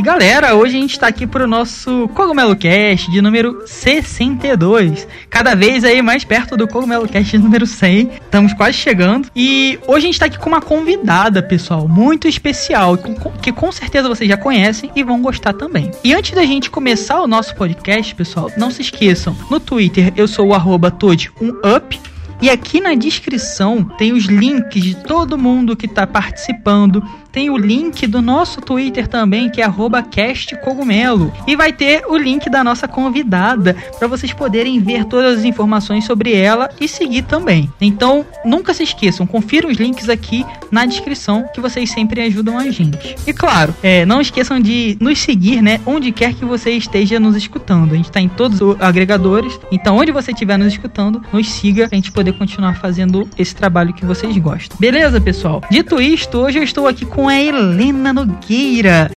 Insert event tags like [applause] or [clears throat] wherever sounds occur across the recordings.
E galera, hoje a gente tá aqui pro nosso Cogumelo Cast de número 62. Cada vez aí mais perto do Cogumelo Cast número 100. Estamos quase chegando. E hoje a gente tá aqui com uma convidada, pessoal, muito especial, que com certeza vocês já conhecem e vão gostar também. E antes da gente começar o nosso podcast, pessoal, não se esqueçam, no Twitter eu sou o arroba Toad1up. E aqui na descrição tem os links de todo mundo que está participando tem o link do nosso Twitter também, que é @castcogumelo, e vai ter o link da nossa convidada para vocês poderem ver todas as informações sobre ela e seguir também. Então, nunca se esqueçam, confiram os links aqui na descrição que vocês sempre ajudam a gente. E claro, é, não esqueçam de nos seguir, né, onde quer que você esteja nos escutando. A gente está em todos os agregadores, então onde você estiver nos escutando, nos siga pra gente poder continuar fazendo esse trabalho que vocês gostam. Beleza, pessoal? Dito isto, hoje eu estou aqui com com a Helena Nogueira.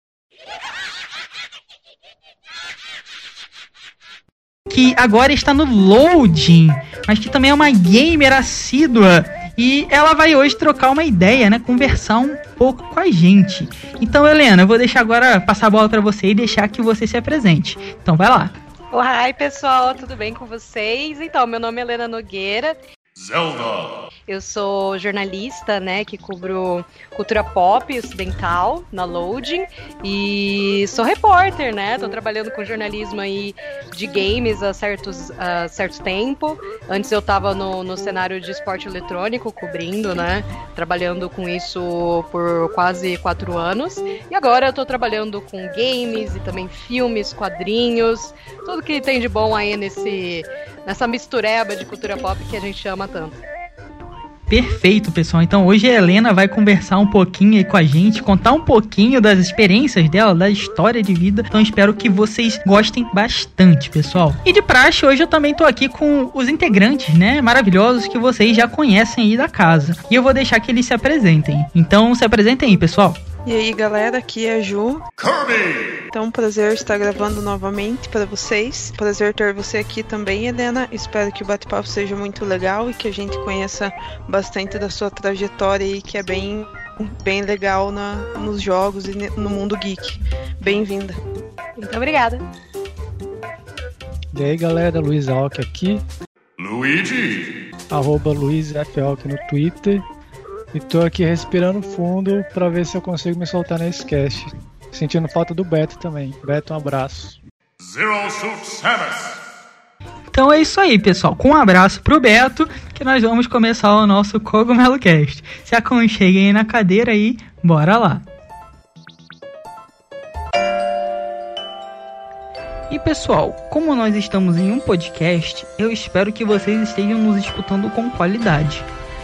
Que agora está no loading, mas que também é uma gamer assídua. E ela vai hoje trocar uma ideia, né? Conversar um pouco com a gente. Então, Helena, eu vou deixar agora passar a bola para você e deixar que você se apresente. Então, vai lá. Oi, pessoal, tudo bem com vocês? Então, meu nome é Helena Nogueira Zelda. Eu sou jornalista, né, que cubro cultura pop ocidental na Loading e sou repórter, né? Tô trabalhando com jornalismo aí de games há certos há certo tempo. Antes eu tava no, no cenário de esporte eletrônico cobrindo, né? Trabalhando com isso por quase quatro anos. E agora eu tô trabalhando com games e também filmes, quadrinhos, tudo que tem de bom aí nesse nessa mistureba de cultura pop que a gente ama tanto. Perfeito, pessoal. Então hoje a Helena vai conversar um pouquinho aí com a gente, contar um pouquinho das experiências dela, da história de vida. Então espero que vocês gostem bastante, pessoal. E de praxe, hoje eu também tô aqui com os integrantes, né, maravilhosos que vocês já conhecem aí da casa. E eu vou deixar que eles se apresentem. Então se apresentem aí, pessoal. E aí galera, aqui é a Ju. Kirby! Então, prazer estar gravando novamente para vocês. Prazer ter você aqui também, Helena. Espero que o bate-papo seja muito legal e que a gente conheça bastante da sua trajetória aí, que é bem, bem legal na, nos jogos e no mundo geek. Bem-vinda. Muito obrigada. E aí galera, Luiz Alck aqui. Luigi! Arroba Luiz F. Alck no Twitter. E tô aqui respirando fundo para ver se eu consigo me soltar nesse cast. Sentindo falta do Beto também. Beto, um abraço. Zero Suit Samus! Então é isso aí, pessoal. Com um abraço pro Beto, que nós vamos começar o nosso Cogumelo Cast. Se aconcheguem aí na cadeira aí, bora lá. E pessoal, como nós estamos em um podcast, eu espero que vocês estejam nos escutando com qualidade.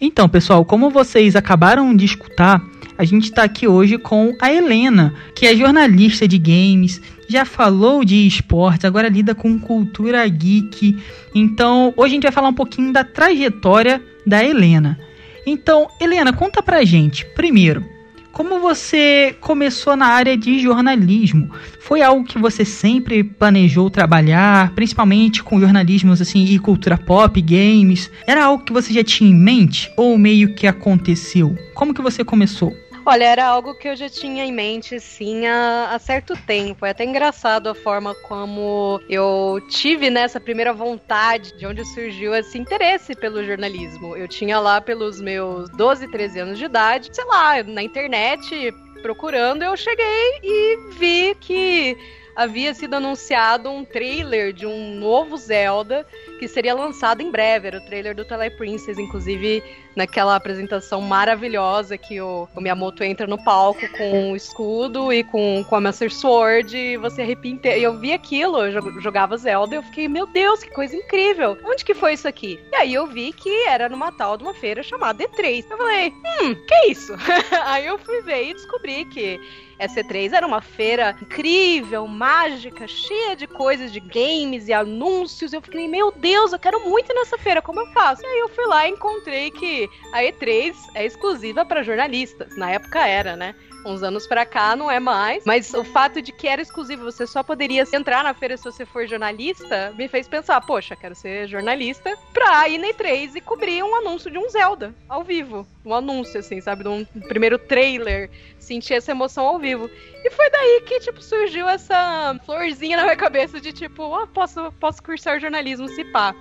Então, pessoal, como vocês acabaram de escutar, a gente está aqui hoje com a Helena, que é jornalista de games, já falou de esportes, agora lida com cultura geek. Então, hoje a gente vai falar um pouquinho da trajetória da Helena. Então, Helena, conta pra gente, primeiro, como você começou na área de jornalismo? Foi algo que você sempre planejou trabalhar, principalmente com jornalismos assim e cultura pop, games? Era algo que você já tinha em mente ou meio que aconteceu? Como que você começou? Olha, era algo que eu já tinha em mente, sim, há, há, certo tempo. É até engraçado a forma como eu tive nessa primeira vontade, de onde surgiu esse interesse pelo jornalismo. Eu tinha lá pelos meus 12, 13 anos de idade, sei lá, na internet, procurando, eu cheguei e vi que havia sido anunciado um trailer de um novo Zelda que seria lançado em breve. Era o trailer do Twilight Princess, inclusive naquela apresentação maravilhosa que o, o Miyamoto entra no palco com o escudo e com, com a Master Sword e você arrepia eu vi aquilo, eu jogava Zelda e eu fiquei, meu Deus, que coisa incrível! Onde que foi isso aqui? E aí eu vi que era numa tal de uma feira chamada E3. Eu falei, hum, que isso? [laughs] aí eu fui ver e descobri que EC3 era uma feira incrível, mágica, cheia de coisas de games e anúncios. Eu fiquei, meu Deus, eu quero muito ir nessa feira, como eu faço? E aí eu fui lá e encontrei que a E3 é exclusiva para jornalistas. Na época era, né? Uns anos pra cá não é mais. Mas o fato de que era exclusivo, você só poderia entrar na feira se você for jornalista, me fez pensar, poxa, quero ser jornalista pra ir na E3 e cobrir um anúncio de um Zelda ao vivo. Um anúncio, assim, sabe? De um primeiro trailer. Sentir essa emoção ao vivo. E foi daí que, tipo, surgiu essa florzinha na minha cabeça de, tipo, oh, posso, posso cursar jornalismo se pá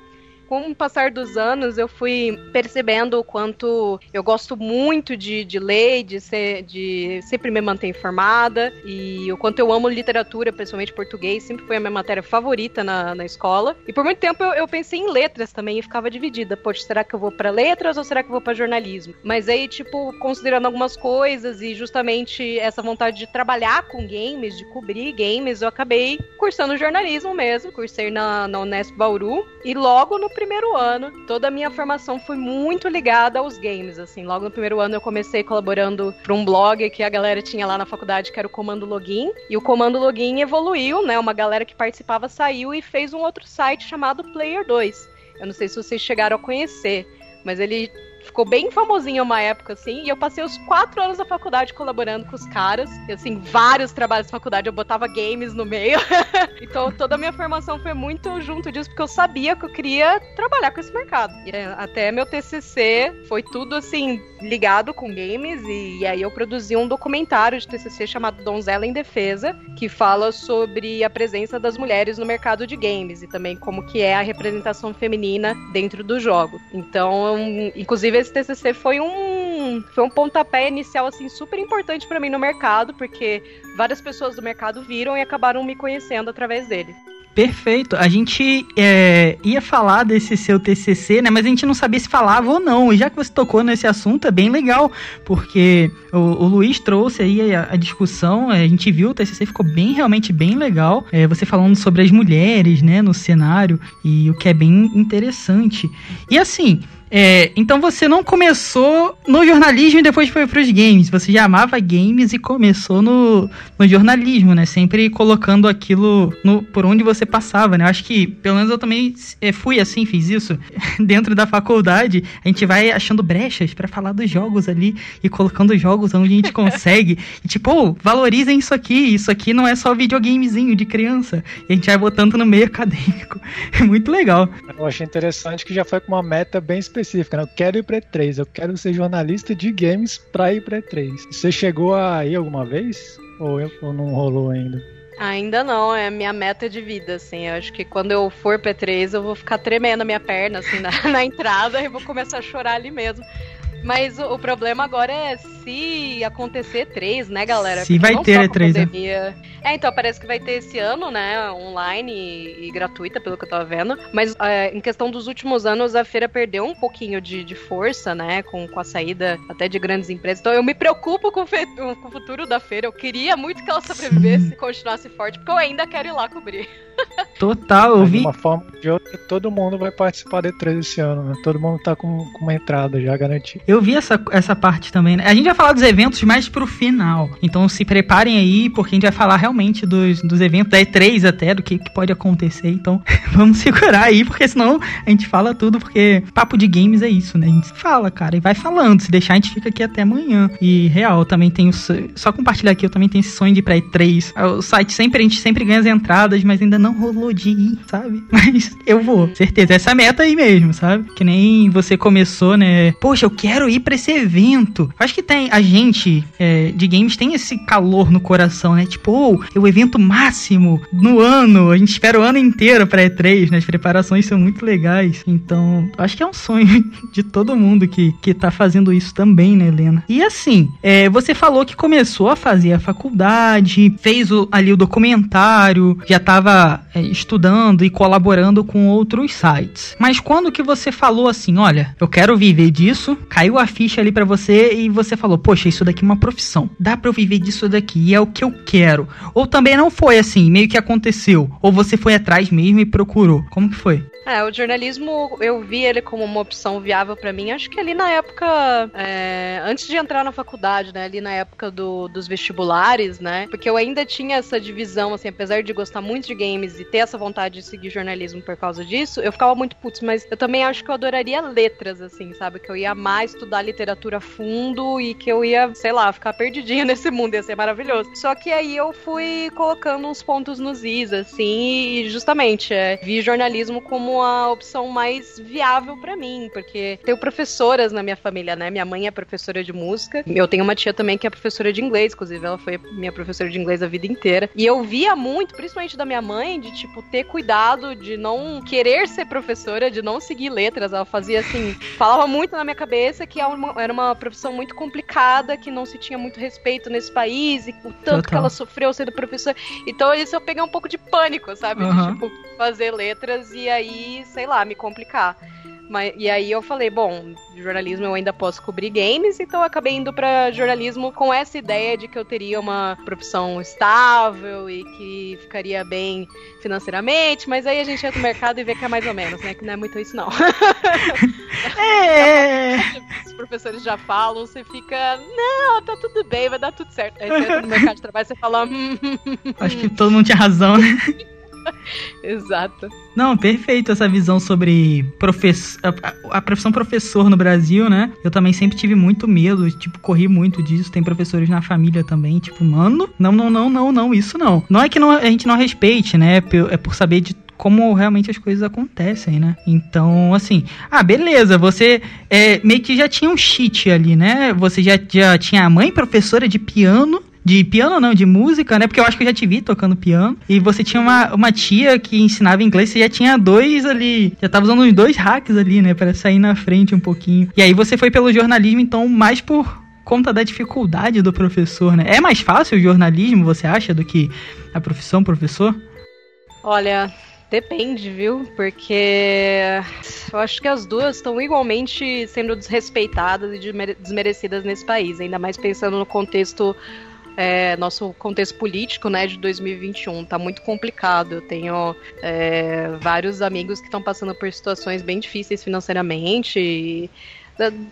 com o passar dos anos, eu fui percebendo o quanto eu gosto muito de, de ler, de, ser, de sempre me manter informada, e o quanto eu amo literatura, principalmente português, sempre foi a minha matéria favorita na, na escola. E por muito tempo eu, eu pensei em letras também e ficava dividida. Poxa, será que eu vou para letras ou será que eu vou para jornalismo? Mas aí, tipo, considerando algumas coisas e justamente essa vontade de trabalhar com games, de cobrir games, eu acabei cursando jornalismo mesmo. Cursei na, na Unesp Bauru. E logo no primeiro ano, toda a minha formação foi muito ligada aos games, assim. Logo no primeiro ano eu comecei colaborando para um blog que a galera tinha lá na faculdade, que era o Comando Login. E o Comando Login evoluiu, né? Uma galera que participava saiu e fez um outro site chamado Player 2. Eu não sei se vocês chegaram a conhecer, mas ele ficou bem famosinho uma época, assim, e eu passei os quatro anos da faculdade colaborando com os caras. E, assim, vários trabalhos da faculdade, eu botava games no meio. [laughs] então, toda a minha formação foi muito junto disso, porque eu sabia que eu queria trabalhar com esse mercado. E é, até meu TCC foi tudo, assim, ligado com games, e, e aí eu produzi um documentário de TCC chamado Donzela em Defesa, que fala sobre a presença das mulheres no mercado de games, e também como que é a representação feminina dentro do jogo. Então, inclusive, esse TCC foi um foi um pontapé inicial assim super importante para mim no mercado, porque várias pessoas do mercado viram e acabaram me conhecendo através dele. Perfeito. A gente é, ia falar desse seu TCC, né? Mas a gente não sabia se falava ou não. E já que você tocou nesse assunto, é bem legal, porque o, o Luiz trouxe aí a, a, discussão. A gente viu o TCC, ficou bem, realmente bem legal. É, você falando sobre as mulheres, né, no cenário, e o que é bem interessante. E assim, é, então você não começou no jornalismo e depois foi para os games. Você já amava games e começou no, no jornalismo, né? Sempre colocando aquilo no, por onde você passava, né? Eu acho que, pelo menos eu também é, fui assim, fiz isso. [laughs] Dentro da faculdade, a gente vai achando brechas para falar dos jogos ali e colocando jogos onde a gente consegue. e tipo, oh, valorizem isso aqui. Isso aqui não é só videogamezinho de criança. E a gente vai botando no meio [laughs] acadêmico. É muito legal. Eu achei interessante que já foi com uma meta bem específica específica, né? Eu quero ir pra E3, eu quero ser jornalista de games pra ir pra E3. Você chegou a ir alguma vez? Ou, ou não rolou ainda? Ainda não, é minha meta de vida, assim. Eu acho que quando eu for pra E3, eu vou ficar tremendo a minha perna, assim, [laughs] na, na entrada e vou começar a chorar ali mesmo. Mas o, o, problema agora é se acontecer três, né, galera? Se Porque vai ter três, né? É, então parece que vai ter esse ano, né, online e, e gratuita, pelo que eu tava vendo. Mas é, em questão dos últimos anos, a feira perdeu um pouquinho de, de força, né, com, com a saída até de grandes empresas. Então eu me preocupo com o, fe, com o futuro da feira. Eu queria muito que ela sobrevivesse e continuasse forte, porque eu ainda quero ir lá cobrir. Total, eu vi. De uma forma ou de outra, todo mundo vai participar da E3 esse ano, né? Todo mundo tá com, com uma entrada já garantida. Eu vi essa, essa parte também, né? A gente vai falar dos eventos mais pro final. Então se preparem aí, porque a gente vai falar realmente dos, dos eventos da E3 até, do que, que pode acontecer. Então [laughs] vamos segurar aí, porque senão a gente fala tudo, porque papo de games é isso, né? A gente fala, cara, e vai falando. Se deixar, a gente fica aqui até amanhã. E real, também tenho. Só compartilhar aqui, eu também tenho esse sonho de ir pra E3. O site sempre, a gente sempre ganha as entradas, mas ainda não rolou de ir, sabe? [laughs] Mas eu vou, certeza. Essa meta aí mesmo, sabe? Que nem você começou, né? Poxa, eu quero ir pra esse evento. Acho que tem, a gente é, de games tem esse calor no coração, né? Tipo, oh, é o evento máximo no ano. A gente espera o ano inteiro pra E3, né? As preparações são muito legais. Então, acho que é um sonho [laughs] de todo mundo que, que tá fazendo isso também, né, Helena? E assim, é, você falou que começou a fazer a faculdade, fez o, ali o documentário, já tava é, estudando e colaborando com outros sites. Mas quando que você falou assim, olha, eu quero viver disso, caiu a ficha ali para você e você falou, poxa, isso daqui é uma profissão. Dá para eu viver disso daqui e é o que eu quero. Ou também não foi assim, meio que aconteceu. Ou você foi atrás mesmo e procurou. Como que foi? É, o jornalismo eu vi ele como uma opção viável para mim. Acho que ali na época, é, antes de entrar na faculdade, né, ali na época do, dos vestibulares, né, porque eu ainda tinha essa divisão, assim, apesar de gostar muito de games e ter essa vontade de seguir jornalismo por causa disso, eu ficava muito putz, mas eu também acho que eu adoraria letras, assim, sabe, que eu ia mais estudar literatura a fundo e que eu ia, sei lá, ficar perdidinha [laughs] nesse mundo, ia ser maravilhoso. Só que aí eu fui colocando uns pontos nos is, assim, e justamente é, vi jornalismo como a opção mais viável para mim, porque tenho professoras na minha família, né? Minha mãe é professora de música, eu tenho uma tia também que é professora de inglês, inclusive ela foi minha professora de inglês a vida inteira. E eu via muito, principalmente da minha mãe, de tipo ter cuidado de não querer ser professora, de não seguir letras. Ela fazia assim, falava muito na minha cabeça que era uma profissão muito complicada, que não se tinha muito respeito nesse país e o tanto Total. que ela sofreu sendo professora. Então isso eu peguei um pouco de pânico, sabe? Uhum. De tipo fazer letras e aí sei lá, me complicar. Mas, e aí eu falei, bom, jornalismo eu ainda posso cobrir games, então eu acabei indo para jornalismo com essa ideia de que eu teria uma profissão estável e que ficaria bem financeiramente, mas aí a gente entra no mercado e vê que é mais ou menos, né? Que não é muito isso, não. [laughs] é. Os professores já falam, você fica, não, tá tudo bem, vai dar tudo certo. Aí você entra no mercado de trabalho e você fala, hum, hum, hum, Acho que todo mundo tinha razão, né? [laughs] [laughs] Exato. Não, perfeito essa visão sobre profess... a, a profissão professor no Brasil, né? Eu também sempre tive muito medo, tipo, corri muito disso. Tem professores na família também, tipo, mano, não, não, não, não, não, isso não. Não é que não, a gente não respeite, né? É por saber de como realmente as coisas acontecem, né? Então, assim, ah, beleza, você é, meio que já tinha um cheat ali, né? Você já, já tinha a mãe professora de piano, de piano não, de música, né? Porque eu acho que eu já te vi tocando piano. E você tinha uma, uma tia que ensinava inglês, você já tinha dois ali, já tava usando uns dois hacks ali, né? Para sair na frente um pouquinho. E aí você foi pelo jornalismo, então, mais por conta da dificuldade do professor, né? É mais fácil o jornalismo, você acha, do que a profissão professor? Olha, Depende, viu? Porque eu acho que as duas estão igualmente sendo desrespeitadas e desmerecidas nesse país, ainda mais pensando no contexto é, nosso contexto político né, de 2021 está muito complicado. Eu tenho é, vários amigos que estão passando por situações bem difíceis financeiramente. E,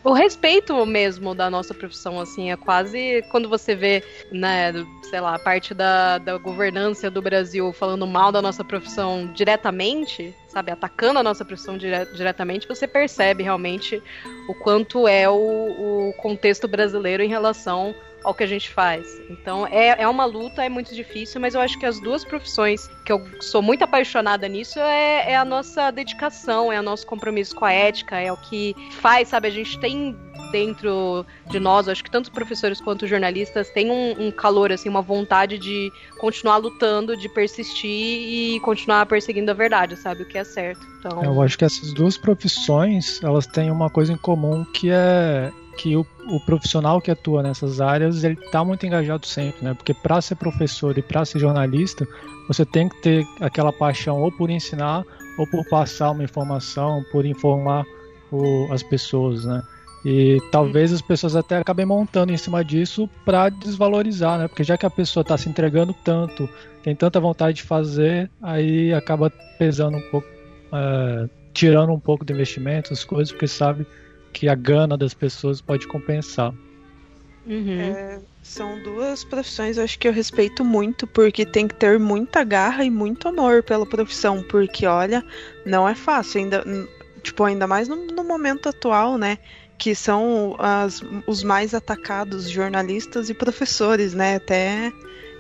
o respeito mesmo da nossa profissão, assim, é quase quando você vê, né, sei lá, parte da, da governança do Brasil falando mal da nossa profissão diretamente, sabe, atacando a nossa profissão dire diretamente, você percebe realmente o quanto é o, o contexto brasileiro em relação ao que a gente faz. Então é, é uma luta, é muito difícil, mas eu acho que as duas profissões que eu sou muito apaixonada nisso é, é a nossa dedicação, é o nosso compromisso com a ética, é o que faz, sabe? A gente tem dentro de nós, acho que tanto professores quanto jornalistas têm um, um, calor, assim, uma vontade de continuar lutando, de persistir e continuar perseguindo a verdade, sabe? O que é certo. Então... Eu acho que essas duas profissões, elas têm uma coisa em comum que é que o, o, profissional que atua nessas áreas ele está muito engajado sempre, né? Porque para ser professor e para ser jornalista, você tem que ter aquela paixão ou por ensinar ou por passar uma informação, por informar o, as pessoas, né? E talvez as pessoas até acabem montando em cima disso para desvalorizar, né? Porque já que a pessoa está se entregando tanto, tem tanta vontade de fazer, aí acaba pesando um pouco, é, tirando um pouco do investimento, as coisas, porque sabe que a gana das pessoas pode compensar. Uhum. É, são duas profissões, acho que eu respeito muito, porque tem que ter muita garra e muito amor pela profissão, porque olha, não é fácil, ainda, tipo, ainda mais no, no momento atual, né? Que são as, os mais atacados, jornalistas e professores, né? Até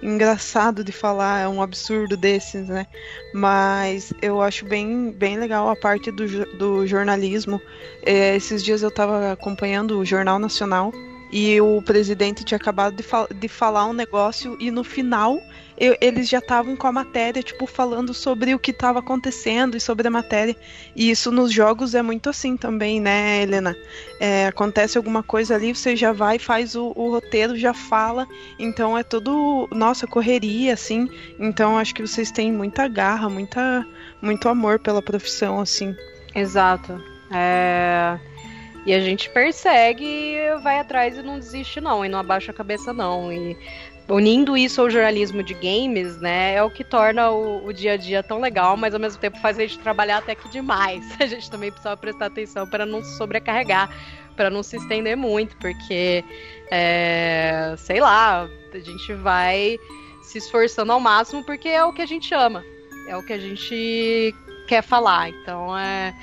engraçado de falar, é um absurdo desses, né? Mas eu acho bem, bem legal a parte do, do jornalismo. É, esses dias eu estava acompanhando o Jornal Nacional e o presidente tinha acabado de, fal de falar um negócio e no final eu, eles já estavam com a matéria, tipo, falando sobre o que estava acontecendo e sobre a matéria. E isso nos jogos é muito assim também, né, Helena? É, acontece alguma coisa ali, você já vai, faz o, o, roteiro, já fala. Então é tudo, nossa, correria, assim. Então acho que vocês têm muita garra, muita, muito amor pela profissão, assim. Exato. É. E a gente persegue, vai atrás e não desiste não, e não abaixa a cabeça não. E unindo isso ao jornalismo de games, né, é o que torna o, o, dia a dia tão legal, mas ao mesmo tempo faz a gente trabalhar até que demais. [laughs] A gente também precisa prestar atenção para não se sobrecarregar, para não se estender muito, porque, é, sei lá, a gente vai se esforçando ao máximo porque é o que a gente ama, é o que a gente quer falar. Então é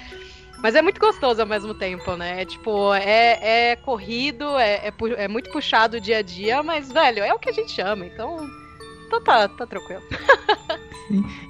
mas é muito gostoso ao mesmo tempo, né? É, tipo, é, é corrido, é, é, é, muito puxado o dia a dia, mas, velho, é o que a gente ama, então. Então tá, tá tranquilo.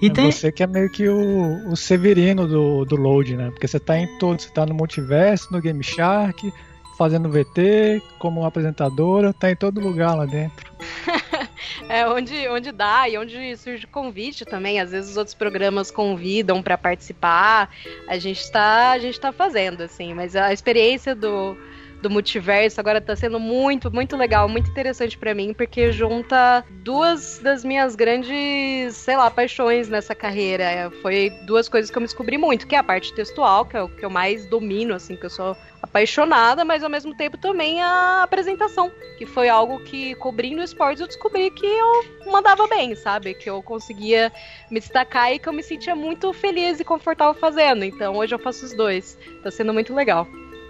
E é tem... Você que é meio que o, o Severino do, do Load, né? Porque você tá em todo, você tá no multiverso, no Game Shark, fazendo VT, como apresentadora, tá em todo lugar lá dentro. [laughs] [laughs] é onde, onde dá e onde surge convite também. Às vezes os outros programas convidam para participar. A gente está tá fazendo assim, mas a experiência do do multiverso agora tá sendo muito, muito legal, muito interessante para mim, porque junta duas das minhas grandes, sei lá, paixões nessa carreira. Foi duas coisas que eu me descobri muito, que é a parte textual, que é o que eu mais domino, assim, que eu sou apaixonada, mas ao mesmo tempo também a apresentação, que foi algo que cobrindo esportes eu descobri que eu mandava bem, sabe? Que eu conseguia me destacar e que eu me sentia muito feliz e confortável fazendo. Então hoje eu faço os dois. Tá sendo muito legal.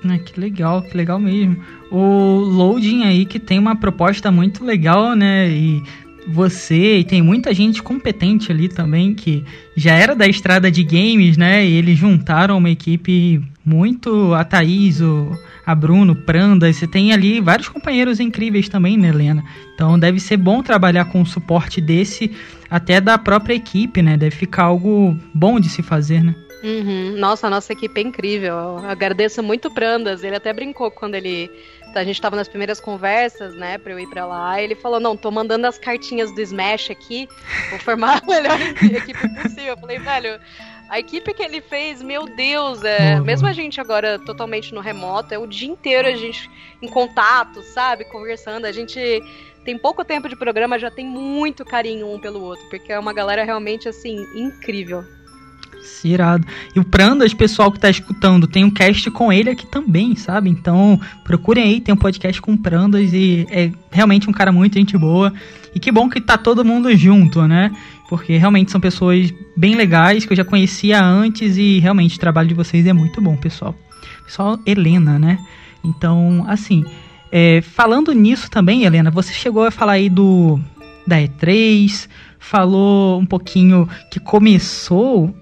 Ah, que legal, que legal mesmo. O Loading aí que tem uma proposta muito legal, né? E você e tem muita gente competente ali também que já era da estrada de games, né? E eles juntaram uma equipe muito a Thaís, o, a Bruno, Pranda, você tem ali vários companheiros incríveis também, né, Helena? Então deve ser bom trabalhar com o suporte desse até da própria equipe, né? Deve ficar algo bom de se fazer, né? Uhum. Nossa, a nossa equipe é incrível. Eu agradeço muito o Prandas. Ele até brincou quando ele. A gente estava nas primeiras conversas, né, pra eu ir pra lá. ele falou: Não, tô mandando as cartinhas do Smash aqui. Vou formar a [laughs] melhor equipe possível. Eu falei, velho. A equipe que ele fez, meu Deus, é, uhum. mesmo a gente agora totalmente no remoto, é o dia inteiro a gente em contato, sabe? Conversando. A gente tem pouco tempo de programa, já tem muito carinho um pelo outro, porque é uma galera realmente assim incrível. Irado. E o Prandas, pessoal que tá escutando, tem um cast com ele aqui também, sabe? Então, procurem aí, tem um podcast com o Prandas e é realmente um cara muito gente boa. E que bom que tá todo mundo junto, né? Porque realmente são pessoas bem legais que eu já conhecia antes e realmente o trabalho de vocês é muito bom, pessoal. Pessoal, Helena, né? Então, assim, é, falando nisso também, Helena, você chegou a falar aí do da E3, falou um pouquinho que começou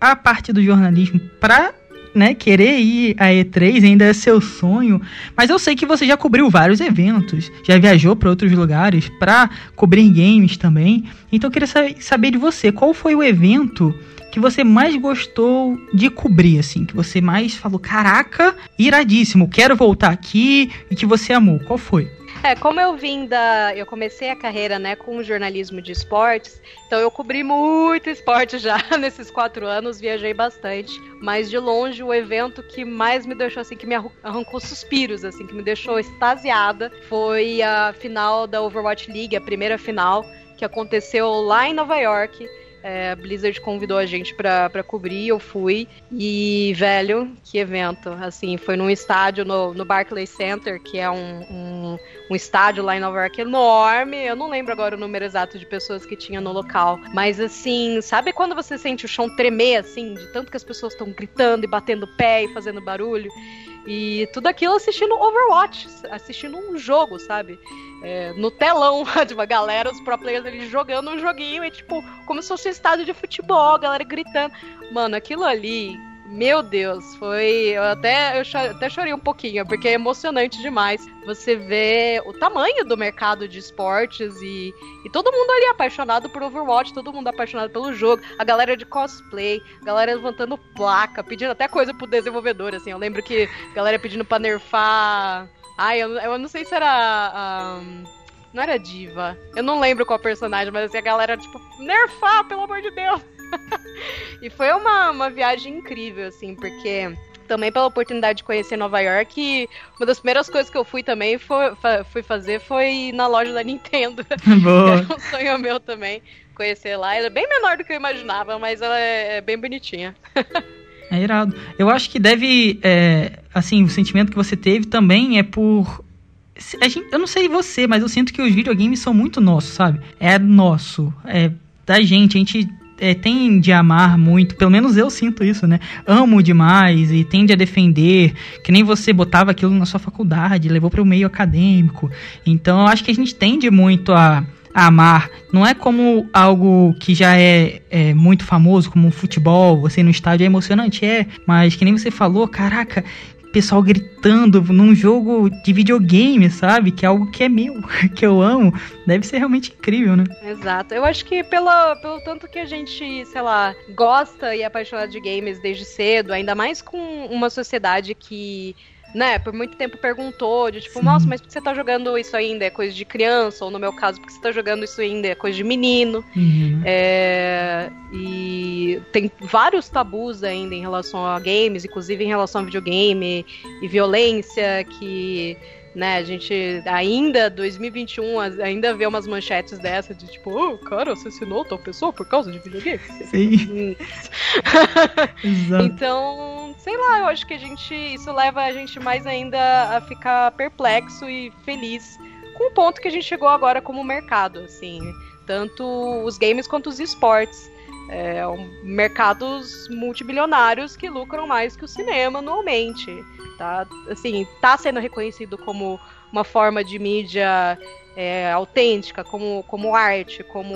a parte do jornalismo para né, querer ir a E3 ainda é seu sonho, mas eu sei que você já cobriu vários eventos, já viajou para outros lugares para cobrir games também. Então eu queria saber de você, qual foi o evento que você mais gostou de cobrir, assim, que você mais falou, caraca, iradíssimo, quero voltar aqui e que você amou. Qual foi? É, como eu vim da. Eu comecei a carreira, né, com jornalismo de esportes, então eu cobri muito esporte já [laughs] nesses quatro anos, viajei bastante. Mas de longe, o evento que mais me deixou, assim, que me arrancou suspiros, assim, que me deixou extasiada, foi a final da Overwatch League, a primeira final, que aconteceu lá em Nova York. É, a Blizzard convidou a gente pra, pra cobrir, eu fui. E, velho, que evento. Assim, foi num estádio no, no Barclays Center, que é um, um, um, estádio lá em Nova York enorme. Eu não lembro agora o número exato de pessoas que tinha no local. Mas, assim, sabe quando você sente o chão tremer, assim, de tanto que as pessoas estão gritando e batendo pé e fazendo barulho? E tudo aquilo assistindo Overwatch, assistindo um jogo, sabe? É, no telão [laughs] de uma galera, os pro players ali jogando um joguinho e tipo, como se fosse um estádio de futebol, a galera gritando. Mano, aquilo ali meu Deus, foi. Eu até, eu até chorei um pouquinho, porque é emocionante demais você ver o tamanho do mercado de esportes e, e todo mundo ali apaixonado por Overwatch, todo mundo apaixonado pelo jogo, a galera de cosplay, a galera levantando placa, pedindo até coisa pro desenvolvedor, assim. Eu lembro que a galera pedindo pra nerfar. Ai, eu, eu não sei se era. Um, não era diva. Eu não lembro qual personagem, mas assim, a galera, tipo, nerfar, pelo amor de Deus. [laughs] e foi uma, uma viagem incrível, assim, porque também pela oportunidade de conhecer Nova York. uma das primeiras coisas que eu fui também foi, fui fazer foi na loja da Nintendo. [laughs] [laughs] Boa. Era um sonho meu também conhecer lá. Ela é bem menor do que eu imaginava, mas ela é, é bem bonitinha. é irado. Eu acho que deve. É, assim, o sentimento que você teve também é por. Gente, eu não sei você, mas eu sinto que os videogames são muito nossos, sabe? É nosso. É da gente. A gente é, tende a amar muito, pelo menos eu sinto isso, né? Amo demais e tende a defender, que nem você botava aquilo na sua faculdade, levou para o meio acadêmico. Então eu acho que a gente tende muito a, a amar. Não é como algo que já é, é muito famoso, como um futebol, você no estádio é emocionante, é, mas que nem você falou, caraca, pessoal gritando num jogo de videogame, sabe? Que é algo que é meu, [laughs] que eu amo. Deve ser realmente incrível, né? Exato. Eu acho que pela, pelo tanto que a gente, sei lá, gosta e é apaixonado de games desde cedo, ainda mais com uma sociedade que né, por muito tempo perguntou, de tipo, Sim. nossa, mas por que você tá jogando isso ainda? É coisa de criança? Ou no meu caso, por que você tá jogando isso ainda? É coisa de menino? Uhum. É, e tem vários tabus ainda em relação a games, inclusive em relação a videogame e violência, que né? A gente ainda, 2021, ainda vê umas manchetes dessa de tipo, oh, cara, assassinou tal pessoa por causa de videogame. Sim. [laughs] então, sei lá, eu acho que a gente. Isso leva a gente mais ainda a ficar perplexo e feliz com o ponto que a gente chegou agora como mercado, assim. Tanto os games quanto os esportes. É, um, mercados multibilionários que lucram mais que o cinema anualmente tá? Assim, tá sendo reconhecido como uma forma de mídia é, autêntica, como, como arte, como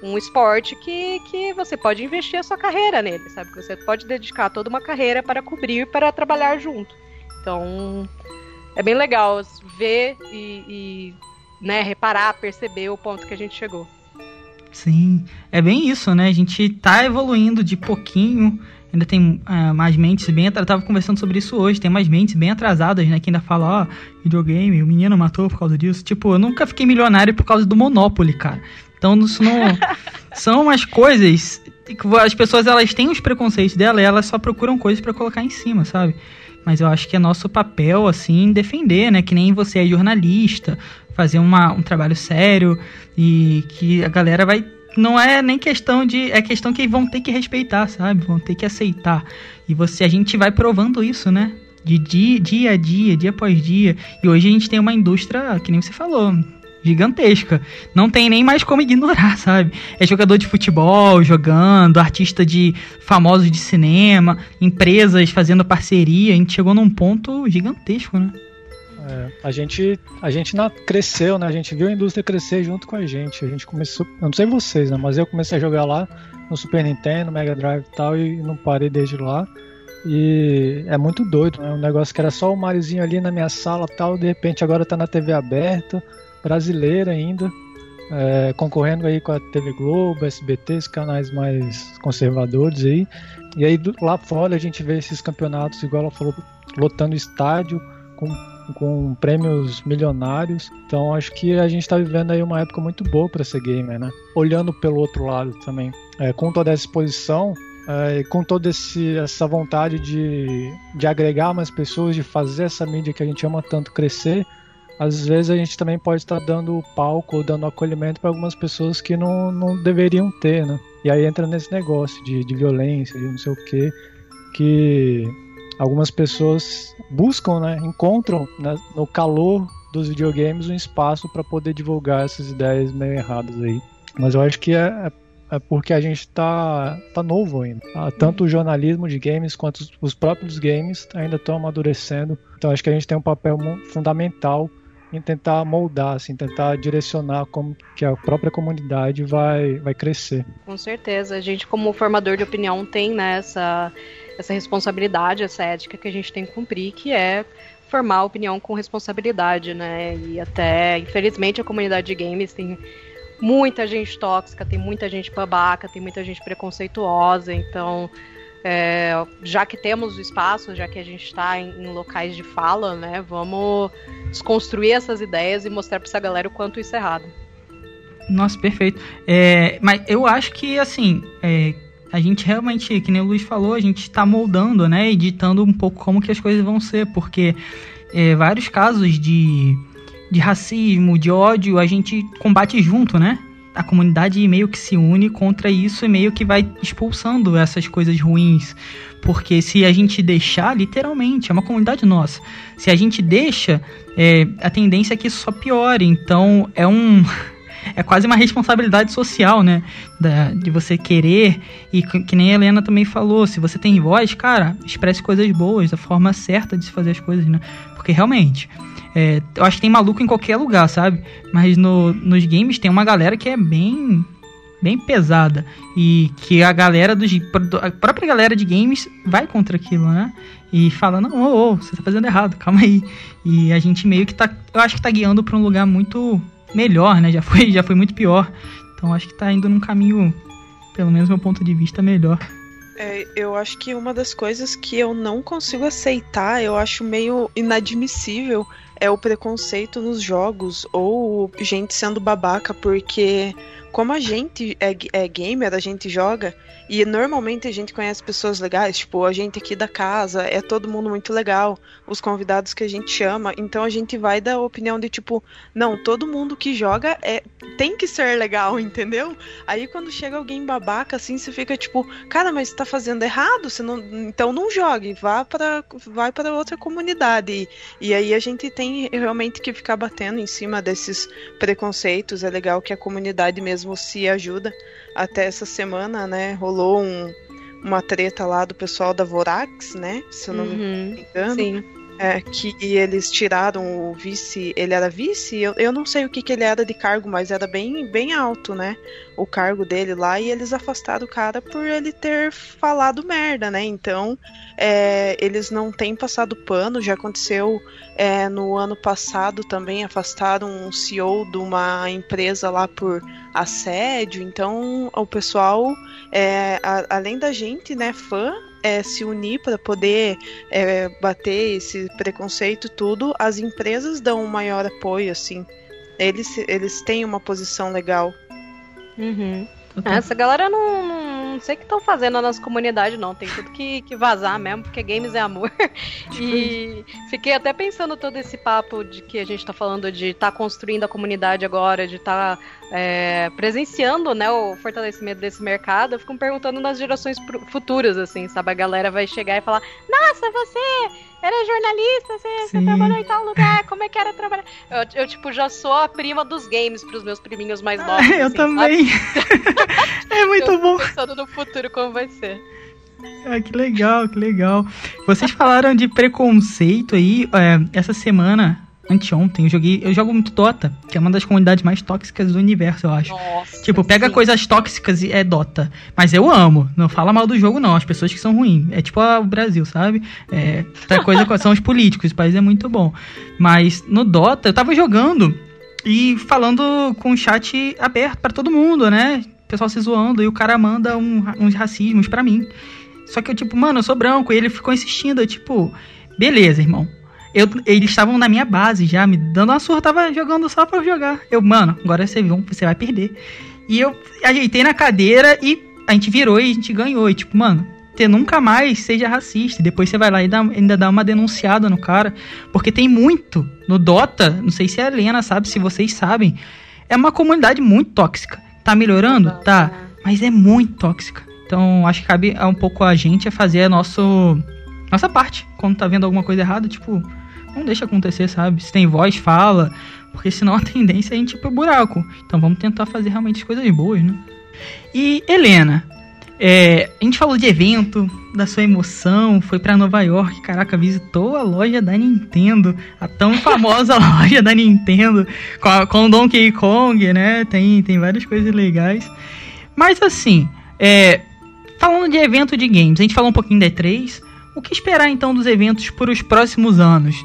um esporte que, que você pode investir a sua carreira nele, sabe? Que você pode dedicar toda uma carreira para cobrir, para trabalhar junto. Então, é bem legal ver e, e né, reparar, perceber o ponto que a gente chegou. Sim, é bem isso, né? A gente tá evoluindo de pouquinho ainda tem uh, mais mentes bem atrasadas. Tava conversando sobre isso hoje, tem mais mentes bem atrasadas, né? Que ainda fala, ó, oh, videogame, o menino matou por causa disso. Tipo, eu nunca fiquei milionário por causa do Monopoly, cara. Então isso não. [laughs] são umas coisas que as pessoas elas têm os preconceitos dela e elas só procuram coisas para colocar em cima, sabe? Mas eu acho que é nosso papel, assim, defender, né? Que nem você é jornalista, fazer uma, um trabalho sério e que a galera vai não é nem questão de. É questão que vão ter que respeitar, sabe? Vão ter que aceitar. E você, a gente vai provando isso, né? De dia, dia a dia, dia após dia. E hoje a gente tem uma indústria, que nem você falou, gigantesca. Não tem nem mais como ignorar, [laughs] sabe? É jogador de futebol jogando, artista de famosos de cinema, empresas fazendo parceria. A gente chegou num ponto gigantesco, né? É, a gente, a gente na, cresceu, né? A gente viu a indústria crescer junto com a gente. A gente começou, eu não sei vocês, né? Mas eu comecei a jogar lá no Super Nintendo, Mega Drive e tal, e não parei desde lá. E é muito doido, né? Um negócio que era só o Mariozinho ali na minha sala tal, de repente agora tá na TV aberta, brasileira ainda, é, concorrendo aí com a TV Globo, SBT, os canais mais conservadores aí. E aí lá fora a gente vê esses campeonatos, igual ela falou, lotando estádio, com com prêmios milionários. Então acho que a gente está vivendo aí uma época muito boa para ser gamer, né? Olhando pelo outro lado também, é, com toda essa exposição, é, com toda esse, essa vontade de, de agregar mais pessoas, de fazer essa mídia que a gente ama tanto crescer, às vezes a gente também pode estar dando palco ou dando acolhimento para algumas pessoas que não, não deveriam ter, né? E aí entra nesse negócio de, de violência, de não sei o quê, que algumas pessoas buscam, né, encontram né, no calor dos videogames um espaço para poder divulgar essas ideias meio erradas aí. Mas eu acho que é, é porque a gente está tá novo ainda. Ah, tanto o jornalismo de games quanto os próprios games ainda estão amadurecendo. Então acho que a gente tem um papel fundamental em tentar moldar, assim, tentar direcionar como que a própria comunidade vai, vai crescer. Com certeza. A gente, como formador de opinião, tem né, essa, essa responsabilidade, essa ética que a gente tem que cumprir, que é formar opinião com responsabilidade, né? E até, infelizmente, a comunidade de games tem muita gente tóxica, tem muita gente babaca, tem muita gente preconceituosa, então é, já que temos o espaço, já que a gente está em, em, locais de fala, né, vamos desconstruir essas ideias e mostrar para essa galera o quanto isso é errado. Nossa, perfeito. É, mas eu acho que, assim, é, a gente realmente, que nem o Luiz falou, a gente está moldando, né, editando um pouco como que as coisas vão ser, porque é, vários casos de, de racismo, de ódio, a gente combate junto, né? A comunidade meio que se une contra isso e meio que vai expulsando essas coisas ruins. Porque se a gente deixar, literalmente, é uma comunidade nossa. Se a gente deixa, é, a tendência é que isso só piore. Então é um. [laughs] É quase uma responsabilidade social, né? Da, de você querer. E que nem a Helena também falou: se você tem voz, cara, expresse coisas boas, a forma certa de se fazer as coisas, né? Porque realmente é, eu acho que tem maluco em qualquer lugar, sabe? Mas no, nos games tem uma galera que é bem bem pesada e que a galera dos a própria galera de games vai contra aquilo, né? E fala não, ô, ô, você tá fazendo errado, calma aí. E a gente meio que tá, eu acho que tá guiando para um lugar muito melhor, né? Já foi, já foi muito pior. Então acho que tá indo num caminho, pelo menos meu ponto de vista, melhor. É, eu acho que uma das coisas que eu não consigo aceitar, eu acho meio inadmissível, é o preconceito nos jogos ou gente sendo babaca, porque como a gente é, é gamer, a gente joga, e normalmente a gente conhece pessoas legais, tipo, a gente aqui da casa, é todo mundo muito legal, os convidados que a gente chama, então a gente vai da opinião de tipo, não, todo mundo que joga é tem que ser legal, [laughs] entendeu? Aí quando chega alguém babaca assim, você fica tipo, cara, mas tá fazendo errado, você não, então não jogue, vá para vai para outra comunidade. E, e aí a gente tem realmente que ficar batendo em cima desses preconceitos, é legal que a comunidade mesmo mesmo se ajuda. Até essa semana, né, rolou um, uma treta lá do pessoal da Vorax, né? Se eu não uhum, me engano. Sim. É, que eles tiraram o vice. Ele era vice? Eu, eu não sei o que, que ele era de cargo, mas era bem, bem alto, né? O cargo dele lá. E eles afastaram o cara por ele ter falado merda, né? Então, é, eles não têm passado pano. Já aconteceu é, no ano passado também. Afastaram um CEO de uma empresa lá por assédio. Então, o pessoal, é, a, além da gente, né, fã, é, se unir para poder é, bater esse preconceito tudo, as empresas dão um maior apoio, assim. Eles, eles têm uma posição legal. Uhum. Essa galera não, não sei o que estão fazendo nas comunidades, não. Tem tudo que, que vazar mesmo, porque games é amor. [laughs] e fiquei até pensando todo esse papo de que a gente está falando de estar tá construindo a comunidade agora, de estar tá, é, presenciando né, o fortalecimento desse mercado. Eu fico me perguntando nas gerações futuras, assim, sabe? A galera vai chegar e falar: Nossa, você era jornalista, você, você, trabalhou em tal lugar, como é que era trabalhar? Eu, eu tipo, já sou a prima dos games pros meus priminhos mais ah, novos. Ah, eu assim, também. [laughs] é muito eu bom. pensando no futuro como vai ser. Ah, que legal, que legal. Vocês falaram de preconceito aí. É, essa semana anteontem, eu joguei. Eu jogo muito Dota, que é uma das comunidades mais tóxicas do universo, eu acho. Nossa, tipo, pega sim. coisas tóxicas e é Dota. Mas eu amo. Não fala mal do jogo, não. As pessoas que são ruins. É tipo o Brasil, sabe? É, outra coisa são os políticos. O país é muito bom. Mas no Dota, eu tava jogando e falando com o chat aberto para todo mundo, né? O pessoal se zoando e o cara manda um, uns racismos para mim. Só que eu, tipo, mano, eu sou branco. E ele ficou insistindo, eu, tipo, beleza, irmão eu, eles estavam na minha base já, me dando uma surra, tava jogando só pra jogar. Eu, mano, agora você viu, você vai perder. E eu ajeitei na cadeira e a gente virou e a gente ganhou. E tipo, mano, você nunca mais seja racista. E depois você vai lá e dá, ainda dá uma denunciada no cara. Porque tem muito no Dota, não sei se a Helena sabe, se vocês sabem. É uma comunidade muito tóxica. Tá melhorando? Tá. Mas é muito tóxica. Então acho que cabe um pouco a gente a fazer a nosso, nossa parte. Quando tá vendo alguma coisa errada, tipo, não deixa acontecer, sabe? Se tem voz, fala, porque senão a [laughs] tendência é a gente ir pro buraco. Então vamos tentar fazer realmente coisas boas, né? E Helena, É, a gente falou de evento, da sua emoção, foi para Nova York, caraca, visitou a loja da Nintendo, a tão [laughs] famosa loja da Nintendo, com, a, com Donkey Kong, né? Tem, tem várias coisas legais. Mas assim, é, falando de evento de games, a gente falou um pouquinho da E3. O que esperar então dos eventos para os próximos anos?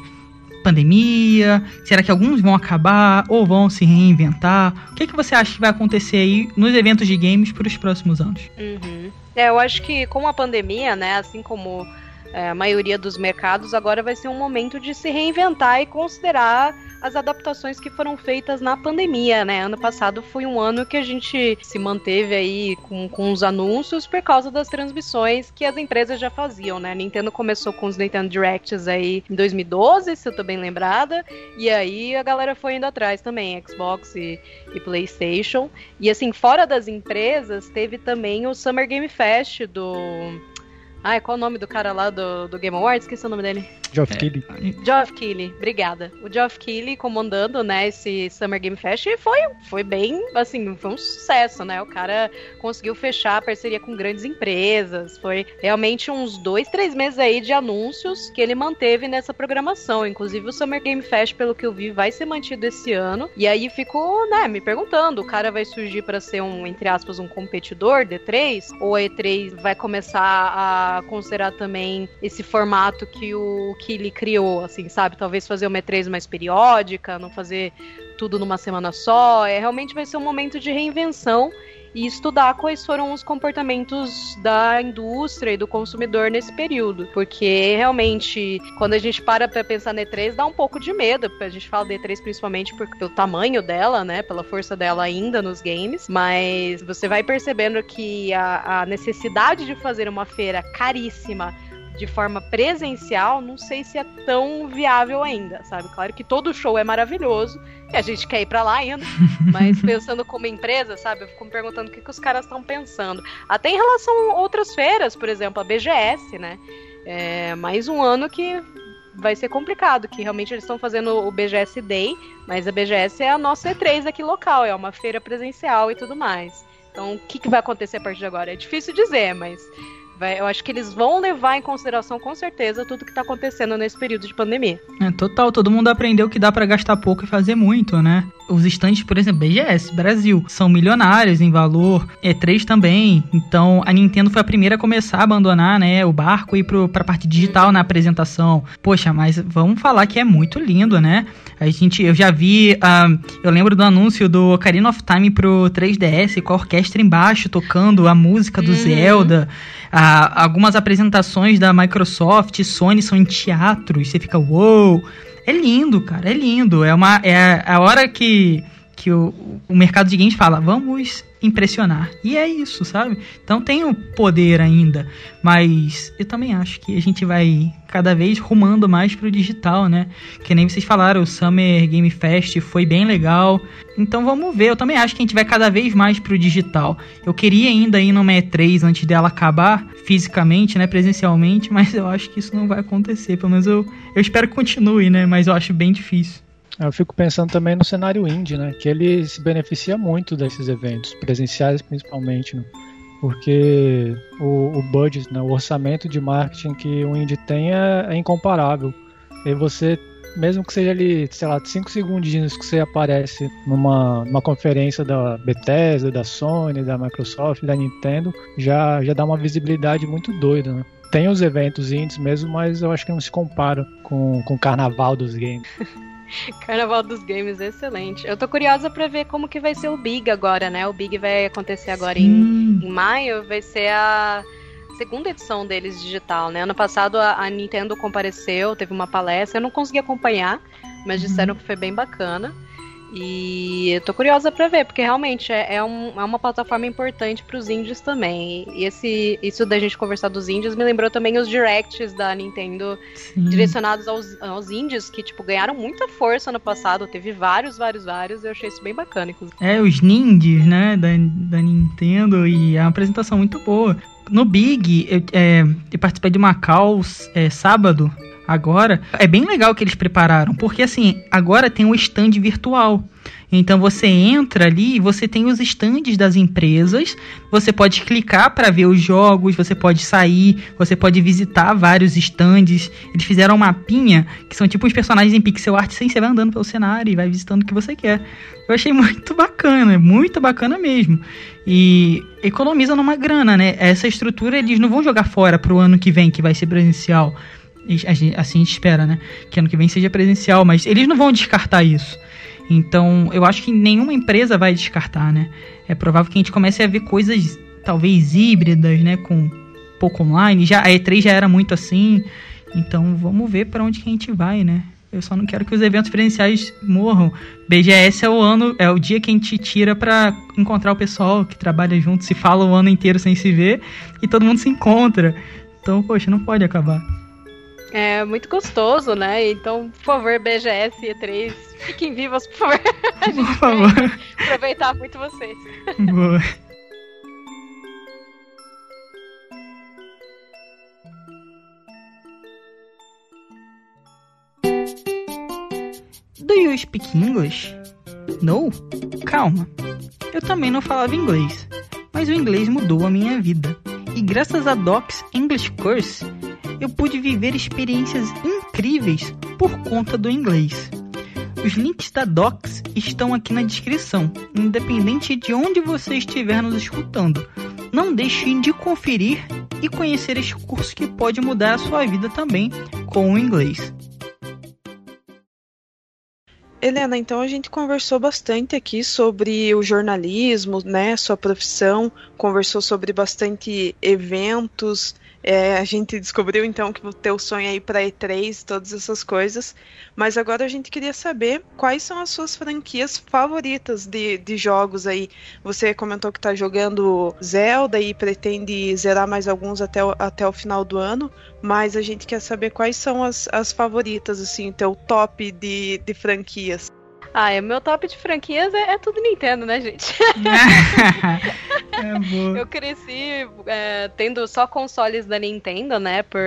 Pandemia? Será que alguns vão acabar ou vão se reinventar? O que, que você acha que vai acontecer aí nos eventos de games para os próximos anos? Uhum. É, eu acho que com a pandemia, né, assim como é, a maioria dos mercados, agora vai ser um momento de se reinventar e considerar as adaptações que foram feitas na pandemia, né? Ano passado foi um ano que a gente se manteve aí com, com os anúncios por causa das transmissões que as empresas já faziam, né? A Nintendo começou com os Nintendo Directs aí em 2012, se eu tô bem lembrada, e aí a galera foi indo atrás também, Xbox e, e PlayStation. E assim, fora das empresas, teve também o Summer Game Fest do Ai, qual o nome do cara lá do, do Game Awards? Esqueci o nome dele. Geoff é. Keighley. Geoff Keighley, obrigada. O Geoff Keighley comandando, né, esse Summer Game Fest e foi, foi bem, assim, foi um sucesso, né? O cara conseguiu fechar a parceria com grandes empresas. Foi realmente uns dois, três meses aí de anúncios que ele manteve nessa programação. Inclusive o Summer Game Fest, pelo que eu vi, vai ser mantido esse ano. E aí ficou, né, me perguntando, o cara vai surgir para ser um, entre aspas, um competidor D3? Ou a E3 vai começar a considerar também esse formato que o que ele criou, assim, sabe? Talvez fazer uma E3 mais periódica, não fazer tudo numa semana só. É realmente vai ser um momento de reinvenção e estudar quais foram os comportamentos da indústria e do consumidor nesse período. Porque realmente, quando a gente para pra pensar na E3, dá um pouco de medo. A gente fala da E3 principalmente por, pelo tamanho dela, né? Pela força dela ainda nos games. Mas você vai percebendo que a, a necessidade de fazer uma feira caríssima de forma presencial, não sei se é tão viável ainda, sabe? Claro que todo show é maravilhoso e a gente quer ir para lá ainda, [laughs] mas pensando como empresa, sabe? Eu fico me perguntando o que, que os caras estão pensando. Até em relação a outras feiras, por exemplo, a BGS, né? É mais um ano que vai ser complicado, que realmente eles estão fazendo o BGS Day, mas a BGS é a nossa E3 aqui local, é uma feira presencial e tudo mais. Então, o que, que vai acontecer a partir de agora? É difícil dizer, mas eu acho que eles vão levar em consideração com certeza tudo que tá acontecendo nesse período de pandemia. É, total, todo mundo aprendeu que dá para gastar pouco e fazer muito, né? Os estantes, por exemplo, BGS, Brasil, são milionários em valor, E3 também. Então, a Nintendo foi a primeira a começar a abandonar, né, o barco e ir pro, pra parte digital na apresentação. Poxa, mas vamos falar que é muito lindo, né? A gente, eu já vi, uh, eu lembro do anúncio do Ocarina of Time pro 3DS com a orquestra embaixo tocando a música do uhum. Zelda. Algumas apresentações da Microsoft, Sony são em teatros, você fica, uou! Wow! É lindo, cara, é lindo. É, uma, é a hora que, que o, o mercado de games fala, vamos impressionar. E é isso, sabe? Então tem o poder ainda, mas eu também acho que a gente vai cada vez rumando mais pro digital, né? Que nem vocês falaram, o Summer Game Fest foi bem legal. Então vamos ver, eu também acho que a gente vai cada vez mais pro digital. Eu queria ainda ir numa E3 antes dela acabar, fisicamente, né, presencialmente, [laughs] mas eu acho que isso não vai acontecer, pelo menos eu, eu espero que continue, né, mas eu acho bem difícil. Eu fico pensando também no cenário indie, né? Que ele se beneficia muito desses eventos, presenciais principalmente, né? porque o, o budget, né, o orçamento de marketing que o indie tem é, é incomparável. E você, mesmo que seja ali, sei lá, 5 segundinhos que você aparece numa, numa conferência da Bethesda, da Sony, da Microsoft, da Nintendo, já, já dá uma visibilidade muito doida, né? Tem os eventos indies mesmo, mas eu acho que não se compara com, com o carnaval dos games. [laughs] [laughs] Carnaval dos Games, excelente. Eu tô curiosa para ver como que vai ser o Big agora, né? O Big vai acontecer agora em, em, maio, vai ser a segunda edição deles digital, né? Ano passado a, a, Nintendo compareceu, teve uma palestra, eu não consegui acompanhar, mas disseram uhum. que foi bem bacana. E eu tô curiosa para ver, porque realmente é, é, um, é uma plataforma importante para os índios também. E esse, isso da gente conversar dos índios me lembrou também os directs da Nintendo Sim. direcionados aos, aos índios, que, tipo, ganharam muita força no passado. Teve vários, vários, vários. Eu achei isso bem bacana, inclusive. É, os ninjas, né, da, da Nintendo. E é uma apresentação muito boa. No Big, eu, é, eu participei de uma call é, sábado agora, é bem legal que eles prepararam, porque assim, agora tem um stand virtual. Então você entra ali e você tem os estandes das empresas, você pode clicar para ver os jogos, você pode sair, você pode visitar vários estandes. Eles fizeram um mapinha que são tipo os personagens em pixel art, sem você vai andando pelo cenário e vai visitando o que você quer. Eu achei [laughs] muito bacana, muito bacana mesmo. E economiza numa grana, né? Essa estrutura eles não vão jogar fora pro ano que vem, que vai ser presencial. Assim a gente espera, né? Que ano que vem seja presencial, mas eles não vão descartar isso. Então, eu acho que nenhuma empresa vai descartar, né? É provável que a gente comece a ver coisas talvez híbridas, né, com pouco online. Já a E3 já era muito assim. Então, vamos ver para onde que a gente vai, né? Eu só não quero que os eventos presenciais morram. BGS é o ano, é o dia que a gente tira para encontrar o pessoal que trabalha junto, se fala o ano inteiro sem se ver e todo mundo se encontra. Então, poxa, não pode acabar. É muito gostoso, né? Então, por favor, BGS e E3, fiquem vivas, por favor. [laughs] por favor. Aproveitar muito vocês. Boa. Do you speak English? No? Calma. Eu também não falava inglês, mas o inglês mudou a minha vida. E graças a Doc's English Course, eu pude viver experiências incríveis por conta do inglês. Os links da Docs estão aqui na descrição, independente de onde você estiver nos escutando. Não deixe de conferir e conhecer este curso que pode mudar a sua vida também com o inglês. Helena, então a gente conversou bastante aqui sobre o jornalismo, né, sua profissão, conversou sobre bastante eventos, é, a gente descobriu então que o teu sonho é ir para E3, todas essas coisas. Mas agora a gente queria saber quais são as suas franquias favoritas de, de jogos aí. Você comentou que está jogando Zelda e pretende zerar mais alguns até o, até o final do ano. Mas a gente quer saber quais são as, as favoritas, assim, teu top de, de franquias. Ah, o meu top de franquias é, é tudo Nintendo, né, gente? [laughs] é eu cresci é, tendo só consoles da Nintendo, né? Por,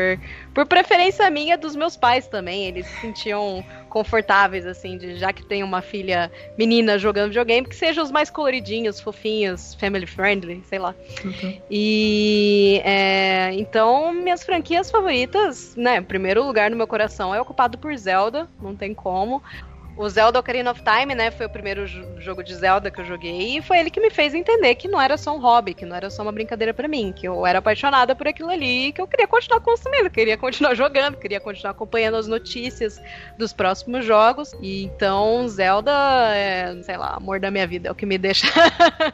por preferência minha dos meus pais também. Eles se sentiam confortáveis, assim, de já que tem uma filha menina jogando videogame, que sejam os mais coloridinhos, fofinhos, family friendly, sei lá. Uhum. E é, então, minhas franquias favoritas, né? Primeiro lugar no meu coração é ocupado por Zelda, não tem como. O Zelda Ocarina of Time, né, foi o primeiro jogo de Zelda que eu joguei e foi ele que me fez entender que não era só um hobby, que não era só uma brincadeira para mim, que eu era apaixonada por aquilo ali, que eu queria continuar consumindo, queria continuar [laughs] jogando, queria continuar acompanhando as notícias dos próximos jogos. E então Zelda é, sei lá, amor da minha vida, é o que me deixa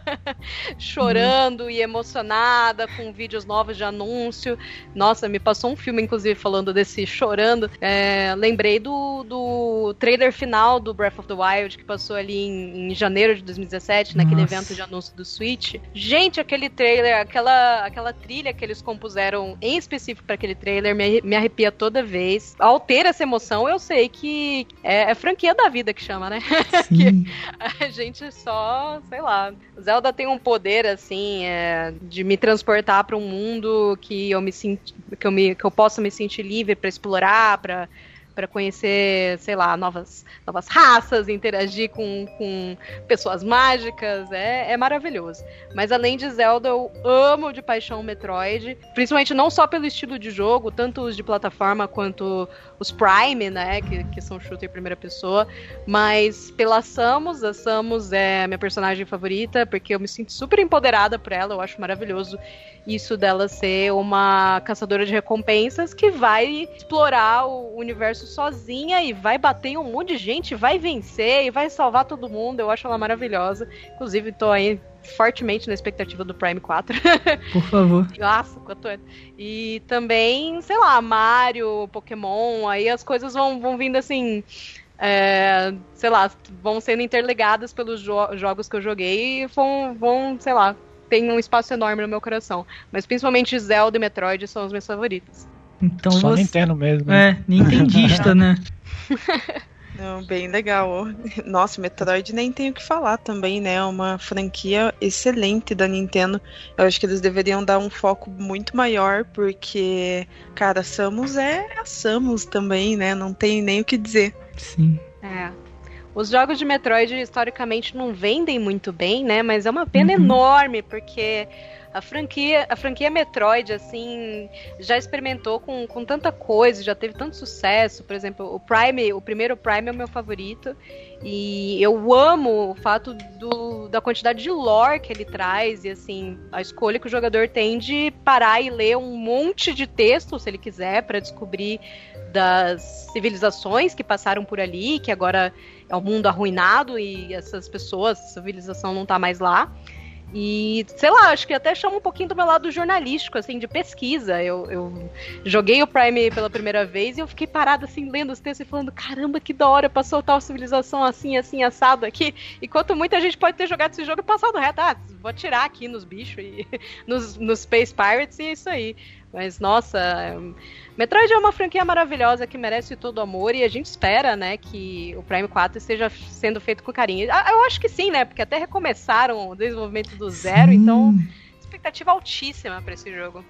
[laughs] chorando hum. e emocionada com vídeos novos de anúncio. Nossa, me passou um filme inclusive falando desse chorando. É, lembrei do, do trailer final final do Breath of the Wild, que passou ali em, em janeiro de 2017, Nossa. naquele evento de anúncio do Switch. Gente, aquele trailer, aquela, aquela trilha que eles compuseram em específico para aquele trailer me, me arrepia toda vez. Ao ter essa emoção, eu sei que é, é franquia da vida que chama, né? [laughs] que a gente só, sei lá. Zelda tem um poder, assim, é, de me transportar para um mundo que eu me sinto, que eu, me, que eu possa me sentir livre para explorar, para para conhecer, sei lá, novas, novas raças, interagir com, com pessoas mágicas, é, é maravilhoso. Mas além de Zelda, eu amo de paixão Metroid, principalmente não só pelo estilo de jogo, tanto os de plataforma quanto os Prime, né, que, que são shooter em primeira pessoa, mas pela Samus, a Samus é a minha personagem favorita, porque eu me sinto super empoderada por ela, eu acho maravilhoso isso dela ser uma caçadora de recompensas que vai explorar o universo sozinha e vai bater em um monte de gente, vai vencer e vai salvar todo mundo. Eu acho ela maravilhosa. Inclusive, tô aí fortemente na expectativa do Prime 4. [laughs] Por favor. Nossa, quanto é. E também, sei lá, Mario, Pokémon, aí as coisas vão, vão vindo assim. É, sei lá, vão sendo interligadas pelos jo jogos que eu joguei e vão, vão, sei lá, tem um espaço enorme no meu coração. Mas principalmente Zelda e Metroid são os meus favoritos. Então Só você... Nintendo mesmo. É, Nintendista, [laughs] né? [laughs] Não, bem legal. [laughs] Nossa, Metroid nem tenho o que falar também, né? É uma franquia excelente da Nintendo. Eu acho que eles deveriam dar um foco muito maior, porque, cara, Samus é a Samus também, né? Não tem nem o que dizer. Sim. É. Os jogos de Metroid historicamente não vendem muito bem, né? Mas é uma pena Uhum. enorme, porque a franquia, a franquia Metroid, assim, já experimentou com, com tanta coisa, já teve tanto sucesso. Por exemplo, o Prime, o primeiro Prime é o meu favorito. E eu amo o fato do, da quantidade de lore que ele traz e assim, a escolha que o jogador tem de parar e ler um monte de texto, se ele quiser, para descobrir das civilizações que passaram por ali, que agora é um mundo arruinado e essas pessoas, a civilização não tá mais lá. E, sei lá, acho que até chama um pouquinho do meu lado jornalístico, assim, de pesquisa. Eu, eu joguei o Prime pela primeira vez e eu fiquei parada, assim, lendo os textos e falando: caramba, que da hora pra soltar a civilização assim, assim, assado aqui. Enquanto muita gente pode ter jogado esse jogo e passado reto, ah, vou atirar aqui nos bichos e [laughs] nos, nos Space Pirates e é isso aí. Mas, nossa, Metroid é uma franquia maravilhosa que merece todo o amor e a gente espera, né, que o Prime 4 esteja sendo feito com carinho. Ah, Eu acho que sim, né, porque até recomeçaram o desenvolvimento do zero, Sim. então expectativa altíssima pra esse jogo.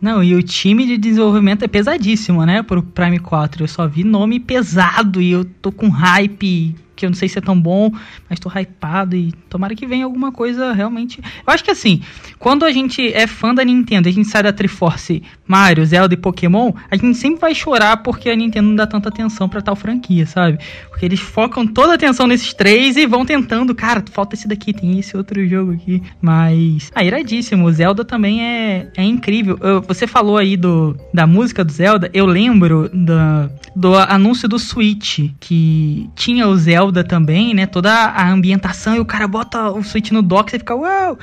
Não, e o time de desenvolvimento é pesadíssimo, né? Pro Prime 4. Eu só vi nome pesado e eu tô com hype, que eu não sei se é tão bom, mas tô hypado e tomara que venha alguma coisa realmente. Eu acho que assim, quando a gente é fã da Nintendo, a gente sai da Triforce Mario, Zelda e Pokémon, a gente sempre vai chorar porque a Nintendo não dá tanta atenção pra tal franquia, sabe? Porque eles focam toda a atenção nesses três e vão tentando, cara, falta esse daqui, tem esse outro jogo aqui. Mas, ah, iradíssimo. O Zelda também é, é incrível. Eu- você falou aí do, da música do Zelda, eu lembro da, do anúncio do Switch, que tinha o Zelda também, né? Toda a ambientação e o cara bota o Switch no dock e fica, uau!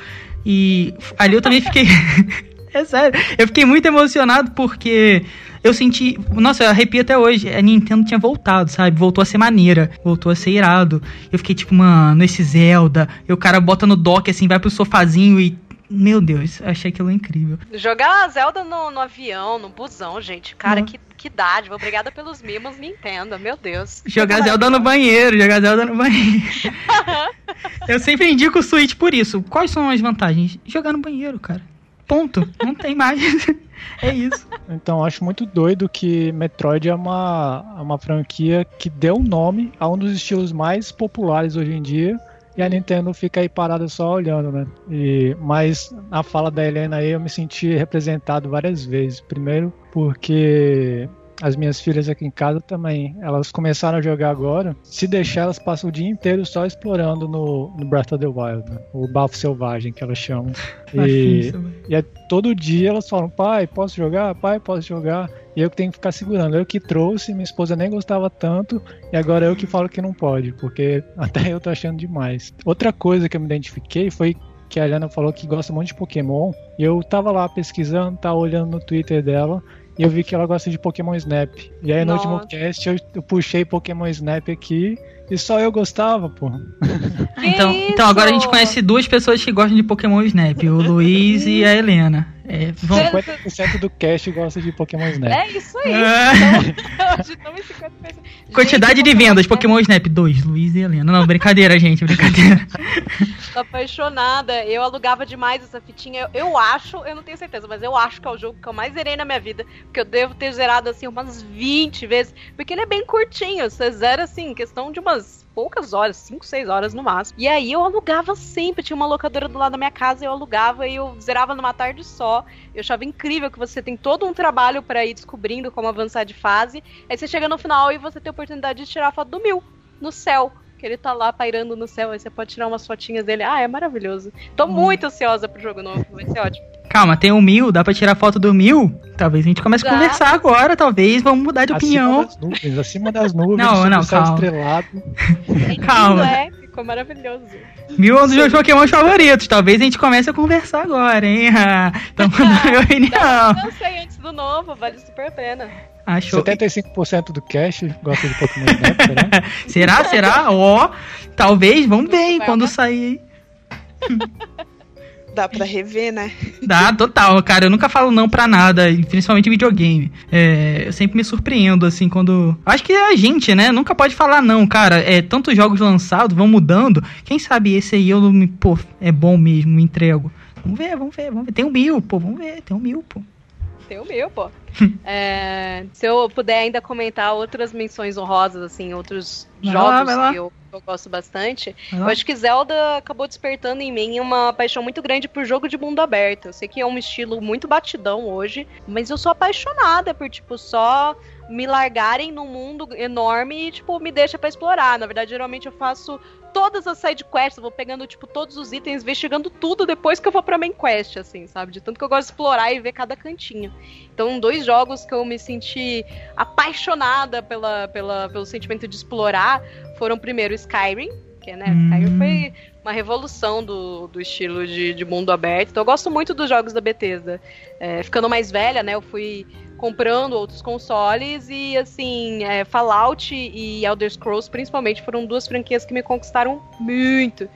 E ali eu também fiquei. [laughs] é sério, eu fiquei muito emocionado porque eu senti. Nossa, eu arrepio até hoje. A Nintendo tinha voltado, sabe? Voltou a ser maneira, voltou a ser irado. Eu fiquei tipo, mano, esse Zelda. E o cara bota no dock assim, vai pro sofazinho e. Meu Deus, eu achei aquilo incrível. Jogar Zelda no, no avião, no busão, gente. Cara, Não. que, que dádiva. Obrigada pelos mimos, Nintendo. Meu Deus. Jogar Zelda no banheiro, jogar Zelda no banheiro. [laughs] eu sempre indico o Switch por isso. Quais são as vantagens? Jogar no banheiro, cara. Ponto. Não tem mais. [laughs] é isso. Então, eu acho muito doido que Metroid é uma, é uma franquia que deu nome a um dos estilos mais populares hoje em dia. E a Nintendo fica aí parada só olhando, né? E, mas na fala da Helena aí eu me senti representado várias vezes. Primeiro porque as minhas filhas aqui em casa também, elas começaram a jogar agora. Se deixar, elas passam o dia inteiro só explorando no, no Breath of the Wild, né? o bafo selvagem que elas chamam. [laughs] E, velho. e é todo dia elas falam, pai, posso jogar? Pai, posso jogar? E eu que tenho que ficar segurando. Eu que trouxe, minha esposa nem gostava tanto, e agora eu que falo que não pode, porque [laughs] até eu tô achando demais. Outra coisa que eu me identifiquei foi que a Helena falou que gosta muito de Pokémon, e eu tava lá pesquisando, tava olhando no Twitter dela, e eu vi que ela gosta de Pokémon Snap. E aí no Nossa. último cast eu, eu puxei Pokémon Snap aqui, e só eu gostava, pô. Que Então, então agora a gente conhece duas pessoas que gostam de Pokémon Snap, o Luiz e a Helena. É, vão... 50% do cast gosta de Pokémon Snap. É isso aí. Ah. [laughs] Então, [laughs] hoje estamos em 50 pessoas. Quantidade Gente, de vendas, Pokémon Snap, dois, Luiz e Helena. Não, brincadeira, gente, brincadeira. [laughs] Tô apaixonada. Eu alugava demais essa fitinha. Eu, eu acho, eu não tenho certeza, mas eu acho que é o jogo que eu mais zerei na minha vida. Porque eu devo ter zerado assim umas 20 vezes. Porque ele é bem curtinho. Você zera assim, em questão de umas poucas horas, 5, 6 horas no máximo. E aí eu alugava sempre. Tinha uma locadora do lado da minha casa, eu alugava e eu zerava numa tarde só. Eu achava incrível que você tem todo um trabalho pra ir descobrindo como avançar de fase. Aí você chega no final e você tem a oportunidade de tirar a foto do mil no céu. Que ele tá lá pairando no céu, aí você pode tirar umas fotinhas dele. Ah, é maravilhoso. Tô muito ansiosa pro jogo novo, vai ser ótimo. Calma, tem o mil, dá pra tirar foto do mil? Talvez a gente comece a Dá. conversar agora, talvez vamos mudar de opinião. Acima das nuvens, acima das nuvens, Não, não, o céu calma. estrelado. É [laughs] Calma. É, ficou maravilhoso. Mil é um dos meus Pokémon favoritos. Talvez a gente comece a conversar agora, hein? [laughs] Então, na [laughs] minha opinião. Não sei antes do novo, vale super a pena. Achou. 75% do cast gosta de Pokémon Snap, né? [laughs] Será? Será? Ó, talvez, vamos ver, hein, quando sair. Dá pra rever, né? Dá, total, cara. Eu nunca falo não pra nada, principalmente videogame. É, eu sempre me surpreendo, assim, quando. Acho que a gente, né? Nunca pode falar não, cara. É, tantos jogos lançados vão mudando. Quem sabe esse aí eu não me. Pô, é bom mesmo, me entrego. Vamos ver, vamos ver, vamos ver. Tem um mil, pô, vamos ver, tem um mil, pô. Tem o meu, pô. [laughs] é, se eu puder ainda comentar outras menções honrosas, assim, outros Vai jogos lá, lá. que eu, eu gosto bastante, eu acho que Zelda acabou despertando em mim uma paixão muito grande por jogo de mundo aberto. Eu sei que é um estilo muito batidão hoje, mas eu sou apaixonada por, tipo, só me largarem num mundo enorme e, tipo, me deixa pra explorar. Na verdade, geralmente eu faço todas as side quests, eu vou pegando, tipo, todos os itens, investigando tudo depois que eu vou pra main quest, assim, sabe? De tanto que eu gosto de explorar e ver cada cantinho. Então, dois jogos que eu me senti apaixonada pela, pela, pelo sentimento de explorar foram, primeiro, Skyrim, que, né, Hum. Skyrim foi uma revolução do, do estilo de, de mundo aberto. Então, eu gosto muito dos jogos da Bethesda. É, ficando mais velha, né, eu fui comprando outros consoles e, assim, é, Fallout e Elder Scrolls, principalmente, foram duas franquias que me conquistaram muito.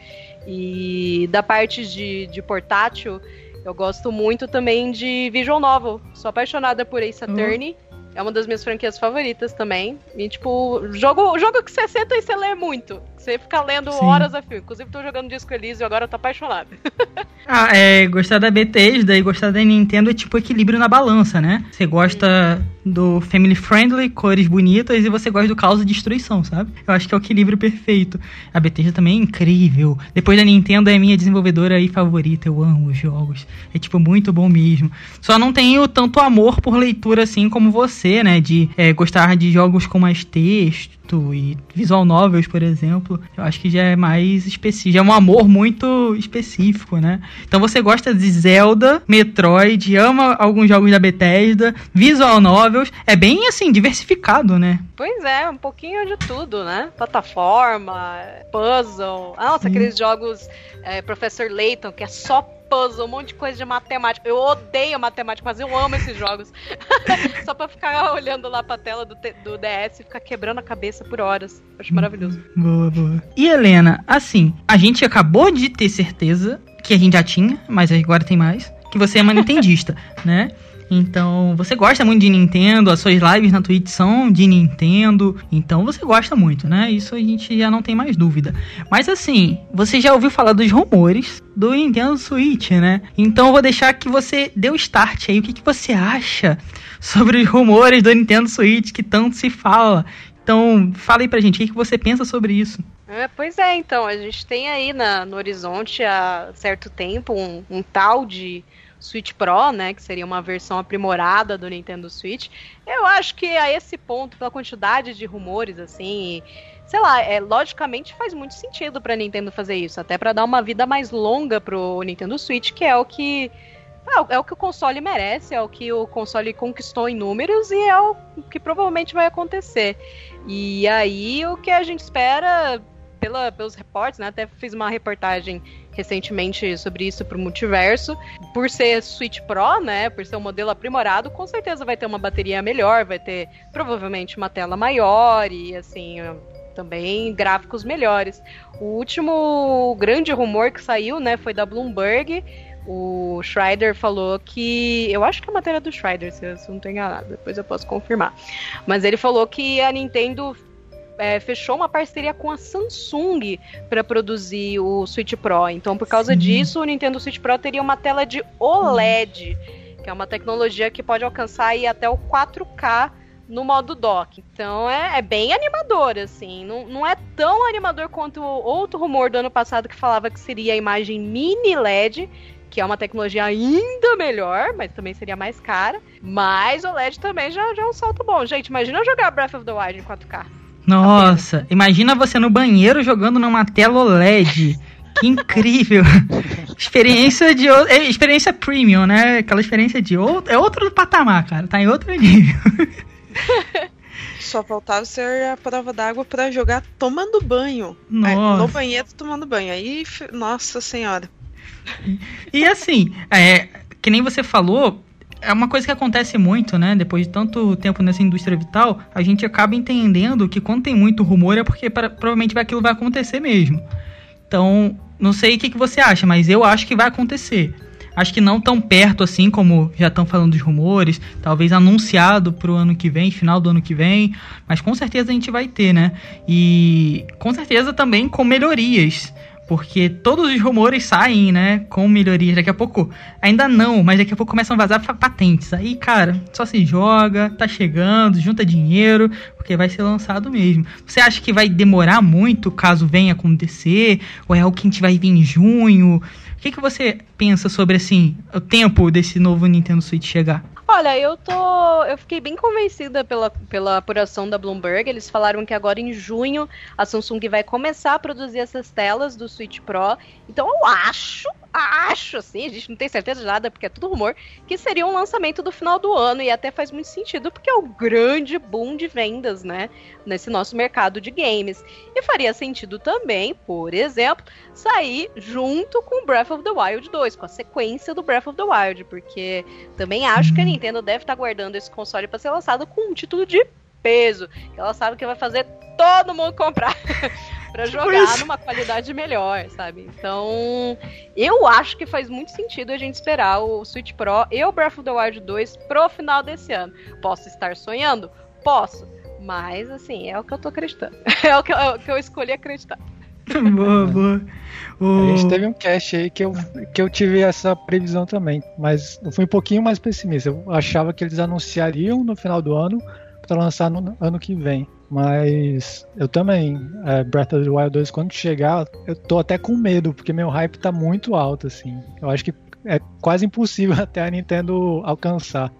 E da parte de, de portátil, eu gosto muito também de Visual Novel. Sou apaixonada por Ace Attorney. É uma das minhas franquias favoritas também. E, tipo, jogo, jogo que você senta e você lê muito. Você fica lendo Sim. horas a fio. Inclusive, tô jogando Disco Elysium e agora eu tô apaixonada. [laughs] Ah, é, gostar da Bethesda e gostar da Nintendo é tipo equilíbrio na balança, né? Você gosta do family friendly, cores bonitas, e você gosta do caos e destruição, sabe? Eu acho que é o equilíbrio perfeito. A Bethesda também é incrível. Depois da Nintendo é minha desenvolvedora aí favorita, eu amo os jogos. É tipo muito bom mesmo. Só não tenho tanto amor por leitura assim como você, né? De é, gostar de jogos com mais texto e visual novels, por exemplo. Eu acho que já é mais específico, já é um amor muito específico, né? Então você gosta de Zelda, Metroid, ama alguns jogos da Bethesda, visual novels, é bem assim diversificado, né? Pois é, um pouquinho de tudo, né? Plataforma, puzzle. Ah, Nossa, Sim. aqueles jogos é, Professor Layton, que é só puzzle, um monte de coisa de matemática. Eu odeio matemática, mas eu amo esses jogos. [laughs] só pra ficar olhando lá pra tela do, do DS e ficar quebrando a cabeça por horas. Acho maravilhoso. Boa, boa. E Helena, assim, a gente acabou de ter certeza que a gente já tinha, mas agora tem mais, que você é uma nintendista, [laughs] né? Então, você gosta muito de Nintendo, as suas lives na Twitch são de Nintendo, então você gosta muito, né? Isso a gente já não tem mais dúvida. Mas assim, você já ouviu falar dos rumores do Nintendo Switch, né? Então eu vou deixar que você dê o start aí. O que, que você acha sobre os rumores do Nintendo Switch que tanto se fala? Então, fala aí pra gente, o que, que você pensa sobre isso? É, pois é, então, a gente tem aí na, no horizonte há certo tempo um, um tal de Switch Pro, né, que seria uma versão aprimorada do Nintendo Switch. Eu acho que a esse ponto, pela quantidade de rumores, assim, sei lá, é, logicamente faz muito sentido pra Nintendo fazer isso, até pra dar uma vida mais longa pro Nintendo Switch, que é o que é o- é o que o console merece, é o que o console conquistou em números e é o que provavelmente vai acontecer. E aí o que a gente espera pela, pelos reportes, né? Até fiz uma reportagem recentemente sobre isso pro Multiverso. Por ser Switch Pro, né? Por ser um modelo aprimorado, com certeza vai ter uma bateria melhor, vai ter provavelmente uma tela maior e assim. Também gráficos melhores. O último grande rumor que saiu, né, foi da Bloomberg. O Schreider falou que. Eu acho que é a matéria do eu se eu não estou enganado. Depois eu posso confirmar. Mas ele falou que a Nintendo é, fechou uma parceria com a Samsung para produzir o Switch Pro. Então, por causa Sim. disso, o Nintendo Switch Pro teria uma tela de OLED, que é uma tecnologia que pode alcançar aí até o 4K no modo dock. Então é, é bem animador, assim. Não, não é tão animador quanto o outro rumor do ano passado que falava que seria a imagem mini LED, que é uma tecnologia ainda melhor, mas também seria mais cara. Mas o LED também já, já é um salto bom. Gente, imagina eu jogar Breath of the Wild em 4K. Nossa, imagina você no banheiro jogando numa tela OLED. Que incrível! [laughs] experiência de é, experiência premium, né? Aquela experiência de outro, é outro patamar, cara. Tá em outro nível. [laughs] Só faltava ser a prova d'água pra jogar tomando banho. É, Nossa. no banheiro tomando banho. Aí, nossa senhora. E assim, é, que nem você falou, é uma coisa que acontece muito, né? Depois de tanto tempo nessa indústria vital, a gente acaba entendendo que quando tem muito rumor é porque pra- provavelmente aquilo vai acontecer mesmo. Então, não sei o que, que você acha, mas eu acho que vai acontecer. Acho que não tão perto assim como já estão falando dos rumores, talvez anunciado pro ano que vem, final do ano que vem, mas com certeza a gente vai ter, né? E com certeza também com melhorias. Porque todos os rumores saem, né? Com melhorias. Daqui a pouco, ainda não, mas daqui a pouco começam a vazar patentes. Aí, cara, só se joga, tá chegando, junta dinheiro, porque vai ser lançado mesmo. Você acha que vai demorar muito caso venha acontecer? Ou é algo que a gente vai vir em junho? O que, que você pensa sobre, assim, o tempo desse novo Nintendo Switch chegar? Olha, eu tô. Eu fiquei bem convencida pela, pela apuração da Bloomberg. Eles falaram que agora em junho a Samsung vai começar a produzir essas telas do Switch Pro. Então eu acho, acho, assim, a gente não tem certeza de nada, porque é tudo rumor, que seria um lançamento do final do ano. E até faz muito sentido, porque é o grande boom de vendas, né? Nesse nosso mercado de games. E faria sentido também, por exemplo, sair junto com Breath of the Wild 2, com a sequência do Breath of the Wild, porque também acho que a Nintendo deve estar guardando esse console para ser lançado com um título de peso, que ela sabe que vai fazer todo mundo comprar [laughs] para jogar numa qualidade melhor, sabe? Então, eu acho que faz muito sentido a gente esperar o Switch Pro e o Breath of the Wild 2 pro final desse ano. Posso estar sonhando? Posso. Mas, assim, é o que eu tô acreditando. [laughs] É o que eu, é o que eu escolhi acreditar. [laughs] boa, boa. O... A gente teve um cast aí que eu, que eu tive essa previsão também, mas eu fui um pouquinho mais pessimista. Eu achava que eles anunciariam no final do ano para lançar no ano que vem. Mas eu também, é, Breath of the Wild 2, quando chegar, eu tô até com medo, porque meu hype tá muito alto, assim. Eu acho que é quase impossível [laughs] até a Nintendo alcançar.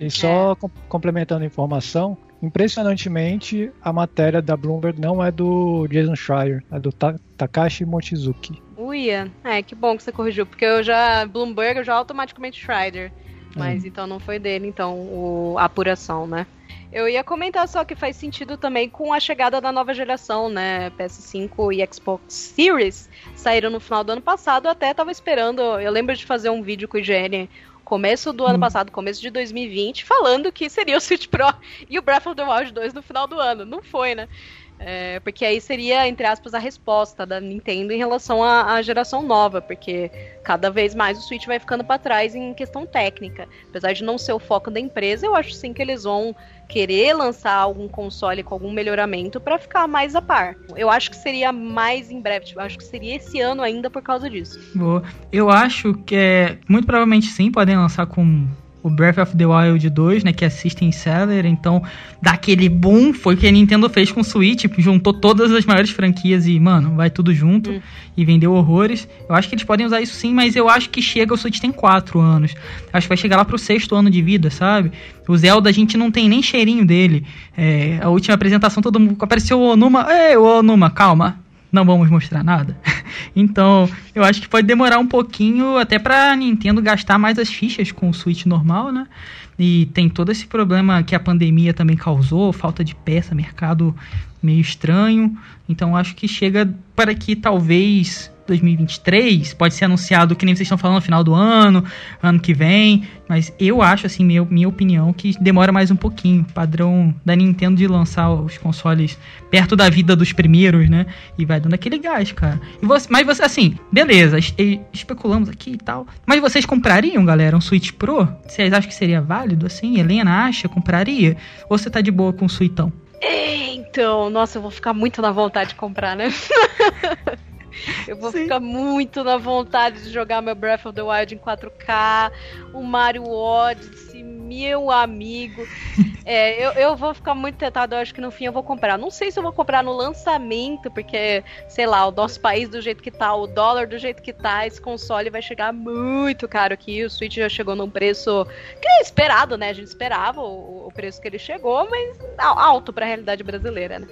E só É. com- complementando a informação, impressionantemente a matéria da Bloomberg não é do Jason Schreier, é do Ta- Takashi Mochizuki. Uia, é, que bom que você corrigiu, porque eu já, Bloomberg, eu já automaticamente Schreider. Mas então não foi dele, então, o, a apuração, né? Eu ia comentar só que faz sentido também com a chegada da nova geração, né? PS5 e Xbox Series saíram no final do ano passado, até tava esperando, eu lembro de fazer um vídeo com o IGN começo do ano passado, começo de 2020, falando que seria o Switch Pro e o Breath of the Wild 2 no final do ano. Não foi, né? É, porque aí seria, entre aspas, a resposta da Nintendo em relação à, à geração nova, porque cada vez mais o Switch vai ficando para trás em questão técnica. Apesar de não ser o foco da empresa, eu acho sim que eles vão querer lançar algum console com algum melhoramento para ficar mais a par. Eu acho que seria mais em breve, tipo, acho que seria esse ano ainda por causa disso. Boa. Eu acho que é. Muito provavelmente sim, podem lançar com o Breath of the Wild 2, né? Que é System Seller. Então, daquele boom foi o que a Nintendo fez com o Switch. Juntou todas as maiores franquias e, mano, vai tudo junto. Hum. E vendeu horrores. Eu acho que eles podem usar isso sim, mas eu acho que chega. O Switch tem 4 anos. Acho que vai chegar lá pro sexto ano de vida, sabe? O Zelda a gente não tem nem cheirinho dele. É, a última apresentação todo mundo. Apareceu o Onuma. Ei, o Onuma, calma não vamos mostrar nada. [laughs] então, eu acho que pode demorar um pouquinho até pra Nintendo gastar mais as fichas com o Switch normal, né? E tem todo esse problema que a pandemia também causou, falta de peça, mercado meio estranho. Então, acho que chega para que talvez 2023 pode ser anunciado, que nem vocês estão falando, no final do ano, ano que vem. Mas eu acho, assim, minha, minha opinião, que demora mais um pouquinho. Padrão da Nintendo de lançar os consoles perto da vida dos primeiros, né? E vai dando aquele gás, cara. Você, mas você, assim, beleza, es- especulamos aqui e tal. Mas vocês comprariam, galera, um Switch Pro? Vocês acham que seria válido, assim? Helena acha, compraria? Ou você tá de boa com o Suitão? Então, nossa, eu vou ficar muito na vontade de comprar, né? [laughs] eu vou Sim. ficar muito na vontade de jogar meu Breath of the Wild em 4K, o Mario Odyssey, meu amigo. [laughs] É, eu, eu vou ficar muito tentado, eu acho que no fim eu vou comprar. Não sei se eu vou comprar no lançamento, porque, sei lá, o nosso país do jeito que tá, o dólar do jeito que tá, esse console vai chegar muito caro aqui. O Switch já chegou num preço que é esperado, né? A gente esperava o, o preço que ele chegou, mas al- alto pra realidade brasileira, né?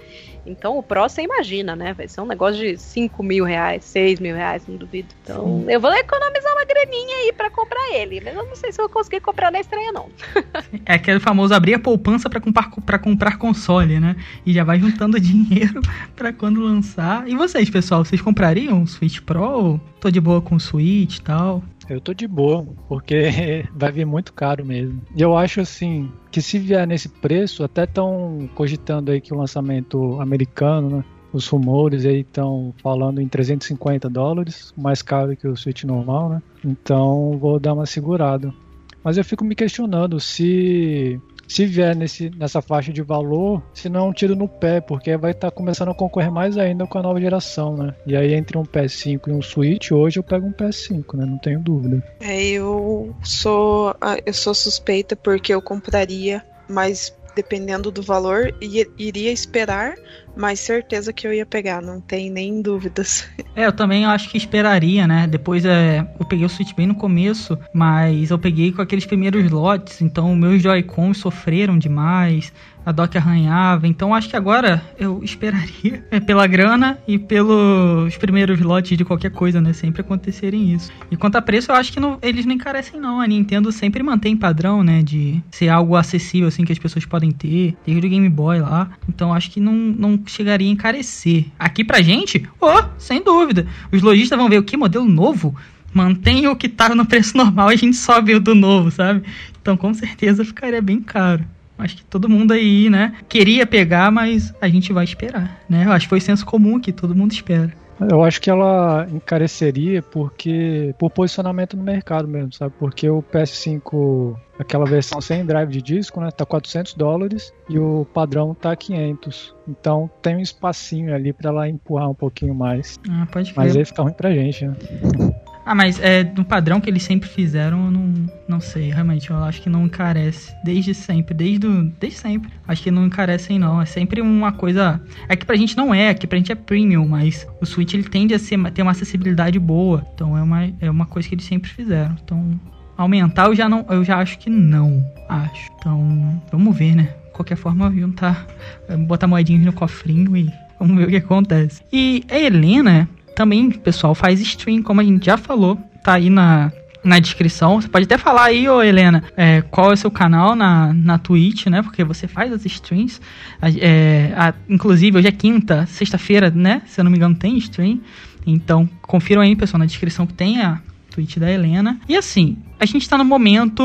Então o Pro você imagina, né? Vai ser um negócio de 5 mil reais, 6 mil reais, não duvido. Então eu vou economizar uma graninha aí pra comprar ele, mas eu não sei se eu vou conseguir comprar na estreia, não. [laughs] É aquele famoso abrir a poupança pra comprar, pra comprar console, né? E já vai juntando [laughs] dinheiro pra quando lançar. E vocês, pessoal, vocês comprariam um Switch Pro? Tô de boa com o Switch e tal? Eu tô de boa, porque [laughs] vai vir muito caro mesmo. E eu acho assim que se vier nesse preço, até estão cogitando aí que o lançamento americano, né? os rumores aí estão falando em 350 dólares, mais caro que o Switch normal, né? Então vou dar uma segurada. Mas eu fico me questionando se se vier nesse, nessa faixa de valor, se não é um tiro no pé, porque vai estar tá começando a concorrer mais ainda com a nova geração, né? E aí entre um PS5 e um Switch, hoje eu pego um PS5, né? Não tenho dúvida. É, eu sou eu sou suspeita porque eu compraria, mas dependendo do valor, iria esperar, mas certeza que eu ia pegar, não tem nem dúvidas. [laughs] É, eu também acho que esperaria, né? Depois é, eu peguei o Switch bem no começo, mas eu peguei com aqueles primeiros lotes, então meus Joy-Cons sofreram demais a dock arranhava. Então acho que agora eu esperaria [laughs] é, pela grana e pelos primeiros lotes de qualquer coisa, né? Sempre acontecerem isso. E quanto a preço, eu acho que não, eles não encarecem, não. A Nintendo sempre mantém padrão, né? De ser algo acessível, assim, que as pessoas podem ter. Desde o Game Boy lá. Então acho que não, não chegaria a encarecer. Aqui pra gente, oh, sem dúvida. Os lojistas vão ver o que? Modelo novo? Mantém o que tá no preço normal e a gente sobe o do novo, sabe? Então com certeza ficaria bem caro. Acho que todo mundo aí, né, queria pegar, mas a gente vai esperar, né? Acho que foi senso comum que todo mundo espera. Eu acho que ela encareceria porque por posicionamento no mercado mesmo, sabe? Porque o PS5, aquela versão sem drive de disco, né, tá 400 dólares e o padrão tá 500. Então tem um espacinho ali para ela empurrar um pouquinho mais. Ah, pode Mas aí fica ruim pra gente, né? Ah, mas é do padrão que eles sempre fizeram, eu não, não sei, realmente, eu acho que não encarece. Desde sempre, desde, desde sempre. Acho que não encarecem, não. É sempre uma coisa. É que pra gente não é, que pra gente é premium, mas o Switch ele tende a ser, ter uma acessibilidade boa. Então é uma, é uma coisa que eles sempre fizeram. Então, aumentar eu já não. Eu já acho que não. Acho. Então, vamos ver, né? De qualquer forma, juntar. Botar moedinhas no cofrinho e vamos ver o que acontece. E a Helena também, pessoal, faz stream, como a gente já falou, tá aí na, na descrição. Você pode até falar aí, ô Helena, é, qual é o seu canal na, na Twitch, né? Porque você faz as streams. É, a, inclusive, hoje é quinta, sexta-feira, né? Se eu não me engano, tem stream. Então, confiram aí, pessoal, na descrição que tem a Twitch da Helena. E assim, a gente tá num momento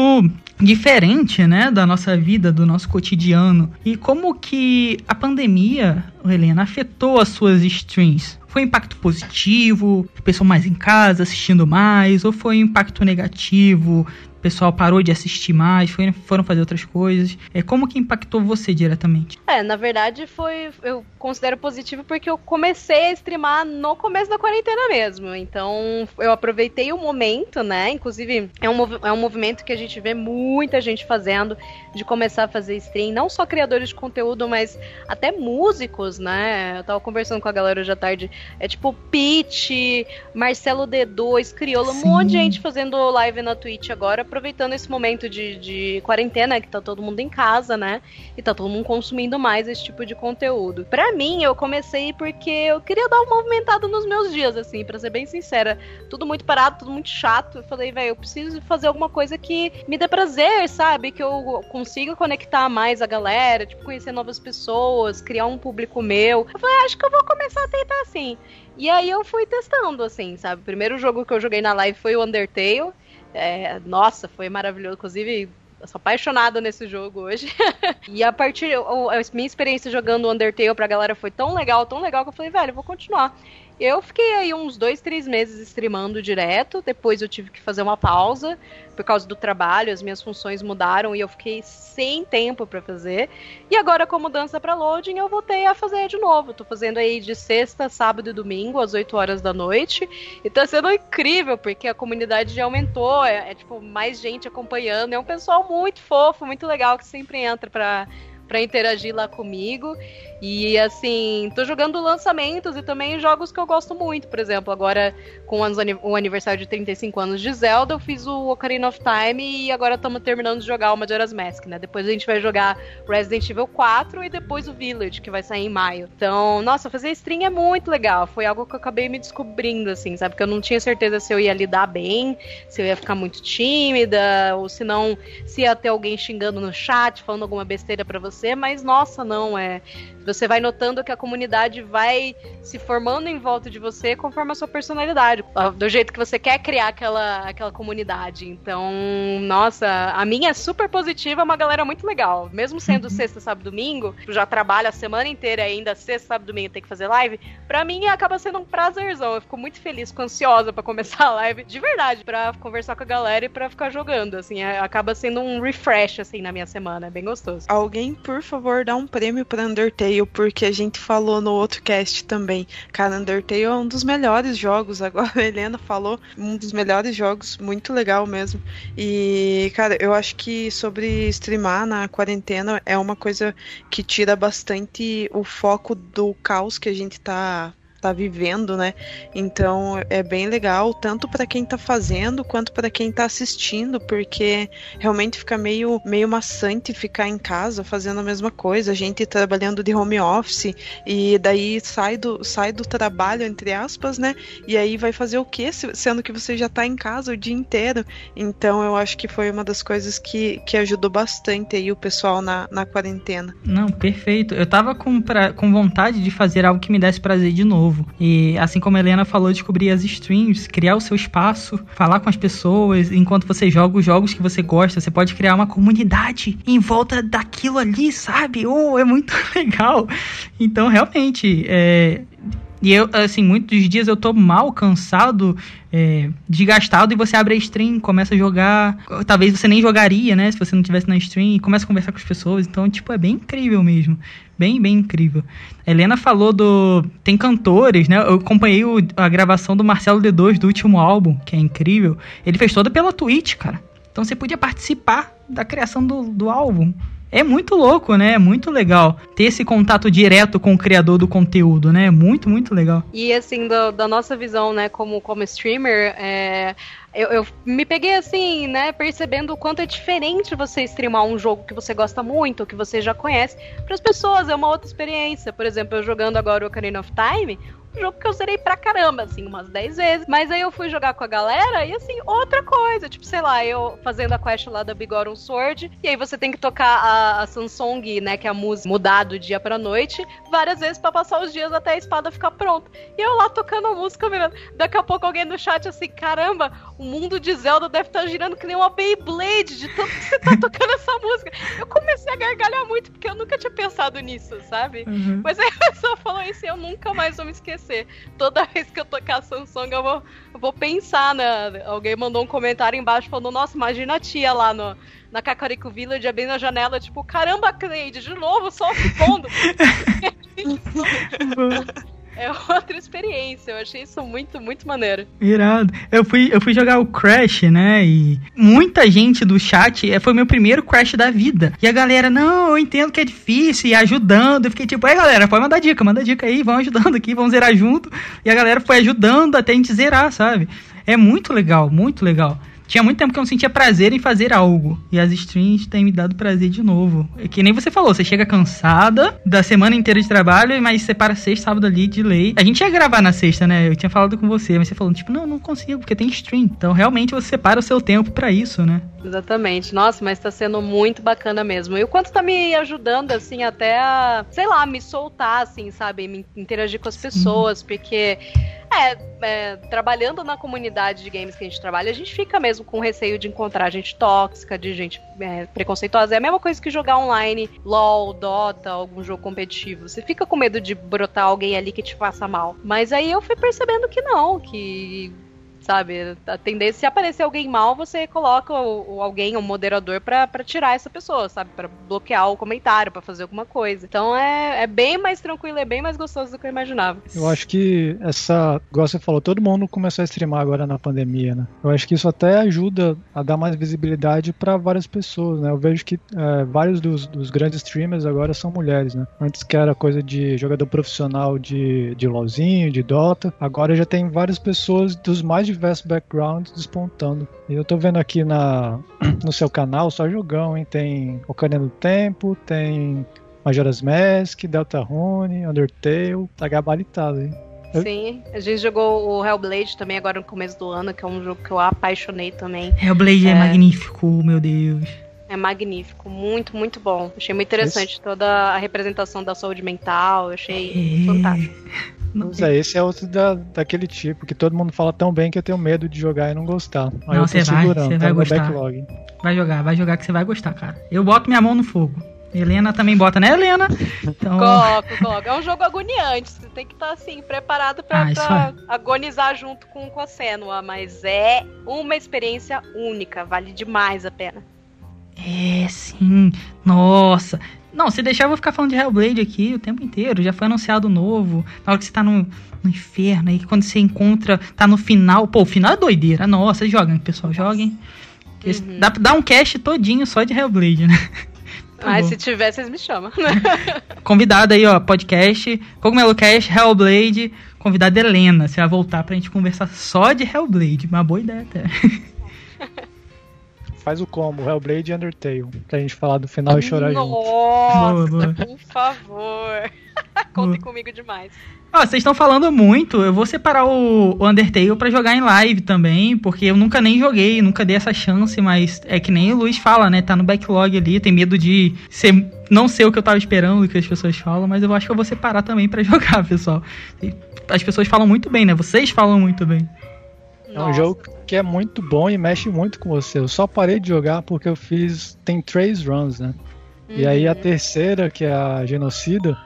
diferente, né, da nossa vida, do nosso cotidiano. E como que a pandemia, Helena, afetou as suas streams? Foi impacto positivo? Pessoa mais em casa assistindo mais? Ou foi impacto negativo? O pessoal parou de assistir mais, foi, foram fazer outras coisas. É, como que impactou você diretamente? É, na verdade foi, eu considero positivo porque eu comecei a streamar no começo da quarentena mesmo. Então eu aproveitei o momento, né? Inclusive é um, é um movimento que a gente vê muita gente fazendo de começar a fazer stream, não só criadores de conteúdo, mas até músicos, né? Eu tava conversando com a galera hoje à tarde. É tipo Pete, Marcelo D2, Criolo, um monte de gente fazendo live na Twitch agora aproveitando esse momento de, de quarentena, que tá todo mundo em casa, né? E tá todo mundo consumindo mais esse tipo de conteúdo. Para mim, eu comecei porque eu queria dar uma movimentada nos meus dias, assim, para ser bem sincera. Tudo muito parado, tudo muito chato. Eu falei, velho, eu preciso fazer alguma coisa que me dê prazer, sabe? Que eu consiga conectar mais a galera, tipo, conhecer novas pessoas, criar um público meu. Eu falei, ah, acho que eu vou começar a tentar assim. E aí eu fui testando, assim, sabe? O primeiro jogo que eu joguei na live foi o Undertale. É, nossa, foi maravilhoso. Inclusive, eu sou apaixonada nesse jogo hoje. [laughs] e a partir. A minha experiência jogando Undertale pra galera foi tão legal, tão legal, que eu falei, velho, vou continuar. Eu fiquei aí uns dois, três meses streamando direto. Depois eu tive que fazer uma pausa por causa do trabalho, as minhas funções mudaram e eu fiquei sem tempo para fazer. E agora, com mudança para loading, eu voltei a fazer de novo. Tô fazendo aí de sexta, sábado e domingo, às 8 horas da noite. E tá sendo incrível, porque a comunidade já aumentou. É, é tipo, mais gente acompanhando. É um pessoal muito fofo, muito legal que sempre entra pra para interagir lá comigo. E assim, tô jogando lançamentos e também jogos que eu gosto muito. Por exemplo, agora com o aniversário de 35 anos de Zelda, eu fiz o Ocarina of Time e agora estamos terminando de jogar o Majora's Mask, né? Depois a gente vai jogar Resident Evil 4 e depois o Village, que vai sair em maio. Então, nossa, fazer stream é muito legal. Foi algo que eu acabei me descobrindo, assim, sabe? Porque eu não tinha certeza se eu ia lidar bem, se eu ia ficar muito tímida, ou se não, se ia ter alguém xingando no chat, falando alguma besteira para você você, mas nossa, não, é. Você vai notando que a comunidade vai se formando em volta de você conforme a sua personalidade, do jeito que você quer criar aquela, aquela comunidade. Então, nossa, a minha é super positiva, é uma galera muito legal. Mesmo sendo uhum. sexta, sábado, domingo, já trabalho a semana inteira ainda sexta, sábado, domingo tem que fazer live, pra mim acaba sendo um prazerzão. Eu fico muito feliz, fico ansiosa para começar a live, de verdade, para conversar com a galera e para ficar jogando, assim, é, acaba sendo um refresh, assim, na minha semana, é bem gostoso. Alguém, por favor, dá um prêmio pra Undertale, porque a gente falou no outro cast também. Cara, Undertale é um dos melhores jogos, [laughs] agora a Helena falou, um dos melhores jogos, muito legal mesmo. E, cara, eu acho que sobre streamar na quarentena é uma coisa que tira bastante o foco do caos que a gente tá tá vivendo, né? Então é bem legal, tanto para quem tá fazendo quanto para quem tá assistindo, porque realmente fica meio, meio maçante ficar em casa fazendo a mesma coisa, a gente trabalhando de home office e daí sai do, sai do trabalho, entre aspas, né? E aí vai fazer o quê? Sendo que você já tá em casa o dia inteiro. Então eu acho que foi uma das coisas que, que ajudou bastante aí o pessoal na, na quarentena. Não, perfeito. Eu tava com, pra, com vontade de fazer algo que me desse prazer de novo novo. E assim como a Helena falou, descobrir as streams, criar o seu espaço, falar com as pessoas enquanto você joga os jogos que você gosta. Você pode criar uma comunidade em volta daquilo ali, sabe? Oh, é muito [laughs] legal. Então, realmente, é, e eu, assim, muitos dias eu tô mal, cansado, é, desgastado, e você abre a stream, começa a jogar. Talvez você nem jogaria, né? Se você não tivesse na stream, e começa a conversar com as pessoas. Então, tipo, é bem incrível mesmo. Bem, bem incrível. Helena falou do. Tem cantores, né? Eu acompanhei o, a gravação do Marcelo D2 do último álbum, que é incrível. Ele fez toda pela Twitch, cara. Então você podia participar da criação do, do álbum. É muito louco, né? É muito legal ter esse contato direto com o criador do conteúdo, né? Muito, muito legal. E assim, do, da nossa visão, né, como, como streamer, é, eu, eu, me peguei assim, né, percebendo o quanto é diferente você streamar um jogo que você gosta muito, que você já conhece. Para as pessoas é uma outra experiência. Por exemplo, eu jogando agora o Ocarina of Time, jogo que eu zerei pra caramba, assim, umas 10 vezes. Mas aí eu fui jogar com a galera e, assim, outra coisa. Tipo, sei lá, eu fazendo a quest lá da Bigoron Sword. E aí você tem que tocar a, a Samsung, né, que é a música mudar do dia pra noite, várias vezes para passar os dias até a espada ficar pronta. E eu lá tocando a música, meu, daqui a pouco alguém no chat assim, caramba, o mundo de Zelda deve estar tá girando que nem uma Beyblade, de tanto que você tá [laughs] tocando essa música. Eu comecei a gargalhar muito, porque eu nunca tinha pensado nisso, sabe? Uhum. Mas aí a pessoa falou isso e eu nunca mais vou me esquecer acontecer. Toda vez que eu tocar Samsung, eu vou, eu vou pensar, né? Alguém mandou um comentário embaixo falando, nossa, imagina a tia lá no, na Cacarico Village abrindo a janela, tipo, caramba, Cleide, de novo, só o fundo. [laughs] [laughs] [laughs] é outra experiência. Eu achei isso muito, muito maneiro. Irado. Eu fui, eu fui jogar o Crash, né? E muita gente do chat é, foi meu primeiro Crash da vida. E a galera, não, eu entendo que é difícil, e ajudando. Eu fiquei tipo, aí galera, pode mandar dica, manda dica aí, vão ajudando aqui, vamos zerar junto. E a galera foi ajudando até a gente zerar, sabe? É muito legal, muito legal. Tinha muito tempo que eu não sentia prazer em fazer algo. E as streams têm me dado prazer de novo. É que nem você falou, você chega cansada da semana inteira de trabalho, mas separa sexta, sábado ali de lei. A gente ia gravar na sexta, né? Eu tinha falado com você, mas você falou, tipo, não, não consigo, porque tem stream. Então realmente você separa o seu tempo para isso, né? Exatamente. Nossa, mas tá sendo muito bacana mesmo. E o quanto tá me ajudando, assim, até a, sei lá, me soltar, assim, sabe? Me interagir com as pessoas, porque é, é, trabalhando na comunidade de games que a gente trabalha, a gente fica mesmo com receio de encontrar gente tóxica, de gente é, preconceituosa. É a mesma coisa que jogar online, LOL, Dota, algum jogo competitivo. Você fica com medo de brotar alguém ali que te faça mal. Mas aí eu fui percebendo que não, que sabe? A tendência, se aparecer alguém mal, você coloca o, o alguém, um moderador, para tirar essa pessoa, sabe? para bloquear o comentário, para fazer alguma coisa. Então é, é bem mais tranquilo, é bem mais gostoso do que eu imaginava. Eu acho que essa, igual você falou, todo mundo começou a streamar agora na pandemia, né? Eu acho que isso até ajuda a dar mais visibilidade para várias pessoas, né? Eu vejo que é, vários dos, dos, grandes streamers agora são mulheres, né? Antes que era coisa de jogador profissional de, de LOLzinho, de Dota, agora já tem várias pessoas dos mais diversos backgrounds despontando. E eu tô vendo aqui na, [clears throat] no seu canal só jogão, hein? Tem Ocarina do Tempo, tem Majora's Mask, Deltarune, Undertale, tá gabaritado, hein? Sim, a gente jogou o Hellblade também agora no começo do ano, que é um jogo que eu apaixonei também. Hellblade é, é magnífico, meu Deus. É magnífico, muito, muito bom. Achei muito interessante esse... toda a representação da saúde mental, achei é... fantástico. Mas é, esse é outro da, daquele tipo que todo mundo fala tão bem que eu tenho medo de jogar e não gostar. Aí não, você vai, você vai gostar. Backlog. Vai jogar, vai jogar que você vai gostar, cara. Eu boto minha mão no fogo. Helena também bota, né, Helena? Então... Coloco, coloco. É um jogo agoniante. Você tem que estar, tá, assim, preparado pra, ah, pra é. agonizar junto com, com a Senua. Mas é uma experiência única. Vale demais a pena. É, sim. Nossa. Não, se deixar eu vou ficar falando de Hellblade aqui o tempo inteiro. Já foi anunciado novo. Na hora que você tá no, no inferno aí, quando você encontra, tá no final. Pô, o final é doideira. Nossa, joguem, pessoal, joguem. Uhum. Dá pra dar um cast todinho só de Hellblade, né? [laughs] Tá Mas se tiver, vocês me chamam. [laughs] Convidado aí, ó, podcast, Cogumelo Cast, Hellblade, convidada Helena. Você vai voltar pra gente conversar só de Hellblade. Uma boa ideia até. [laughs] Faz o combo, Hellblade e Undertale, pra gente falar do final e chorar Nossa, junto. Nossa, por favor. [laughs] Contem comigo demais. Ó, vocês estão falando muito. Eu vou separar o, Undertale para jogar em live também, porque eu nunca nem joguei, nunca dei essa chance, mas é que nem o Luiz fala, né? Tá no backlog ali, tem medo de ser, não ser o que eu tava esperando que as pessoas falam, mas eu acho que eu vou separar também para [laughs] jogar, pessoal. As pessoas falam muito bem, né? Vocês falam muito bem. É um jogo que é muito bom e mexe muito com você. Eu só parei de jogar porque eu fiz. Tem três runs, né? Uhum. E aí a uhum. terceira, que é a Genocida,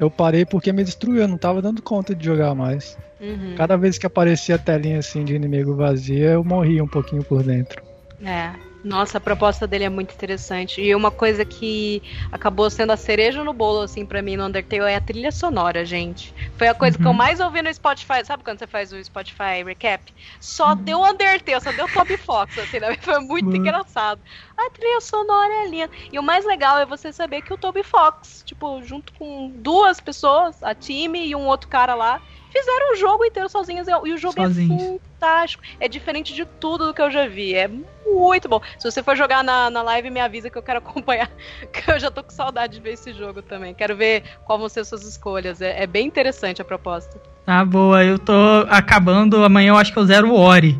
eu parei porque me destruiu, eu não tava dando conta de jogar mais. Uhum. Cada vez que aparecia a telinha assim de inimigo vazia, eu morria um pouquinho por dentro. É. Nossa, a proposta dele é muito interessante. E uma coisa que acabou sendo a cereja no bolo, assim, para mim no Undertale é a trilha sonora, gente. Foi a coisa uhum. que eu uhum. mais ouvi no Spotify. Sabe quando você faz o Spotify Recap? Só uhum. deu Undertale, só deu Toby Fox, assim, né? [laughs] Foi muito uhum. engraçado. A trilha sonora é linda. E o mais legal é você saber que o Toby Fox, tipo, junto com duas pessoas, a time e um outro cara lá, fizeram o jogo inteiro sozinhos e o jogo é sozinhos. é fantástico. É diferente de tudo do que eu já vi. É muito bom. Se você for jogar na, na live, me avisa que eu quero [laughs] acompanhar. Que eu já tô com saudade de ver esse jogo também. Quero ver qual vão ser suas escolhas. É, é bem interessante a proposta. Ah, boa. Eu tô acabando. Amanhã eu acho que eu zero o Ori.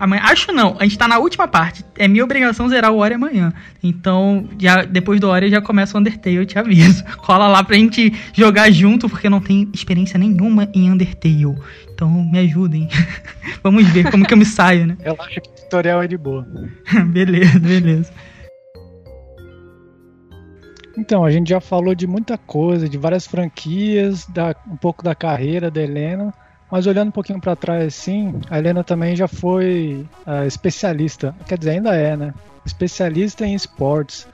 Amanhã, acho não, a gente tá na última parte. É minha obrigação zerar o Ori amanhã. Então, já, depois do Ori já começa o Undertale, eu te aviso. [laughs] Cola lá pra gente jogar junto, porque não tenho experiência nenhuma em Undertale. Então, me ajudem. [laughs] Vamos ver como que eu me saio, né? [laughs] Eu acho que o tutorial é de boa. beleza, beleza. Então, a gente já falou de muita coisa, de várias franquias, da, um pouco da carreira da Helena. Mas olhando um pouquinho para trás, assim, a Helena também já foi uh, especialista, quer dizer, ainda é, né? Especialista em esportes.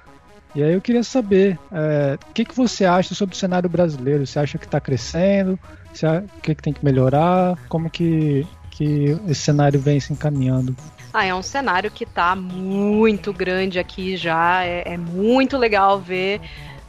E aí eu queria saber, é, o que, que você acha sobre o cenário brasileiro? Você acha que está crescendo? O que, que tem que melhorar? Como que, que esse cenário vem se encaminhando? Ah, é um cenário que está muito grande aqui já. É, é muito legal ver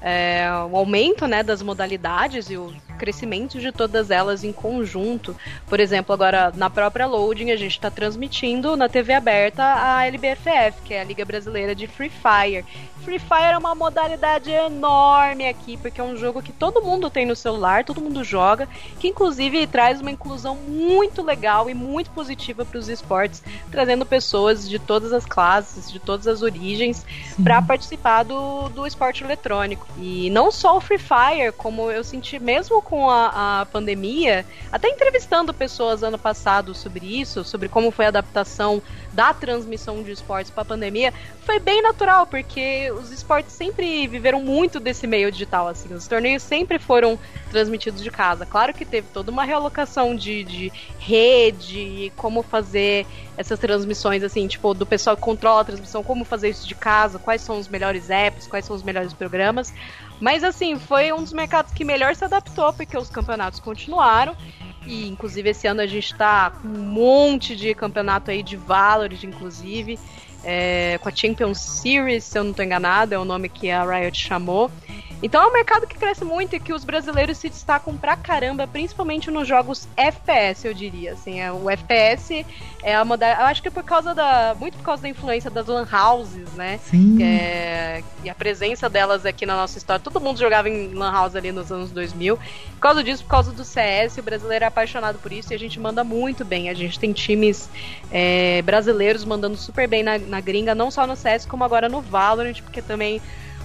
é, o aumento né, das modalidades e o crescimento de todas elas em conjunto. Por exemplo, agora na própria Loading a gente está transmitindo na TV aberta a LBFF, que é a Liga Brasileira de Free Fire. Free Fire é uma modalidade enorme aqui, porque é um jogo que todo mundo tem no celular, todo mundo joga, que inclusive traz uma inclusão muito legal e muito positiva para os esportes, trazendo pessoas de todas as classes, de todas as origens, para participar do, do esporte eletrônico. E não só o Free Fire, como eu senti mesmo com a, a pandemia, até entrevistando pessoas ano passado sobre isso, sobre como foi a adaptação da transmissão de esportes para a pandemia, foi bem natural, porque os esportes sempre viveram muito desse meio digital, assim. Os torneios sempre foram transmitidos de casa. Claro que teve toda uma realocação de, de rede, como fazer essas transmissões, assim, tipo, do pessoal que controla a transmissão, como fazer isso de casa, quais são os melhores apps, quais são os melhores programas. Mas, assim, foi um dos mercados que melhor se adaptou, porque os campeonatos continuaram. E inclusive esse ano a gente está com um monte de campeonato aí de Valorant, inclusive. É, com a Champions Series, se eu não estou enganado, é o nome que a Riot chamou. Então é um mercado que cresce muito e que os brasileiros se destacam pra caramba, principalmente nos jogos FPS, eu diria. Assim, é, o FPS é a modalidade. Eu acho que é por causa da. Muito por causa da influência das Lan Houses, né? Sim. É, e a presença delas aqui na nossa história. Todo mundo jogava em Lan House ali nos anos 2000. Por causa disso, por causa do CS, o brasileiro é apaixonado por isso e a gente manda muito bem. A gente tem times é, brasileiros mandando super bem na, na gringa, não só no CS, como agora no Valorant, porque também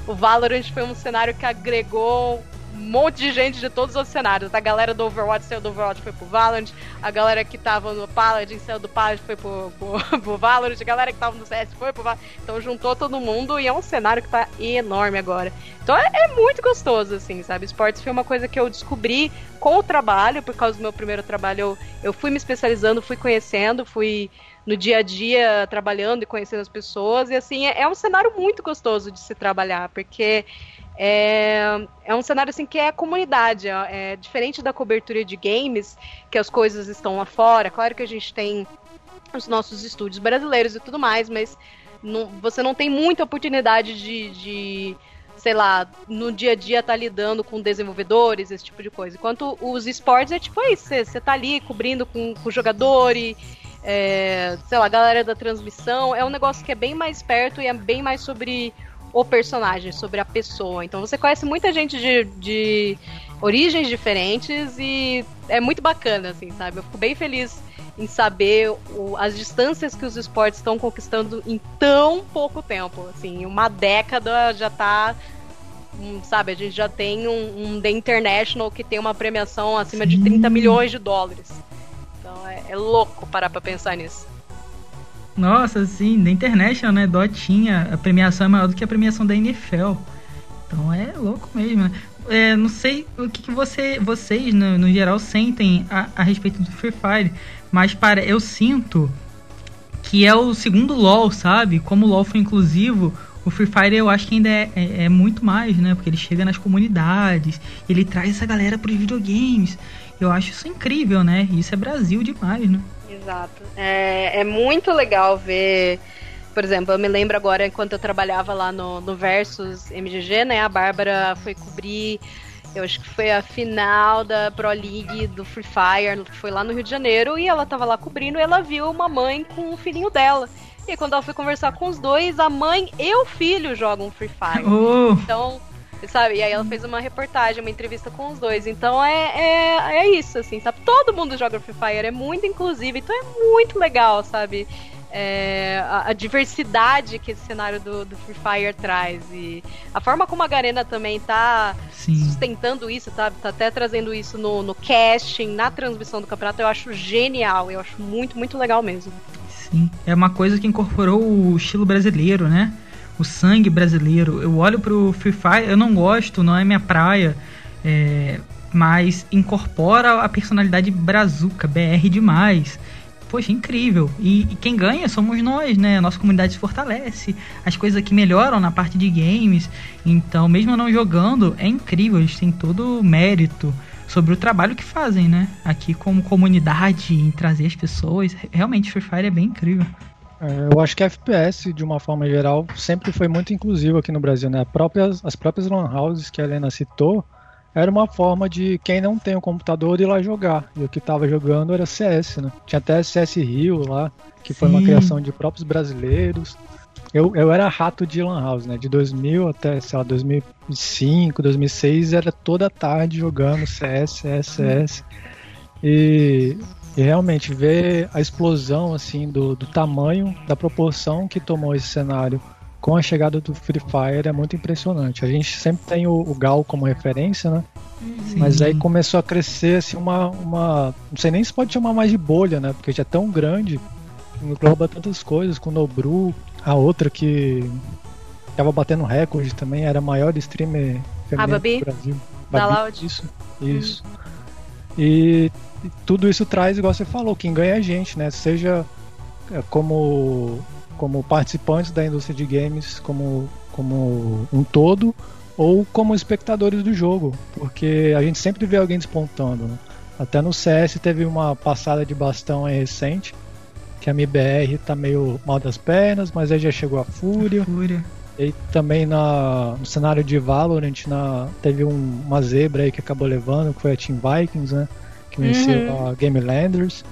o Valorant foi um cenário que agregou um monte de gente de todos os cenários. A galera do Overwatch saiu do Overwatch foi pro Valorant, a galera que tava no Paladin saiu do Paladin foi pro, pro, [laughs] pro Valorant, a galera que tava no CS foi pro Valorant. Então juntou todo mundo e é um cenário que tá enorme agora. Então é, é muito gostoso, assim, sabe? Esportes foi uma coisa que eu descobri com o trabalho, por causa do meu primeiro trabalho, eu, eu fui me especializando, fui conhecendo, fui no dia a dia trabalhando e conhecendo as pessoas. E assim, é, é um cenário muito gostoso de se trabalhar, porque é, é um cenário assim que é comunidade. É, é diferente da cobertura de games, que as coisas estão lá fora. Claro que a gente tem os nossos estúdios brasileiros e tudo mais, mas não, você não tem muita oportunidade de, de sei lá, no dia a dia tá lidando com desenvolvedores, esse tipo de coisa. Enquanto os esportes é tipo isso, você, você tá ali cobrindo com, com o jogador e, é, sei lá, a galera da transmissão. É um negócio que é bem mais perto e é bem mais sobre o personagem, sobre a pessoa. Então você conhece muita gente de, de origens diferentes e é muito bacana, assim, sabe? Eu fico bem feliz em saber o, as distâncias que os esportes estão conquistando em tão pouco tempo. Assim, uma década já tá. Um, sabe, a gente já tem um, um The International que tem uma premiação acima Sim. de 30 milhões de dólares. Então é, é louco parar pra pensar nisso. Nossa, sim, da International, né? Dotinha, a premiação é maior do que a premiação da NFL. Então é louco mesmo, né? É, não sei o que, que você, vocês, no, no geral, sentem a, a, respeito do Free Fire, mas para eu sinto que é o segundo LoL, sabe? Como o LoL foi inclusivo, o Free Fire eu acho que ainda é, é, é muito mais, né? Porque ele chega nas comunidades, ele traz essa galera para os videogames. Eu acho isso incrível, né? Isso é Brasil demais, né? Exato. É, é muito legal ver. Por exemplo, eu me lembro agora, enquanto eu trabalhava lá no, no Versus MGG, né? A Bárbara foi cobrir, eu acho que foi a final da Pro League do Free Fire, foi lá no Rio de Janeiro, e ela tava lá cobrindo e ela viu uma mãe com o filhinho dela. E quando ela foi conversar com os dois, a mãe e o filho jogam Free Fire. [laughs] Oh. Então, sabe? E aí ela fez uma reportagem, uma entrevista com os dois. Então é, é, é isso, assim, sabe? Todo mundo joga Free Fire, é muito inclusive, então é muito legal, sabe? É, a, a, diversidade que esse cenário do, do, Free Fire traz. E a forma como a Garena também tá Sim. sustentando isso, tá, tá até trazendo isso no, no casting, na transmissão do campeonato, eu acho genial. Eu acho muito, muito legal mesmo. Sim, é uma coisa que incorporou o estilo brasileiro, né? O sangue brasileiro. Eu olho pro Free Fire, eu não gosto, não é minha praia, é, mas incorpora a personalidade brazuca, BR demais. Poxa, incrível. E, e, quem ganha somos nós, né? A nossa comunidade se fortalece. As coisas aqui melhoram na parte de games. Então, mesmo não jogando, é incrível. Eles têm todo o mérito sobre o trabalho que fazem, né? Aqui como comunidade, em trazer as pessoas. Realmente, Free Fire é bem incrível. É, eu acho que a FPS, de uma forma geral, sempre foi muito inclusivo aqui no Brasil, né? Próprias, as próprias lan houses que a Helena citou, era uma forma de quem não tem o um computador ir lá jogar. E o que estava jogando era CS, né? Tinha até CS Rio lá, que foi Sim. uma criação de próprios brasileiros. Eu, eu era rato de lan house, né? De 2000 até, sei lá, 2005, 2006, era toda tarde jogando CS, CS, CS. E e realmente ver a explosão assim do, do tamanho, da proporção que tomou esse cenário com a chegada do Free Fire é muito impressionante. A gente sempre tem o, o Gal como referência, né? Sim. Mas aí começou a crescer assim uma, uma. Não sei nem se pode chamar mais de bolha, né? Porque já é tão grande, engloba tantas coisas, com o Nobru, a outra que tava batendo recorde também, era a maior streamer feminina do Brasil. Da Loud. Isso, isso. Uhum. E tudo isso traz, igual você falou, quem ganha é a gente, né? Seja é, como, como participantes da indústria de games, como, como um todo, ou como espectadores do jogo, porque a gente sempre vê alguém despontando. Né? Até no CS teve uma passada de bastão recente, que a MBR tá meio mal das pernas, mas aí já chegou a Fúria. Fúria. E também na, no cenário de Valorant na, teve um, uma zebra aí que acabou levando, que foi a Team Vikings, né? Que venceu Uhum. a Game Landers.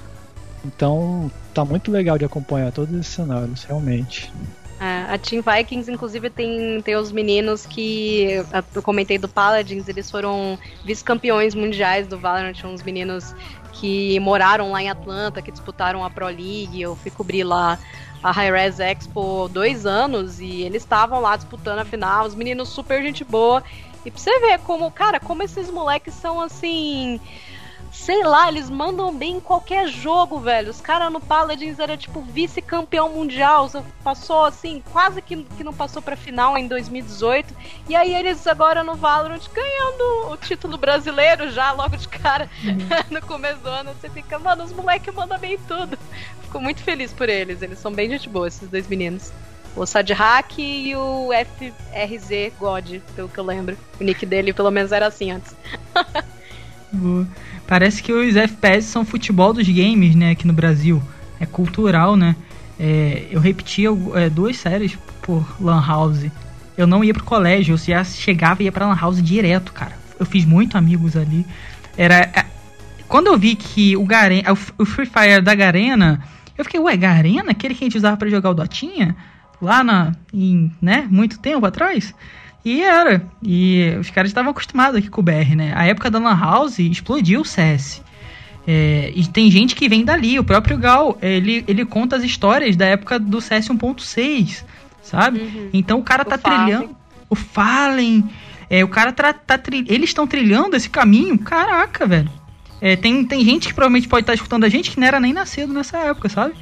Então tá muito legal de acompanhar todos esses cenários, realmente. É, a Team Vikings, inclusive, tem, tem os meninos que. Eu comentei do Paladins, eles foram vice-campeões mundiais do Valorant, uns meninos que moraram lá em Atlanta, que disputaram a Pro League. Eu fui cobrir lá a Hi-Res Expo dois anos e eles estavam lá disputando a final, os meninos super gente boa. E pra você ver como, cara, como esses moleques são assim. Sei lá, eles mandam bem em qualquer jogo, velho. Os caras no Paladins era tipo vice-campeão mundial. Passou assim, quase que, que não passou pra final em 2018. E aí eles agora no Valorant ganhando o título brasileiro já logo de cara [laughs] no começo do ano. Você fica, mano, os moleques mandam bem em tudo. Fico muito feliz por eles. Eles são bem gente boa, esses dois meninos. O Sadhack e o FRZ God, pelo que eu lembro. O nick dele pelo menos era assim antes. [laughs] O- Parece que os FPS são futebol dos games, né, aqui no Brasil. É cultural, né? É, eu repetia é, duas séries por Lan House. Eu não ia pro colégio, eu já chegava e ia pra Lan House direto, cara. Eu fiz muito amigos ali. Era. é, Quando eu vi que o, Garen, o Free Fire da Garena, eu fiquei, ué, Garena? Aquele que a gente usava pra jogar o Dotinha? Lá na. Em, né? Muito tempo atrás? E era. E os caras estavam acostumados aqui com o BR, né? A época da Lan House explodiu o CS. É, e tem gente que vem dali. O próprio Gal, ele, ele conta as histórias da época do CS 1.6, sabe? Então o cara O tá Fallen. trilhando. O Fallen. É, o cara tá, tá tri- Eles estão trilhando esse caminho. Caraca, velho. É, tem, tem gente que provavelmente pode estar escutando a gente que não era nem nascido nessa época, sabe?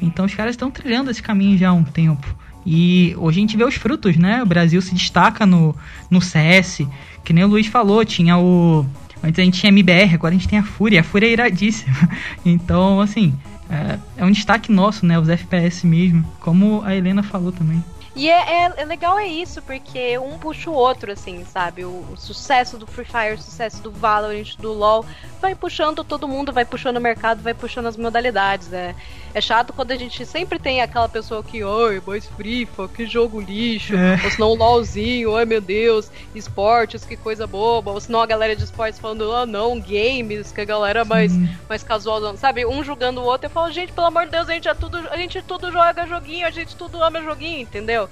Então os caras estão trilhando esse caminho já há um tempo. E hoje a gente vê os frutos, né? O Brasil se destaca no, no CS. Que nem o Luiz falou, tinha o. Antes a gente tinha MBR, agora a gente tem a Fúria. A Fúria é iradíssima. [laughs] Então, assim, é, é um destaque nosso, né? Os FPS mesmo. Como a Helena falou também. E é, é- é legal é isso, porque um puxa o outro, assim, sabe? O, o sucesso do Free Fire, o sucesso do Valorant, do LoL, vai puxando todo mundo, vai puxando o mercado, vai puxando as modalidades. É, é chato quando a gente sempre tem aquela pessoa que, oi, boys frifa, que jogo lixo, É. ou senão um LOLzinho, ai meu Deus, esportes, que coisa boba, ou senão a galera de esportes falando, ah não, games, que a galera mais mais casual, sabe? Um julgando o outro, eu falo, gente, pelo amor de Deus, a gente é tudo, a gente tudo joga joguinho, a gente tudo ama joguinho, entendeu?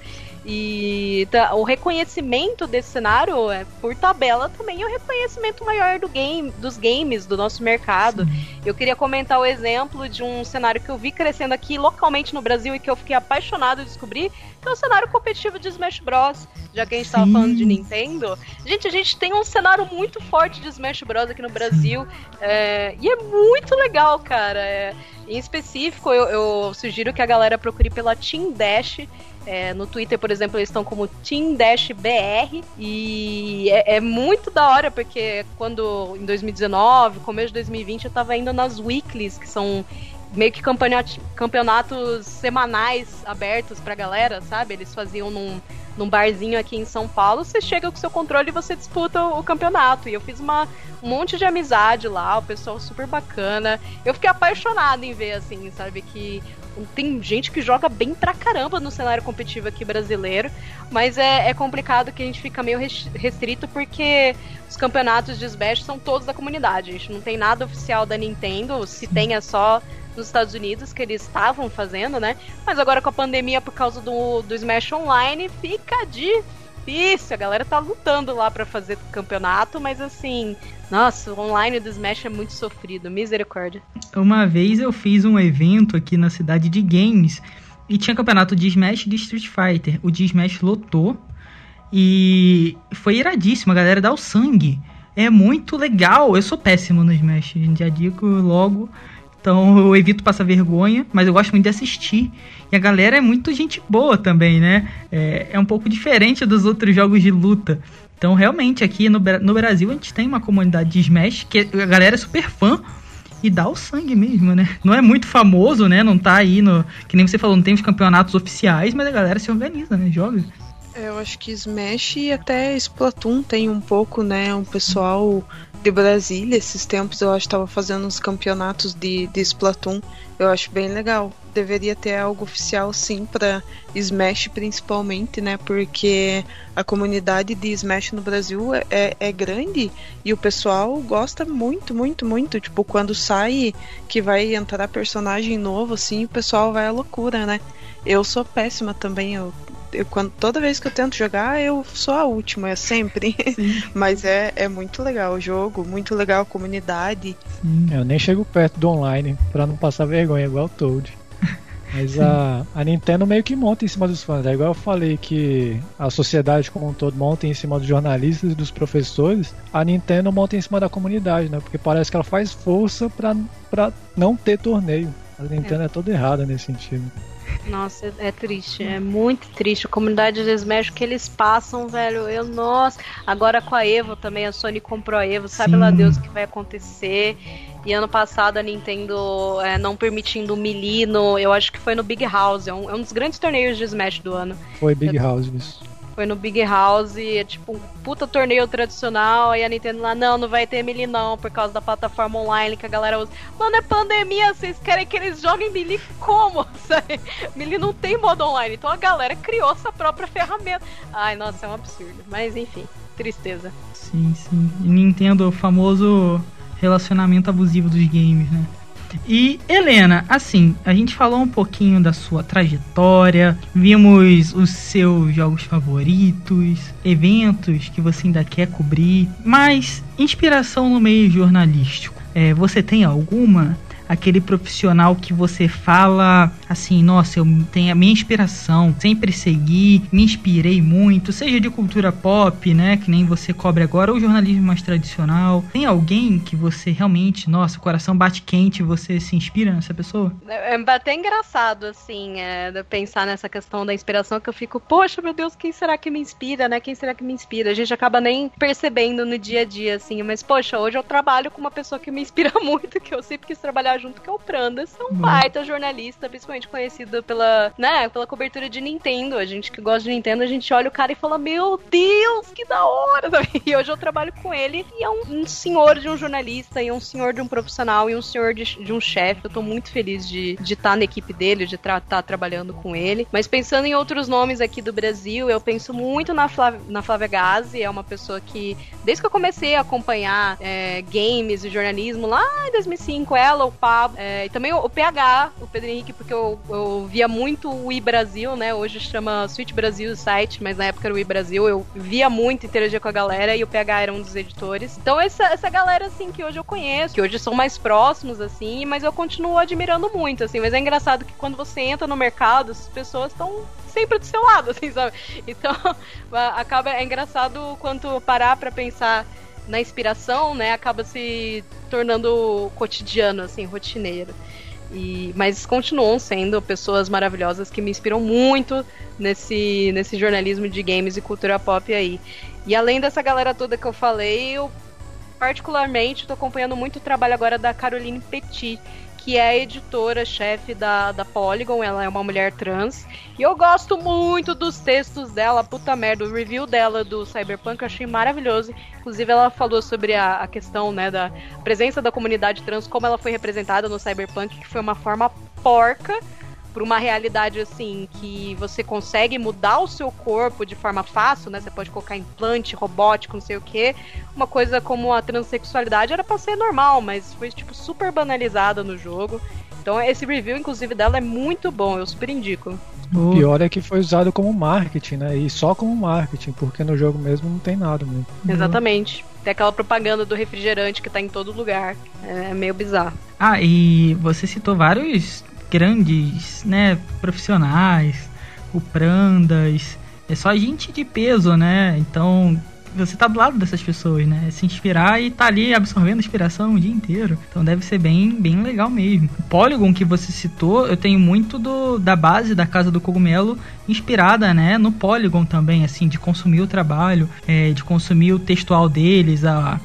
E tá- o reconhecimento desse cenário é por tabela também é o reconhecimento maior do game, dos games, do nosso mercado. Eu queria comentar o exemplo de um cenário que eu vi crescendo aqui localmente no Brasil e que eu fiquei apaixonado de descobrir, que é o cenário competitivo de Smash Bros. Já que a gente tava Sim. falando de Nintendo. Gente, a gente tem um cenário muito forte de Smash Bros. aqui no Brasil. é, e é muito legal, cara. É, em específico, eu, eu sugiro que a galera procure pela Team Dash. É, no Twitter, por exemplo, eles estão como Team Dash BR. E é, é muito da hora, porque quando em 2019, começo de 2020, eu tava indo nas weeklies, que são meio que campeonat- campeonatos semanais abertos pra galera, sabe? Eles faziam num, num barzinho aqui em São Paulo. Você chega com seu controle e você disputa o, o campeonato. E eu fiz uma, um monte de amizade lá, o pessoal super bacana. Eu fiquei apaixonada em ver, assim, sabe? Que tem gente que joga bem pra caramba no cenário competitivo aqui brasileiro, mas é, é complicado que a gente fica meio res- restrito porque os campeonatos de Smash são todos da comunidade. A gente não tem nada oficial da Nintendo, se tem é só nos Estados Unidos que eles estavam fazendo, né? Mas agora com a pandemia por causa do, do Smash Online fica difícil. A galera tá lutando lá pra fazer campeonato, mas assim, nossa, o online do Smash é muito sofrido, misericórdia. Uma vez eu fiz um evento aqui na cidade de games e tinha campeonato de Smash e de Street Fighter. O de Smash lotou e foi iradíssimo, a galera dá o sangue. É muito legal. Eu sou péssimo no Smash, já digo logo. Então eu evito passar vergonha, mas eu gosto muito de assistir. E a galera é muito gente boa também, né? É, é um pouco diferente dos outros jogos de luta. Então, realmente, aqui no, no Brasil, a gente tem uma comunidade de Smash que a galera é super fã e dá o sangue mesmo, né? Não é muito famoso, né? Não tá aí no. Que nem você falou, não tem os campeonatos oficiais, mas a galera se organiza, né? Joga. É, Eu acho que Smash e até Splatoon tem um pouco, né? Um pessoal de Brasília, esses tempos eu acho que tava fazendo uns campeonatos de, de Splatoon. Eu acho bem legal. Deveria ter algo oficial sim para Smash principalmente, né? Porque a comunidade de Smash no Brasil é, é grande e o pessoal gosta muito, muito, muito. Tipo, quando sai que vai entrar personagem novo, assim, o pessoal vai à loucura, né? Eu sou péssima também, eu eu, quando, toda vez que eu tento jogar, eu sou a última, é sempre. [laughs] Mas é, é muito legal o jogo, muito legal a comunidade. Sim. Eu nem chego perto do online pra não passar vergonha, igual o Toad. Mas a, a Nintendo meio que monta em cima dos fãs. É igual eu falei que a sociedade como um todo monta em cima dos jornalistas e dos professores, a Nintendo monta em cima da comunidade, né? Porque parece que ela faz força pra, pra não ter torneio. A Nintendo é, é toda errada nesse sentido. Nossa, é triste, é muito triste. A comunidade de Smash que eles passam, velho. Eu, nossa. Agora com a Evo também, a Sony comprou a Evo, sabe Sim. lá Deus o que vai acontecer. E ano passado a Nintendo é, não permitindo o Melee no. Eu acho que foi no Big House. É um, é um dos grandes torneios de Smash do ano. Foi Big House, isso. Foi no Big House, é tipo um puta torneio tradicional, aí a Nintendo lá, não, não vai ter Melee não, por causa da plataforma online que a galera usa. Mano, é pandemia, vocês querem que eles joguem Melee como? [laughs] Sabe? Melee não tem modo online, então a galera criou essa própria ferramenta. Ai, nossa, é um absurdo. Mas enfim, tristeza. Sim, sim. E Nintendo, o famoso relacionamento abusivo dos games, né? E Helena, assim, a gente falou um pouquinho da sua trajetória, vimos os seus jogos favoritos, eventos que você ainda quer cobrir, mas inspiração no meio jornalístico, é, você tem alguma? Aquele profissional que você fala assim, nossa, eu tenho a minha inspiração, sempre segui, me inspirei muito, seja de cultura pop, né, que nem você cobre agora, ou jornalismo mais tradicional. Tem alguém que você realmente, nossa, o coração bate quente você se inspira nessa pessoa? É, é até engraçado, assim, é, pensar nessa questão da inspiração, que eu fico, poxa, meu Deus, quem será que me inspira, né? Quem será que me inspira? A gente acaba nem percebendo no dia a dia, assim, mas, poxa, hoje eu trabalho com uma pessoa que me inspira [laughs] muito, que eu sempre quis trabalhar junto, que é o Prandas. É um baita jornalista, principalmente conhecido pela, né, pela cobertura de Nintendo. A gente que gosta de Nintendo, a gente olha o cara e fala: Meu Deus, que da hora! Sabe? [laughs] E hoje eu trabalho com ele e é um, um, senhor de um jornalista, e um senhor de um profissional, e um senhor de, de um chefe. Eu tô muito feliz de estar de tá na equipe dele, de estar tá trabalhando com ele. Mas pensando em outros nomes aqui do Brasil, eu penso muito na, Flávia, na Flávia Gazi, é uma pessoa que, desde que eu comecei a acompanhar é, games e jornalismo lá em 2005, ela, o Pablo, é, e também o, o, PH, o Pedro Henrique, porque eu, eu via muito o i Brasil, né? Hoje chama Switch Brasil o site, mas na época era o i Brasil. Eu via muito interagir com a galera e o PH era um dos editores. Então essa, essa galera, assim, que hoje eu conheço, que hoje são mais próximos, assim, mas eu continuo admirando muito, assim. Mas é engraçado que quando você entra no mercado, as pessoas estão sempre do seu lado, assim, sabe? Então, [laughs] acaba é engraçado quanto parar para pensar na inspiração, né, acaba se tornando cotidiano, assim, rotineiro. E, mas continuam sendo pessoas maravilhosas que me inspiram muito nesse, nesse jornalismo de games e cultura pop aí. E além dessa galera toda que eu falei, eu particularmente estou acompanhando muito o trabalho agora da Caroline Petit, que é editora-chefe da, da Polygon, ela é uma mulher trans. E eu gosto muito dos textos dela, puta merda, o review dela do Cyberpunk eu achei maravilhoso. Inclusive, ela falou sobre a, a questão né, da presença da comunidade trans, como ela foi representada no Cyberpunk, que foi uma forma porca para uma realidade assim que você consegue mudar o seu corpo de forma fácil, né? Você pode colocar implante robótico, não sei o que. Uma coisa como a transexualidade era para ser normal, mas foi tipo super banalizada no jogo. Então esse review, inclusive, dela é muito bom, eu super indico. O pior é que foi usado como marketing, né? E só como marketing, porque no jogo mesmo não tem nada mesmo. Exatamente. Tem aquela propaganda do refrigerante que tá em todo lugar. É meio bizarro. Ah, e você citou vários grandes, né, profissionais, o Prandas, é só gente de peso, né? Então você tá do lado dessas pessoas, né? Se inspirar e tá ali absorvendo inspiração o dia inteiro. Então deve ser bem, bem legal mesmo. O Polygon que você citou, eu tenho muito do, da base da Casa do Cogumelo inspirada, né, no Polygon também, assim, de consumir o trabalho, é, de consumir o textual deles, a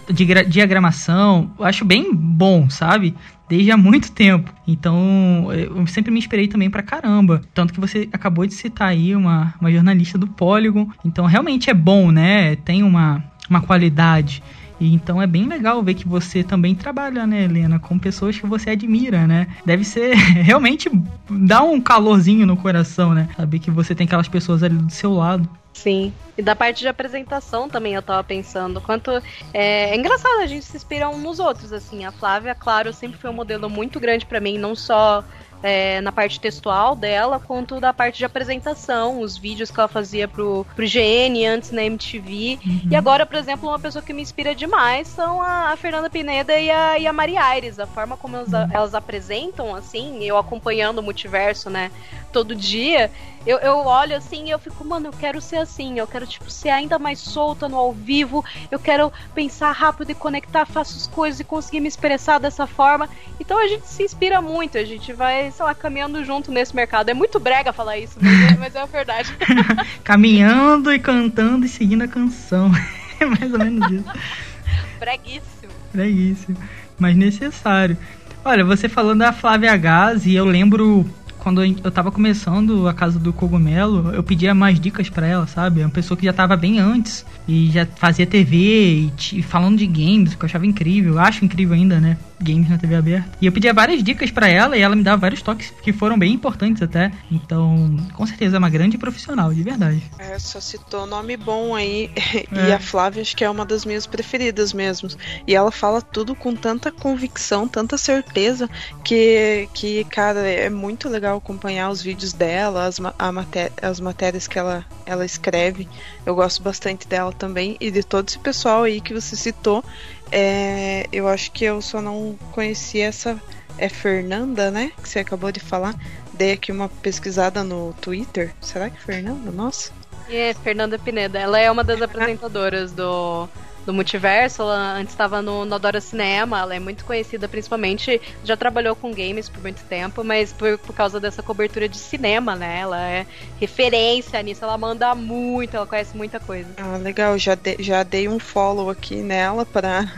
diagramação. Eu acho bem bom, sabe? Desde há muito tempo. Então, eu sempre me inspirei também pra caramba. Tanto que você acabou de citar aí uma, uma jornalista do Polygon. Então, realmente é bom, né? Tem uma, uma qualidade. E então é bem legal ver que você também trabalha, né, Helena, com pessoas que você admira, né? Deve ser [laughs] realmente dá um calorzinho no coração, né? Saber que você tem aquelas pessoas ali do seu lado. Sim. E da parte de apresentação também eu tava pensando. Quanto. É, é engraçado, a gente se inspira uns nos outros, assim. A Flávia, claro, sempre foi um modelo muito grande para mim, não só é, na parte textual dela, quanto da parte de apresentação, os vídeos que ela fazia pro, pro GN antes na MTV. Uhum. E agora, por exemplo, uma pessoa que me inspira demais são a, a Fernanda Pineda e a, e a Mari Aires. A forma como elas, uhum. elas apresentam, assim, eu acompanhando o multiverso, né, todo dia, eu, eu olho assim e eu fico, mano, eu quero ser assim, eu quero, tipo, ser ainda mais solta no ao vivo, eu quero pensar rápido e conectar, faço as coisas e conseguir me expressar dessa forma. Então a gente se inspira muito, a gente vai, sei lá, caminhando junto nesse mercado. É muito brega falar isso, [laughs] mas é, mas é a verdade. [laughs] caminhando e cantando e seguindo a canção. [laughs] É mais ou menos isso. Breguíssimo. Breguíssimo. Mas necessário. Olha, você falando da Flávia Gás, e eu lembro quando eu tava começando a casa do cogumelo, eu pedia mais dicas para ela, sabe? É uma pessoa que já tava bem antes e já fazia TV e, e falando de games, que eu achava incrível, eu acho incrível ainda, né? Games na TV aberta. E eu pedia várias dicas para ela e ela me dava vários toques que foram bem importantes até. Então, com certeza é uma grande profissional, de verdade. É, só citou nome bom aí. [laughs] É. E a Flávia acho que é uma das minhas preferidas mesmo. E ela fala tudo com tanta convicção, tanta certeza que, que cara, é muito legal acompanhar os vídeos dela, as, a maté as matérias que ela, ela escreve. Eu gosto bastante dela também e de todo esse pessoal aí que você citou. É, eu acho que eu só não conheci essa. É Fernanda, né? Que você acabou de falar. Dei aqui uma pesquisada no Twitter. Será que é Fernanda? Nossa. É, Fernanda Pineda. Ela é uma das apresentadoras do do multiverso. Ela antes estava no, no Adora Cinema, ela é muito conhecida principalmente, já trabalhou com games por muito tempo, mas por, por causa dessa cobertura de cinema, né? Ela é referência nisso, ela manda muito, ela conhece muita coisa. Ah, legal, já, de, já dei um follow aqui nela para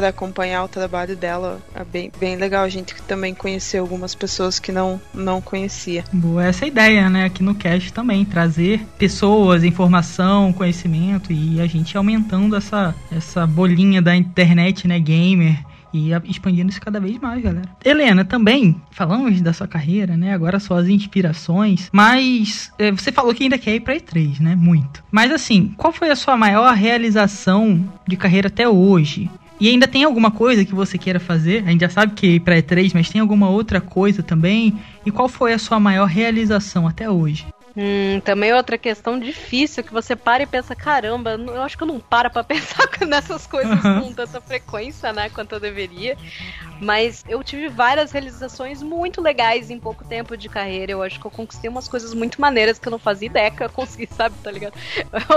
acompanhar o trabalho dela. É bem, bem legal, a gente também conheceu algumas pessoas que não, não conhecia. Boa essa ideia, né? Aqui no cast também, trazer pessoas, informação, conhecimento e a gente aumentando essa, essa bolinha da internet, né, gamer, e expandindo isso cada vez mais, galera. Helena, também falamos da sua carreira, né? Agora suas inspirações, mas é, você falou que ainda quer ir para E3, né? Muito. Mas assim, qual foi a sua maior realização de carreira até hoje? E ainda tem alguma coisa que você queira fazer? A gente já sabe que ir pra E3, mas tem alguma outra coisa também? E qual foi a sua maior realização até hoje? Hum, também outra questão difícil que você para e pensa, caramba, eu acho que eu não paro pra [laughs] pensar [laughs] nessas coisas uhum. com tanta frequência, né, quanto eu deveria. Mas eu tive várias realizações muito legais em pouco tempo de carreira. Eu acho que eu conquistei umas coisas muito maneiras que eu não fazia ideia que eu [laughs] consegui, sabe, tá ligado?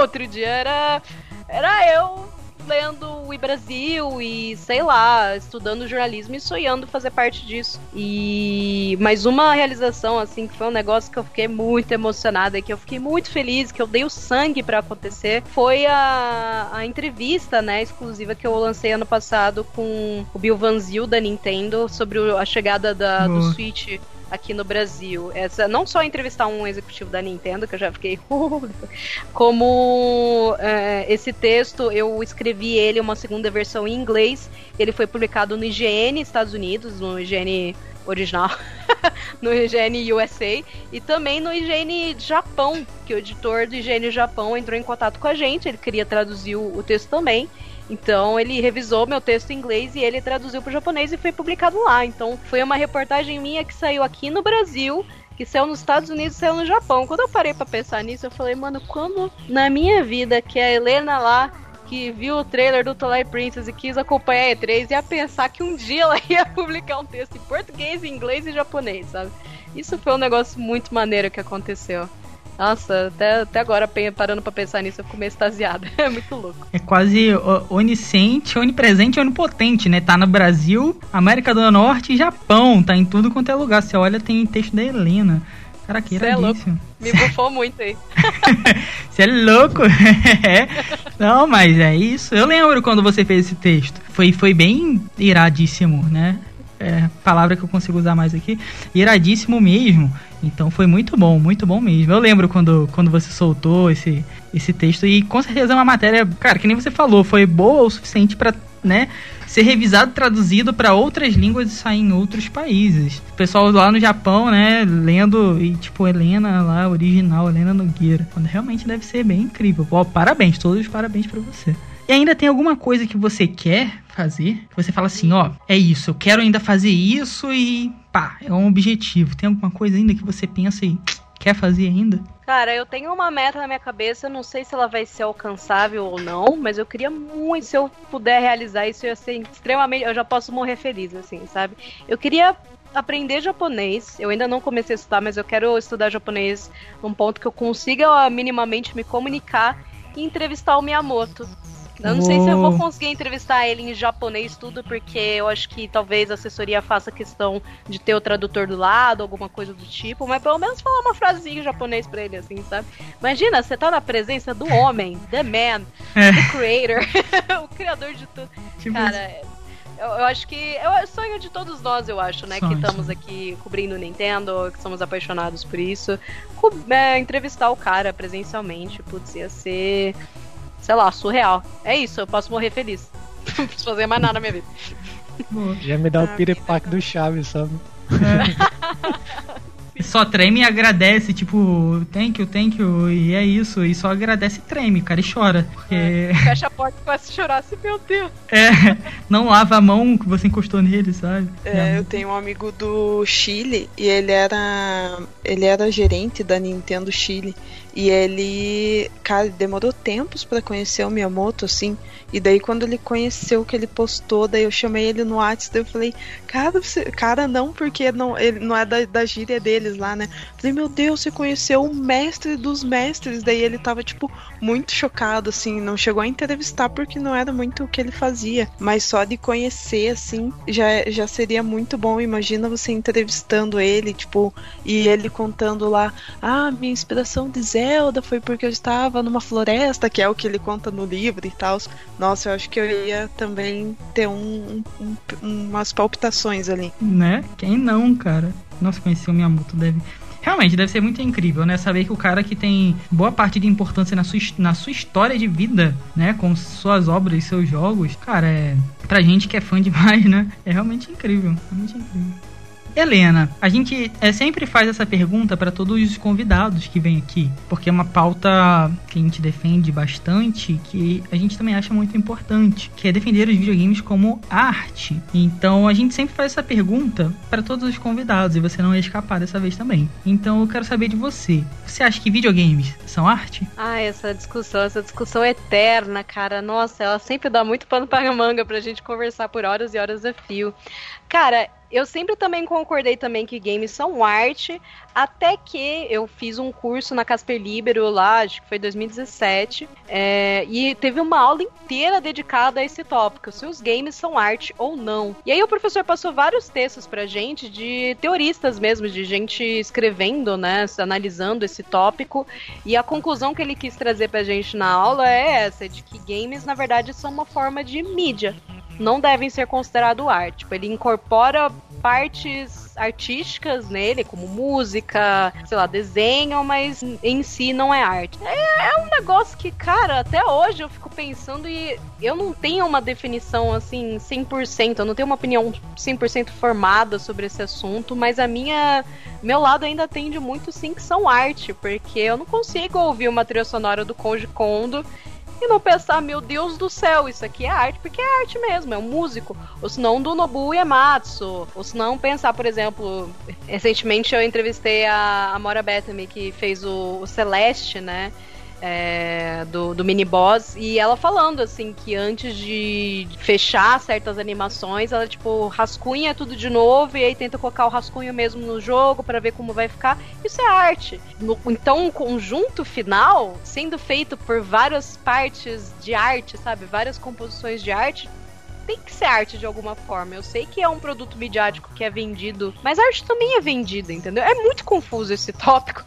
Outro dia era era eu lendo o Brasil e, sei lá, estudando jornalismo e sonhando fazer parte disso. E mais uma realização, assim, que foi um negócio que eu fiquei muito emocionada, que eu fiquei muito feliz, que eu dei o sangue para acontecer, foi a, a entrevista, né, exclusiva que eu lancei ano passado com o Bill Van Zyl da Nintendo sobre a chegada da, do Switch aqui no Brasil. Essa, não só entrevistar um executivo da Nintendo, que eu já fiquei. [laughs] como é, esse texto, eu escrevi ele uma segunda versão em inglês. Ele foi publicado no IGN Estados Unidos, no IGN original, [laughs] no IGN USA e também no IGN Japão, que o editor do IGN Japão entrou em contato com a gente, ele queria traduzir o, o texto também. Então ele revisou meu texto em inglês e ele traduziu para o japonês e foi publicado lá. Então foi uma reportagem minha que saiu aqui no Brasil, que saiu nos Estados Unidos saiu no Japão. Quando eu parei para pensar nisso, eu falei, mano, quando na minha vida que a Helena lá que viu o trailer do Twilight Princess e quis acompanhar a E3 ia pensar que um dia ela [laughs] ia publicar um texto em português, inglês e japonês, sabe? Isso foi um negócio muito maneiro que aconteceu. Nossa, até, até agora, parando pra pensar nisso, eu fico meio extasiada. [laughs] É muito louco. É quase onisciente, onipresente e onipotente, né? Tá no Brasil, América do Norte e Japão. Tá em tudo quanto é lugar. Você olha, tem texto da Helena. Cara, que Cê é louco. Me bufou muito aí. [laughs] Você é louco? [laughs] é. Não, mas é isso. Eu lembro quando você fez esse texto. Foi, foi bem iradíssimo, né? É, palavra que eu consigo usar mais aqui. Iradíssimo mesmo. Então foi muito bom, muito bom mesmo. Eu lembro quando, quando você soltou esse, esse texto e com certeza é uma matéria, cara, que nem você falou, foi boa o suficiente para né, ser revisado, traduzido para outras línguas e sair em outros países. O pessoal lá no Japão, né, lendo e tipo Helena lá, original, Helena Nogueira. Realmente deve ser bem incrível. Pô, parabéns, todos os parabéns para você. E ainda tem alguma coisa que você quer fazer? Você fala assim, ó, é isso, eu quero ainda fazer isso e pá, é um objetivo. Tem alguma coisa ainda que você pensa e quer fazer ainda? Cara, eu tenho uma meta na minha cabeça, não sei se ela vai ser alcançável ou não, mas eu queria muito, se eu puder realizar isso, eu ia ser extremamente. Eu já posso morrer feliz, assim, sabe? Eu queria aprender japonês. Eu ainda não comecei a estudar, mas eu quero estudar japonês num ponto que eu consiga minimamente me comunicar e entrevistar o Miyamoto. Eu não sei se eu vou conseguir entrevistar ele em japonês tudo, porque eu acho que talvez a assessoria faça questão de ter o tradutor do lado, alguma coisa do tipo, mas pelo menos falar uma frasinha em japonês pra ele, assim, sabe? Imagina, você tá na presença do homem, [laughs] the man, É. the creator, [laughs] o criador de tudo. Tipo Cara, eu, eu acho que é o sonho de todos nós, eu acho, né? Sonho, que estamos aqui cobrindo o Nintendo, que somos apaixonados por isso. Co- é, entrevistar o cara presencialmente, putz, ia ser, sei lá, surreal. É isso, eu posso morrer feliz. [laughs] Não preciso fazer mais nada na minha vida. Já me dá Ah, o piripaque do Chaves, sabe? Só treme e agradece, tipo, thank you, thank you, e é isso. E só agradece e treme, cara, e chora. Porque [laughs] Fecha a porta e começa a chorar assim, meu Deus. é, não lava a mão que você encostou nele, sabe? É, eu tenho um amigo do Chile e ele era ele era gerente da Nintendo Chile e ele, cara, demorou tempos pra conhecer o Miyamoto assim. E daí quando ele conheceu que ele postou, daí eu chamei ele no WhatsApp, daí eu falei: "Cara, você, cara não, porque não ele não é da, da gíria deles lá, né?" Falei: "Meu Deus, você conheceu o mestre dos mestres". Daí ele tava tipo muito chocado assim, não chegou a entrevistar porque não era muito o que ele fazia, mas só de conhecer assim já já seria muito bom. Imagina você entrevistando ele, tipo, e ele contando lá: "Ah, minha inspiração de Zelda foi porque eu estava numa floresta", que é o que ele conta no livro e tal. Nossa, eu acho que eu ia também ter um, um- umas palpitações ali. Né? Quem não, cara? Nossa, conhecer o Miyamoto deve. Realmente, deve ser muito incrível, né? Saber que o cara que tem boa parte de importância na sua, na sua história de vida, né? Com suas obras e seus jogos, cara, é. Pra gente que é fã demais, né? É realmente incrível. Realmente incrível. Helena, a gente é, sempre faz essa pergunta para todos os convidados que vêm aqui, porque é uma pauta que a gente defende bastante, que a gente também acha muito importante, que é defender os videogames como arte. Então a gente sempre faz essa pergunta para todos os convidados e você não ia escapar dessa vez também. Então eu quero saber de você. Você acha que videogames são arte? Ah, essa discussão, essa discussão eterna, cara. Nossa, ela sempre dá muito pano para manga pra gente conversar por horas e horas a fio. Cara, eu sempre também concordei também que games são arte, até que eu fiz um curso na Casper Libero lá, acho que foi 2017, é, e teve uma aula inteira dedicada a esse tópico, se os games são arte ou não. E aí o professor passou vários textos pra gente de teoristas mesmo, de gente escrevendo, né, analisando esse tópico, e a conclusão que ele quis trazer pra gente na aula é essa, de que games na verdade são uma forma de mídia não devem ser considerados arte. Tipo, ele incorpora partes artísticas nele, como música, sei lá, desenho, mas em si não é arte. É, é um negócio que, cara, até hoje eu fico pensando e eu não tenho uma definição assim 100%, eu não tenho uma opinião 100% formada sobre esse assunto, mas a minha meu lado ainda tende muito sim que são arte, porque eu não consigo ouvir uma trilha sonora do Koji Kondo e não pensar, meu Deus do céu, isso aqui é arte, porque é arte mesmo, é um músico. Ou se não, do Nobuo Uematsu. Ou se não, pensar, por exemplo, recentemente eu entrevistei a, a Mora Bethany, que fez o, o Celeste, né? É, do, do mini boss e ela falando assim que antes de fechar certas animações ela tipo rascunha tudo de novo e aí tenta colocar o rascunho mesmo no jogo para ver como vai ficar isso é arte no, então o conjunto final sendo feito por várias partes de arte sabe várias composições de arte tem que ser arte de alguma forma. Eu sei que é um produto midiático que é vendido, mas arte também é vendida, entendeu? É muito confuso esse tópico.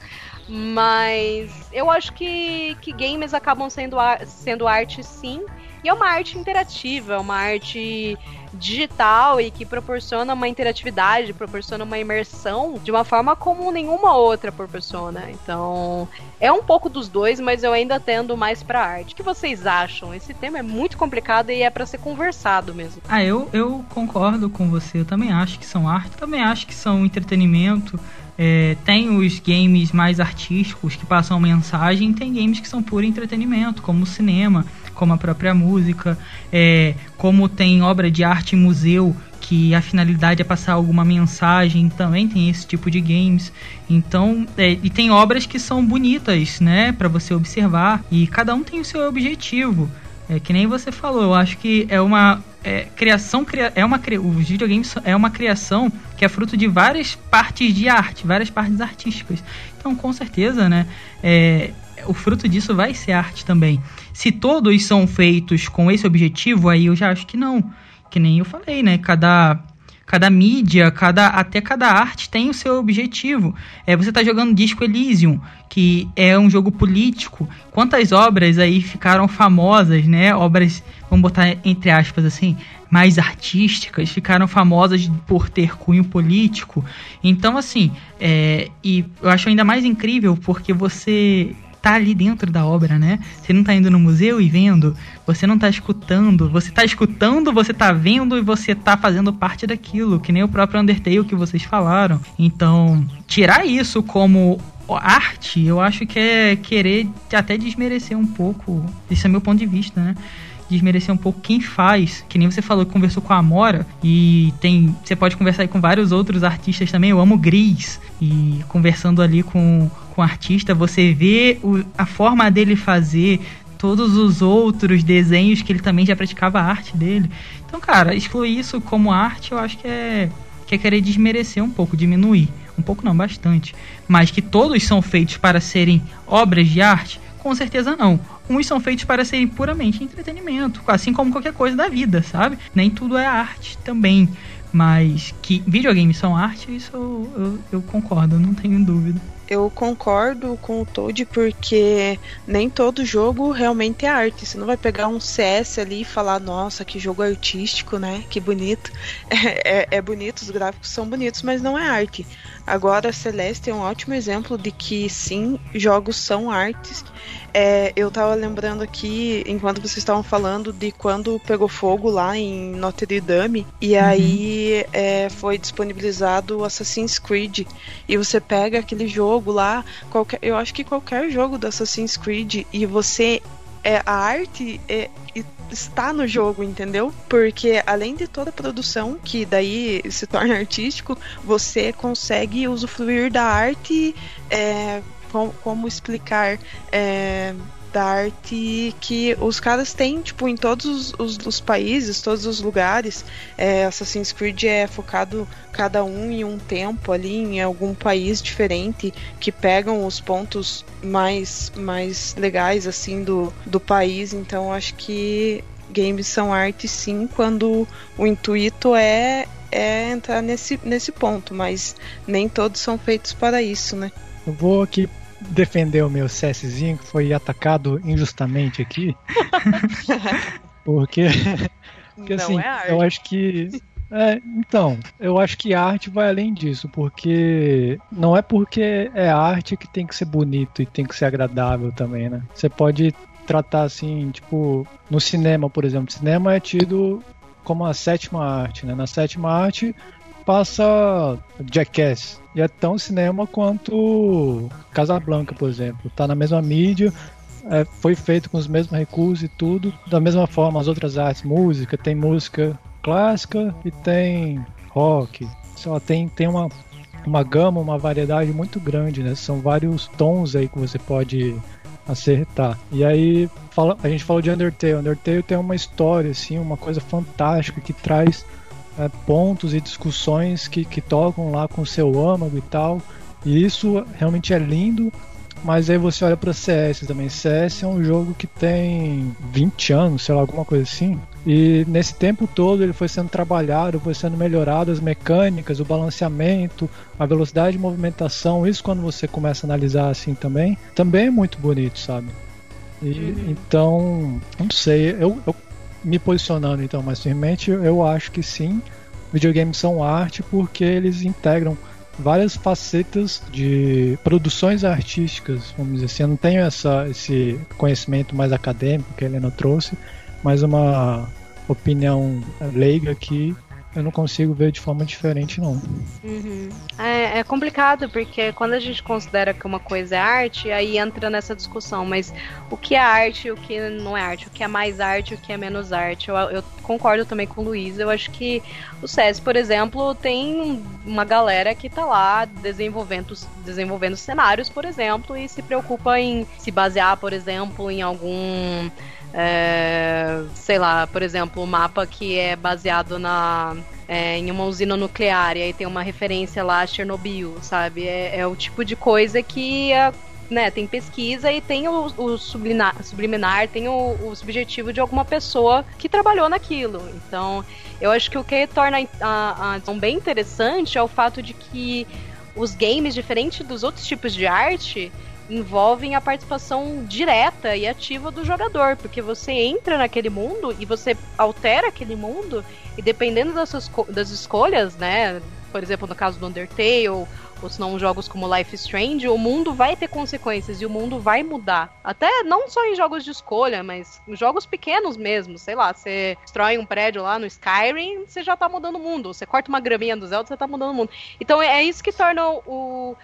Mas eu acho que, que games acabam sendo, sendo arte sim. E é uma arte interativa, é uma arte digital e que proporciona uma interatividade, proporciona uma imersão de uma forma como nenhuma outra proporciona. Então, é um pouco dos dois, mas eu ainda tendo mais pra arte. O que vocês acham? Esse tema é muito complicado e é para ser conversado mesmo. Ah, eu, eu concordo com você. Eu também acho que são arte, também acho que são entretenimento. É, tem os games mais artísticos que passam mensagem, tem games que são puro entretenimento, como o cinema, como a própria música, é, como tem obra de arte em museu que a finalidade é passar alguma mensagem, também tem esse tipo de games. Então, é, e tem obras que são bonitas, né, para você observar, e cada um tem o seu objetivo. É que nem você falou, eu acho que é uma é, criação é uma os videogames é uma criação que é fruto de várias partes de arte, várias partes artísticas. Então, com certeza, né, é, o fruto disso vai ser arte também. Se todos são feitos com esse objetivo, aí eu já acho que não. Que nem eu falei, né? Cada cada mídia, cada até cada arte tem o seu objetivo. É, você está jogando Disco Elysium, que é um jogo político. Quantas obras aí ficaram famosas, né? Obras, vamos botar entre aspas assim, mais artísticas, ficaram famosas por ter cunho político. Então, assim, é, e eu acho ainda mais incrível porque você tá ali dentro da obra, né? Você não tá indo no museu e vendo, você não tá escutando, você tá escutando, você tá vendo e você tá fazendo parte daquilo, que nem o próprio Undertale que vocês falaram. Então, tirar isso como arte, eu acho que é querer até desmerecer um pouco. Esse é meu ponto de vista, né? Desmerecer um pouco quem faz, que nem você falou que conversou com a Amora e tem, você pode conversar com vários outros artistas também. Eu amo Gris e conversando ali com com o artista, você vê o, a forma dele fazer, todos os outros desenhos que ele também já praticava a arte dele. Então, cara, excluir isso como arte, eu acho que é, que é querer desmerecer um pouco, diminuir. Um pouco não, bastante. Mas que todos são feitos para serem obras de arte, com certeza não. Uns são feitos para serem puramente entretenimento, assim como qualquer coisa da vida, sabe? Nem tudo é arte também. Mas que videogames são arte, isso eu, eu, eu concordo, não tenho dúvida. Eu concordo com o Toad porque nem todo jogo realmente é arte. Você não vai pegar um CS ali e falar, nossa, que jogo artístico, né? Que bonito. [laughs] É, é, é bonito, os gráficos são bonitos, mas não é arte. Agora, Celeste é um ótimo exemplo de que sim, jogos são artes. É, eu tava lembrando aqui, enquanto vocês estavam falando, de quando pegou fogo lá em Notre Dame, e uhum. aí é, foi disponibilizado o Assassin's Creed. E você pega aquele jogo lá, qualquer, eu acho que qualquer jogo do Assassin's Creed, e você. É, a arte é, está no jogo, entendeu? Porque além de toda a produção, que daí se torna artístico, você consegue usufruir da arte. É, com, como explicar. É, da arte que os caras têm, tipo, em todos os, os, países, todos os lugares. É, Assassin's Creed é focado cada um em um tempo ali, em algum país diferente, que pegam os pontos mais, mais legais, assim, do, do país. Então, acho que games são arte sim, quando o intuito é, é entrar nesse, nesse ponto, mas nem todos são feitos para isso, né? Eu vou aqui defender o meu CSzinho que foi atacado injustamente aqui. [laughs] porque, porque Não assim, é eu acho que é, então, eu acho que arte vai além disso, porque não é porque é arte que tem que ser bonito e tem que ser agradável também, né? Você pode tratar assim, tipo, no cinema, por exemplo, cinema é tido como a sétima arte, né? Na sétima arte passa Jackass. E é tão cinema quanto Casablanca, por exemplo. Tá na mesma mídia, é, foi feito com os mesmos recursos e tudo. Da mesma forma, as outras artes, música, tem música clássica e tem rock. Só tem, tem uma, uma gama, uma variedade muito grande, né? São vários tons aí que você pode acertar. E aí fala, a gente falou de Undertale. Undertale tem uma história, assim, uma coisa fantástica que traz é, pontos e discussões que, que tocam lá com o seu âmago e tal. E isso realmente é lindo. Mas aí você olha para CS também. CS é um jogo que tem 20 anos, sei lá, alguma coisa assim. E nesse tempo todo ele foi sendo trabalhado, foi sendo melhorado as mecânicas, o balanceamento, a velocidade de movimentação. Isso quando você começa a analisar assim também, também é muito bonito, sabe? E, Então, não sei, eu, eu me posicionando então mais firmemente, eu acho que sim, videogames são arte porque eles integram várias facetas de produções artísticas, vamos dizer assim. Eu não tenho essa, esse conhecimento mais acadêmico que a Helena trouxe, mas uma opinião leiga aqui eu não consigo ver de forma diferente, não. Uhum. É, é, complicado, porque quando a gente considera que uma coisa é arte, aí entra nessa discussão, mas o que é arte e o que não é arte? O que é mais arte e o que é menos arte? Eu, eu concordo também com o Luiz, eu acho que o SES, por exemplo, tem uma galera que tá lá desenvolvendo, desenvolvendo cenários, por exemplo, e se preocupa em se basear, por exemplo, em algum é, sei lá, por exemplo, o um mapa que é baseado na é, em uma usina nuclear e aí tem uma referência lá a Chernobyl, sabe? É, é o tipo de coisa que é, né, tem pesquisa e tem o, o subliminar, subliminar, tem o, o, subjetivo de alguma pessoa que trabalhou naquilo. Então, eu acho que o que torna a, a bem interessante é o fato de que os games, diferente dos outros tipos de arte, envolvem a participação direta e ativa do jogador, porque você entra naquele mundo e você altera aquele mundo, e dependendo das, suas, das escolhas, né? Por exemplo, no caso do Undertale, ou se não jogos como Life Strange, o mundo vai ter consequências e o mundo vai mudar. Até não só em jogos de escolha, mas em jogos pequenos mesmo. Sei lá, você destrói um prédio lá no Skyrim, você já tá mudando o mundo. Você corta uma graminha do Zelda, você tá mudando o mundo. Então é isso que torna o,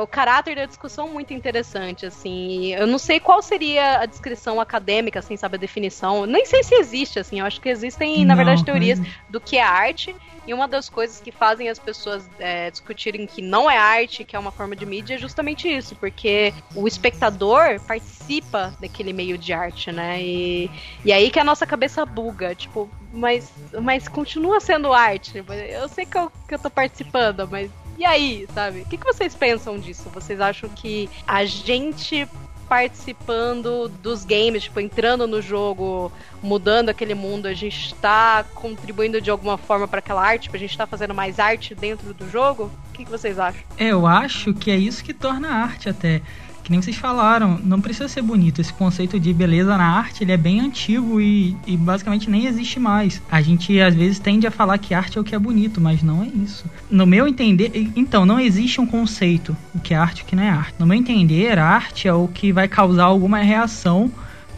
o caráter da discussão muito interessante, assim. Eu não sei qual seria a descrição acadêmica, assim, sabe, a definição. Nem sei se existe, assim. Eu acho que existem, não, na verdade, teorias mas... do que é arte. E uma das coisas que fazem as pessoas é, discutirem que não é arte, que é uma forma de mídia, é justamente isso, porque o espectador participa daquele meio de arte, né? E, e aí que a nossa cabeça buga, tipo, mas, mas continua sendo arte. Eu sei que eu, que eu tô participando, mas e aí, sabe? O que, que vocês pensam disso? Vocês acham que a gente participando dos games, tipo, entrando no jogo, mudando aquele mundo, a gente está contribuindo de alguma forma para aquela arte, tipo, a gente está fazendo mais arte dentro do jogo? O que, que vocês acham? É, eu acho que é isso que torna a arte até que nem vocês falaram, não precisa ser bonito. Esse conceito de beleza na arte, ele é bem antigo e, e, basicamente nem existe mais. A gente às vezes tende a falar que arte é o que é bonito, mas não é isso. No meu entender, então, não existe um conceito o que é arte e o que não é arte. No meu entender, a arte é o que vai causar alguma reação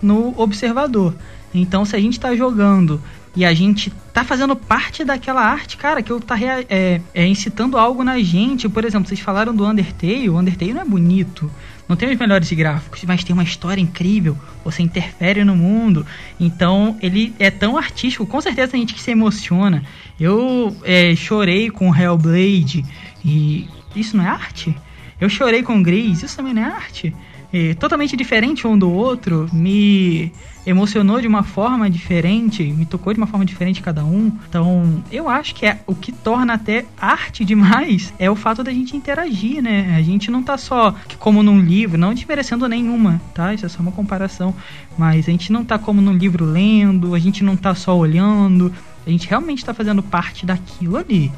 no observador. Então, se a gente está jogando e a gente tá fazendo parte daquela arte, cara, que eu tá é, é, incitando algo na gente. Por exemplo, vocês falaram do Undertale, o Undertale não é bonito não tem os melhores gráficos, mas tem uma história incrível. Você interfere no mundo. Então ele é tão artístico. Com certeza tem gente que se emociona. Eu é, chorei com Hellblade e isso não é arte? Eu chorei com Grace, isso também não é arte? É, totalmente diferente um do outro, me emocionou de uma forma diferente, me tocou de uma forma diferente cada um. Então, eu acho que é o que torna até arte demais é o fato da gente interagir, né? A gente não tá só como num livro, não desmerecendo nenhuma, tá? Isso é só uma comparação, mas a gente não tá como num livro lendo, a gente não tá só olhando, a gente realmente tá fazendo parte daquilo ali.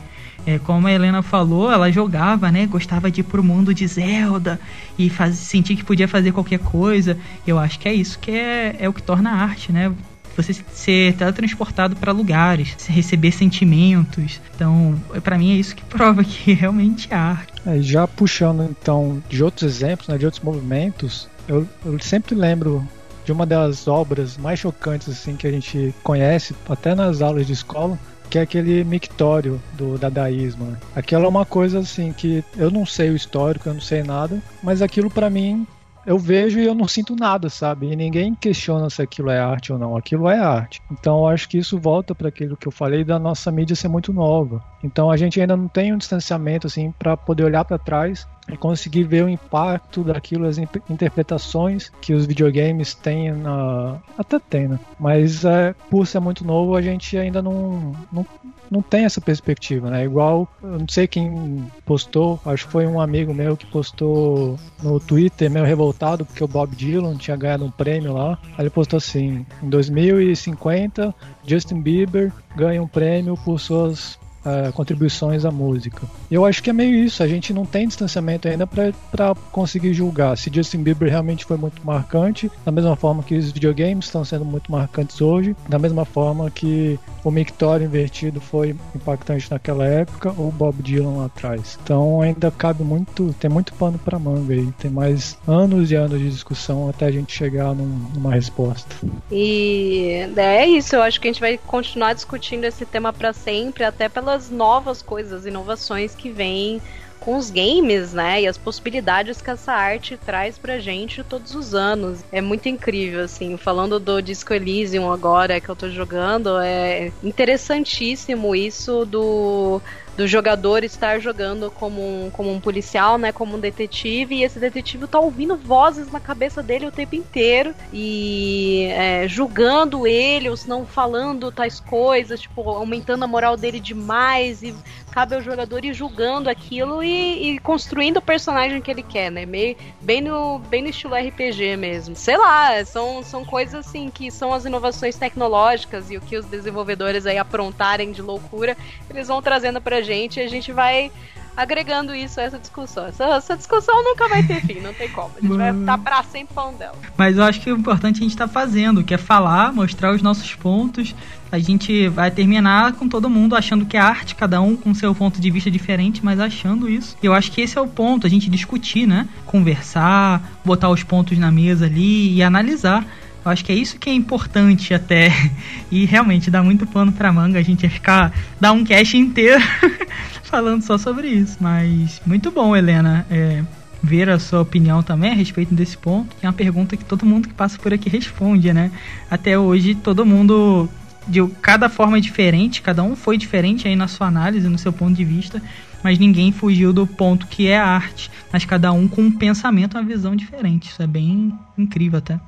É, como a Helena falou, ela jogava, né? Gostava de ir pro mundo de Zelda e faz, sentir que podia fazer qualquer coisa. Eu acho que é isso que é, é o que torna a arte, né? Você ser teletransportado para lugares, receber sentimentos. Então, para mim é isso que [laughs] prova que realmente é arte. É, já puxando então de outros exemplos, né, de outros movimentos, eu, eu sempre lembro de uma das obras mais chocantes assim que a gente conhece, até nas aulas de escola, que é aquele mictório do dadaísmo. Né? Aquela é uma coisa assim que eu não sei o histórico, eu não sei nada, mas aquilo para mim eu vejo e eu não sinto nada, sabe? E ninguém questiona se aquilo é arte ou não. Aquilo é arte. Então eu acho que isso volta para aquilo que eu falei da nossa mídia ser muito nova. Então a gente ainda não tem um distanciamento assim para poder olhar para trás e conseguir ver o impacto daquilo, as interpretações que os videogames têm na. Até tem, né? Mas é, por ser muito novo, a gente ainda não, não, não tem essa perspectiva, né? Igual, eu não sei quem postou, acho que foi um amigo meu que postou no Twitter, meio revoltado, porque o Bob Dylan tinha ganhado um prêmio lá. Aí ele postou assim: em 2050, Justin Bieber ganha um prêmio por suas é, contribuições à música. Eu acho que é meio isso, a gente não tem distanciamento ainda para conseguir julgar se Justin Bieber realmente foi muito marcante, da mesma forma que os videogames estão sendo muito marcantes hoje, da mesma forma que o Mictório invertido foi impactante naquela época ou Bob Dylan lá atrás. Então ainda cabe muito, tem muito pano para manga aí, tem mais anos e anos de discussão até a gente chegar num, numa resposta. E é isso, eu acho que a gente vai continuar discutindo esse tema para sempre, até pelas novas coisas, inovações que vêm com os games, né? E as possibilidades que essa arte traz pra gente todos os anos. É muito incrível, assim. Falando do Disco Elysium agora que eu tô jogando, é interessantíssimo isso do do jogador estar jogando como um, como um policial, né, como um detetive, e esse detetive tá ouvindo vozes na cabeça dele o tempo inteiro e é, julgando ele, ou se não falando tais coisas, tipo, aumentando a moral dele demais e cabe ao jogador ir julgando aquilo e, e, construindo o personagem que ele quer, né? Meio, bem, no, bem no estilo RPG mesmo. Sei lá, são, são coisas assim que são as inovações tecnológicas e o que os desenvolvedores aí aprontarem de loucura, eles vão trazendo pra gente e a gente vai agregando isso a essa discussão. Essa, essa, discussão nunca vai ter fim, não tem como. A gente vai estar pra sempre falando dela. Mas eu acho que o importante a gente tá fazendo, que é falar, mostrar os nossos pontos. A gente vai terminar com todo mundo achando que é arte, cada um com seu ponto de vista diferente, mas achando isso. Eu acho que esse é o ponto, a gente discutir, né? Conversar, botar os pontos na mesa ali e analisar. Eu acho que é isso que é importante até. [laughs] E realmente dá muito pano pra manga. A gente ia ficar. dar um cast inteiro [laughs] falando só sobre isso. Mas muito bom, Helena. É, ver a sua opinião também a respeito desse ponto. É uma pergunta que todo mundo que passa por aqui responde, né? Até hoje todo mundo. De cada forma é diferente, cada um foi diferente aí na sua análise, no seu ponto de vista, mas ninguém fugiu do ponto que é a arte, mas cada um com um pensamento, uma visão diferente. Isso é bem incrível até.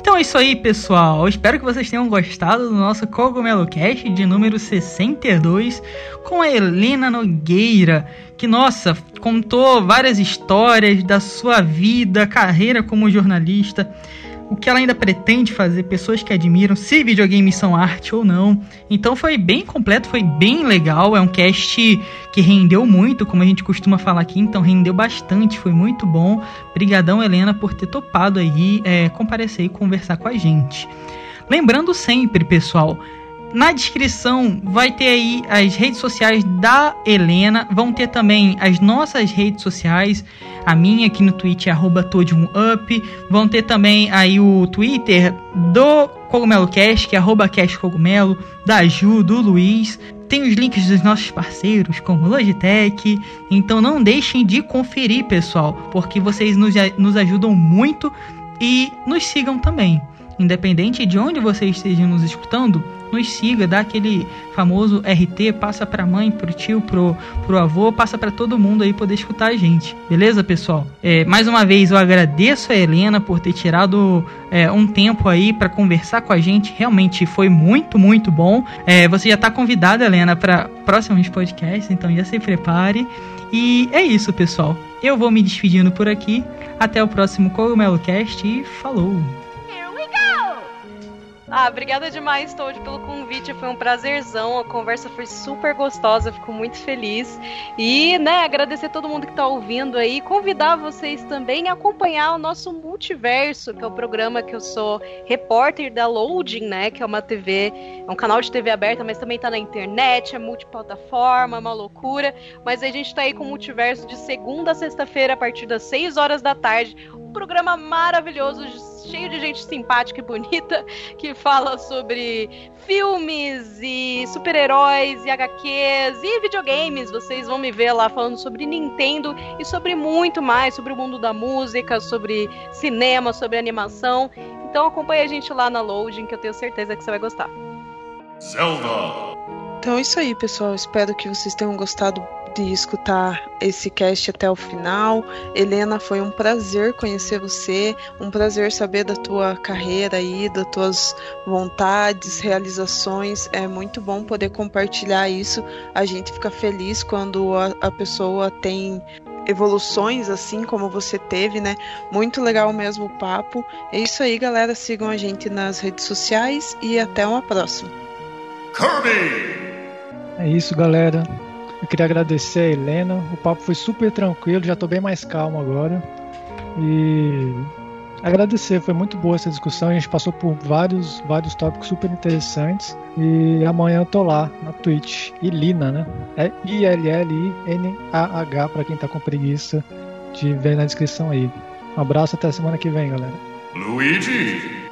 Então é isso aí, pessoal. Eu espero que vocês tenham gostado do nosso Cogumelo Cast de número 62 com a Helena Nogueira, que nossa, contou várias histórias da sua vida, carreira como jornalista o que ela ainda pretende fazer, pessoas que admiram, se videogames são arte ou não. Então foi bem completo, foi bem legal. É um cast que rendeu muito, como a gente costuma falar aqui, então rendeu bastante, foi muito bom. Obrigadão, Helena, por ter topado aí é, comparecer e conversar com a gente. Lembrando sempre, pessoal, na descrição vai ter aí as redes sociais da Helena, vão ter também as nossas redes sociais, a minha aqui no Twitter, arroba up, vão ter também aí o Twitter do Cogumelo Cast, que é arroba Cast Cogumelo, da Ju, do Luiz, tem os links dos nossos parceiros, como Logitech, então não deixem de conferir, pessoal, porque vocês nos, nos ajudam muito e nos sigam também. Independente de onde você esteja nos escutando, nos siga, dá aquele famoso RT, passa pra mãe, pro tio, pro, pro avô, passa para todo mundo aí poder escutar a gente. Beleza, pessoal? É, mais uma vez eu agradeço a Helena por ter tirado é, um tempo aí para conversar com a gente. Realmente foi muito, muito bom. É, você já tá convidada, Helena, para próximos podcasts, então já se prepare. E é isso, pessoal. Eu vou me despedindo por aqui. Até o próximo Cogumelo Cast e falou! Ah, obrigada demais, Toad, pelo convite. Foi um prazerzão. A conversa foi super gostosa. Fico muito feliz. E, né, agradecer todo mundo que tá ouvindo aí. Convidar vocês também a acompanhar o nosso Multiverso, que é o programa que eu sou repórter da Loading, né? Que é uma TV, é um canal de TV aberta, mas também tá na internet, é multiplataforma, é uma loucura. Mas a gente tá aí com o Multiverso de segunda a sexta-feira, a partir das 6 horas da tarde. Um programa maravilhoso cheio de gente simpática e bonita [laughs] que fala sobre filmes e super-heróis e HQs e videogames. Vocês vão me ver lá falando sobre Nintendo e sobre muito mais, sobre o mundo da música, sobre cinema, sobre animação. Então acompanhe a gente lá na Loading que eu tenho certeza que você vai gostar. Zelda. Então é isso aí, pessoal. Espero que vocês tenham gostado de escutar esse cast até o final. Helena, foi um prazer conhecer você, um prazer saber da tua carreira aí, das tuas vontades, realizações. É muito bom poder compartilhar isso. A gente fica feliz quando a, a pessoa tem evoluções assim como você teve, né? Muito legal mesmo o papo. É isso aí, galera. Sigam a gente nas redes sociais e até uma próxima. Kirby! É isso, galera. Eu queria agradecer a Helena. O papo foi super tranquilo, já tô bem mais calmo agora. E agradecer, foi muito boa essa discussão. A gente passou por vários, vários tópicos super interessantes. E amanhã eu tô lá na Twitch. E Lina, né? É I-L-L-I-N-A-H para quem tá com preguiça de ver na descrição aí. Um abraço até semana que vem, galera. Luigi!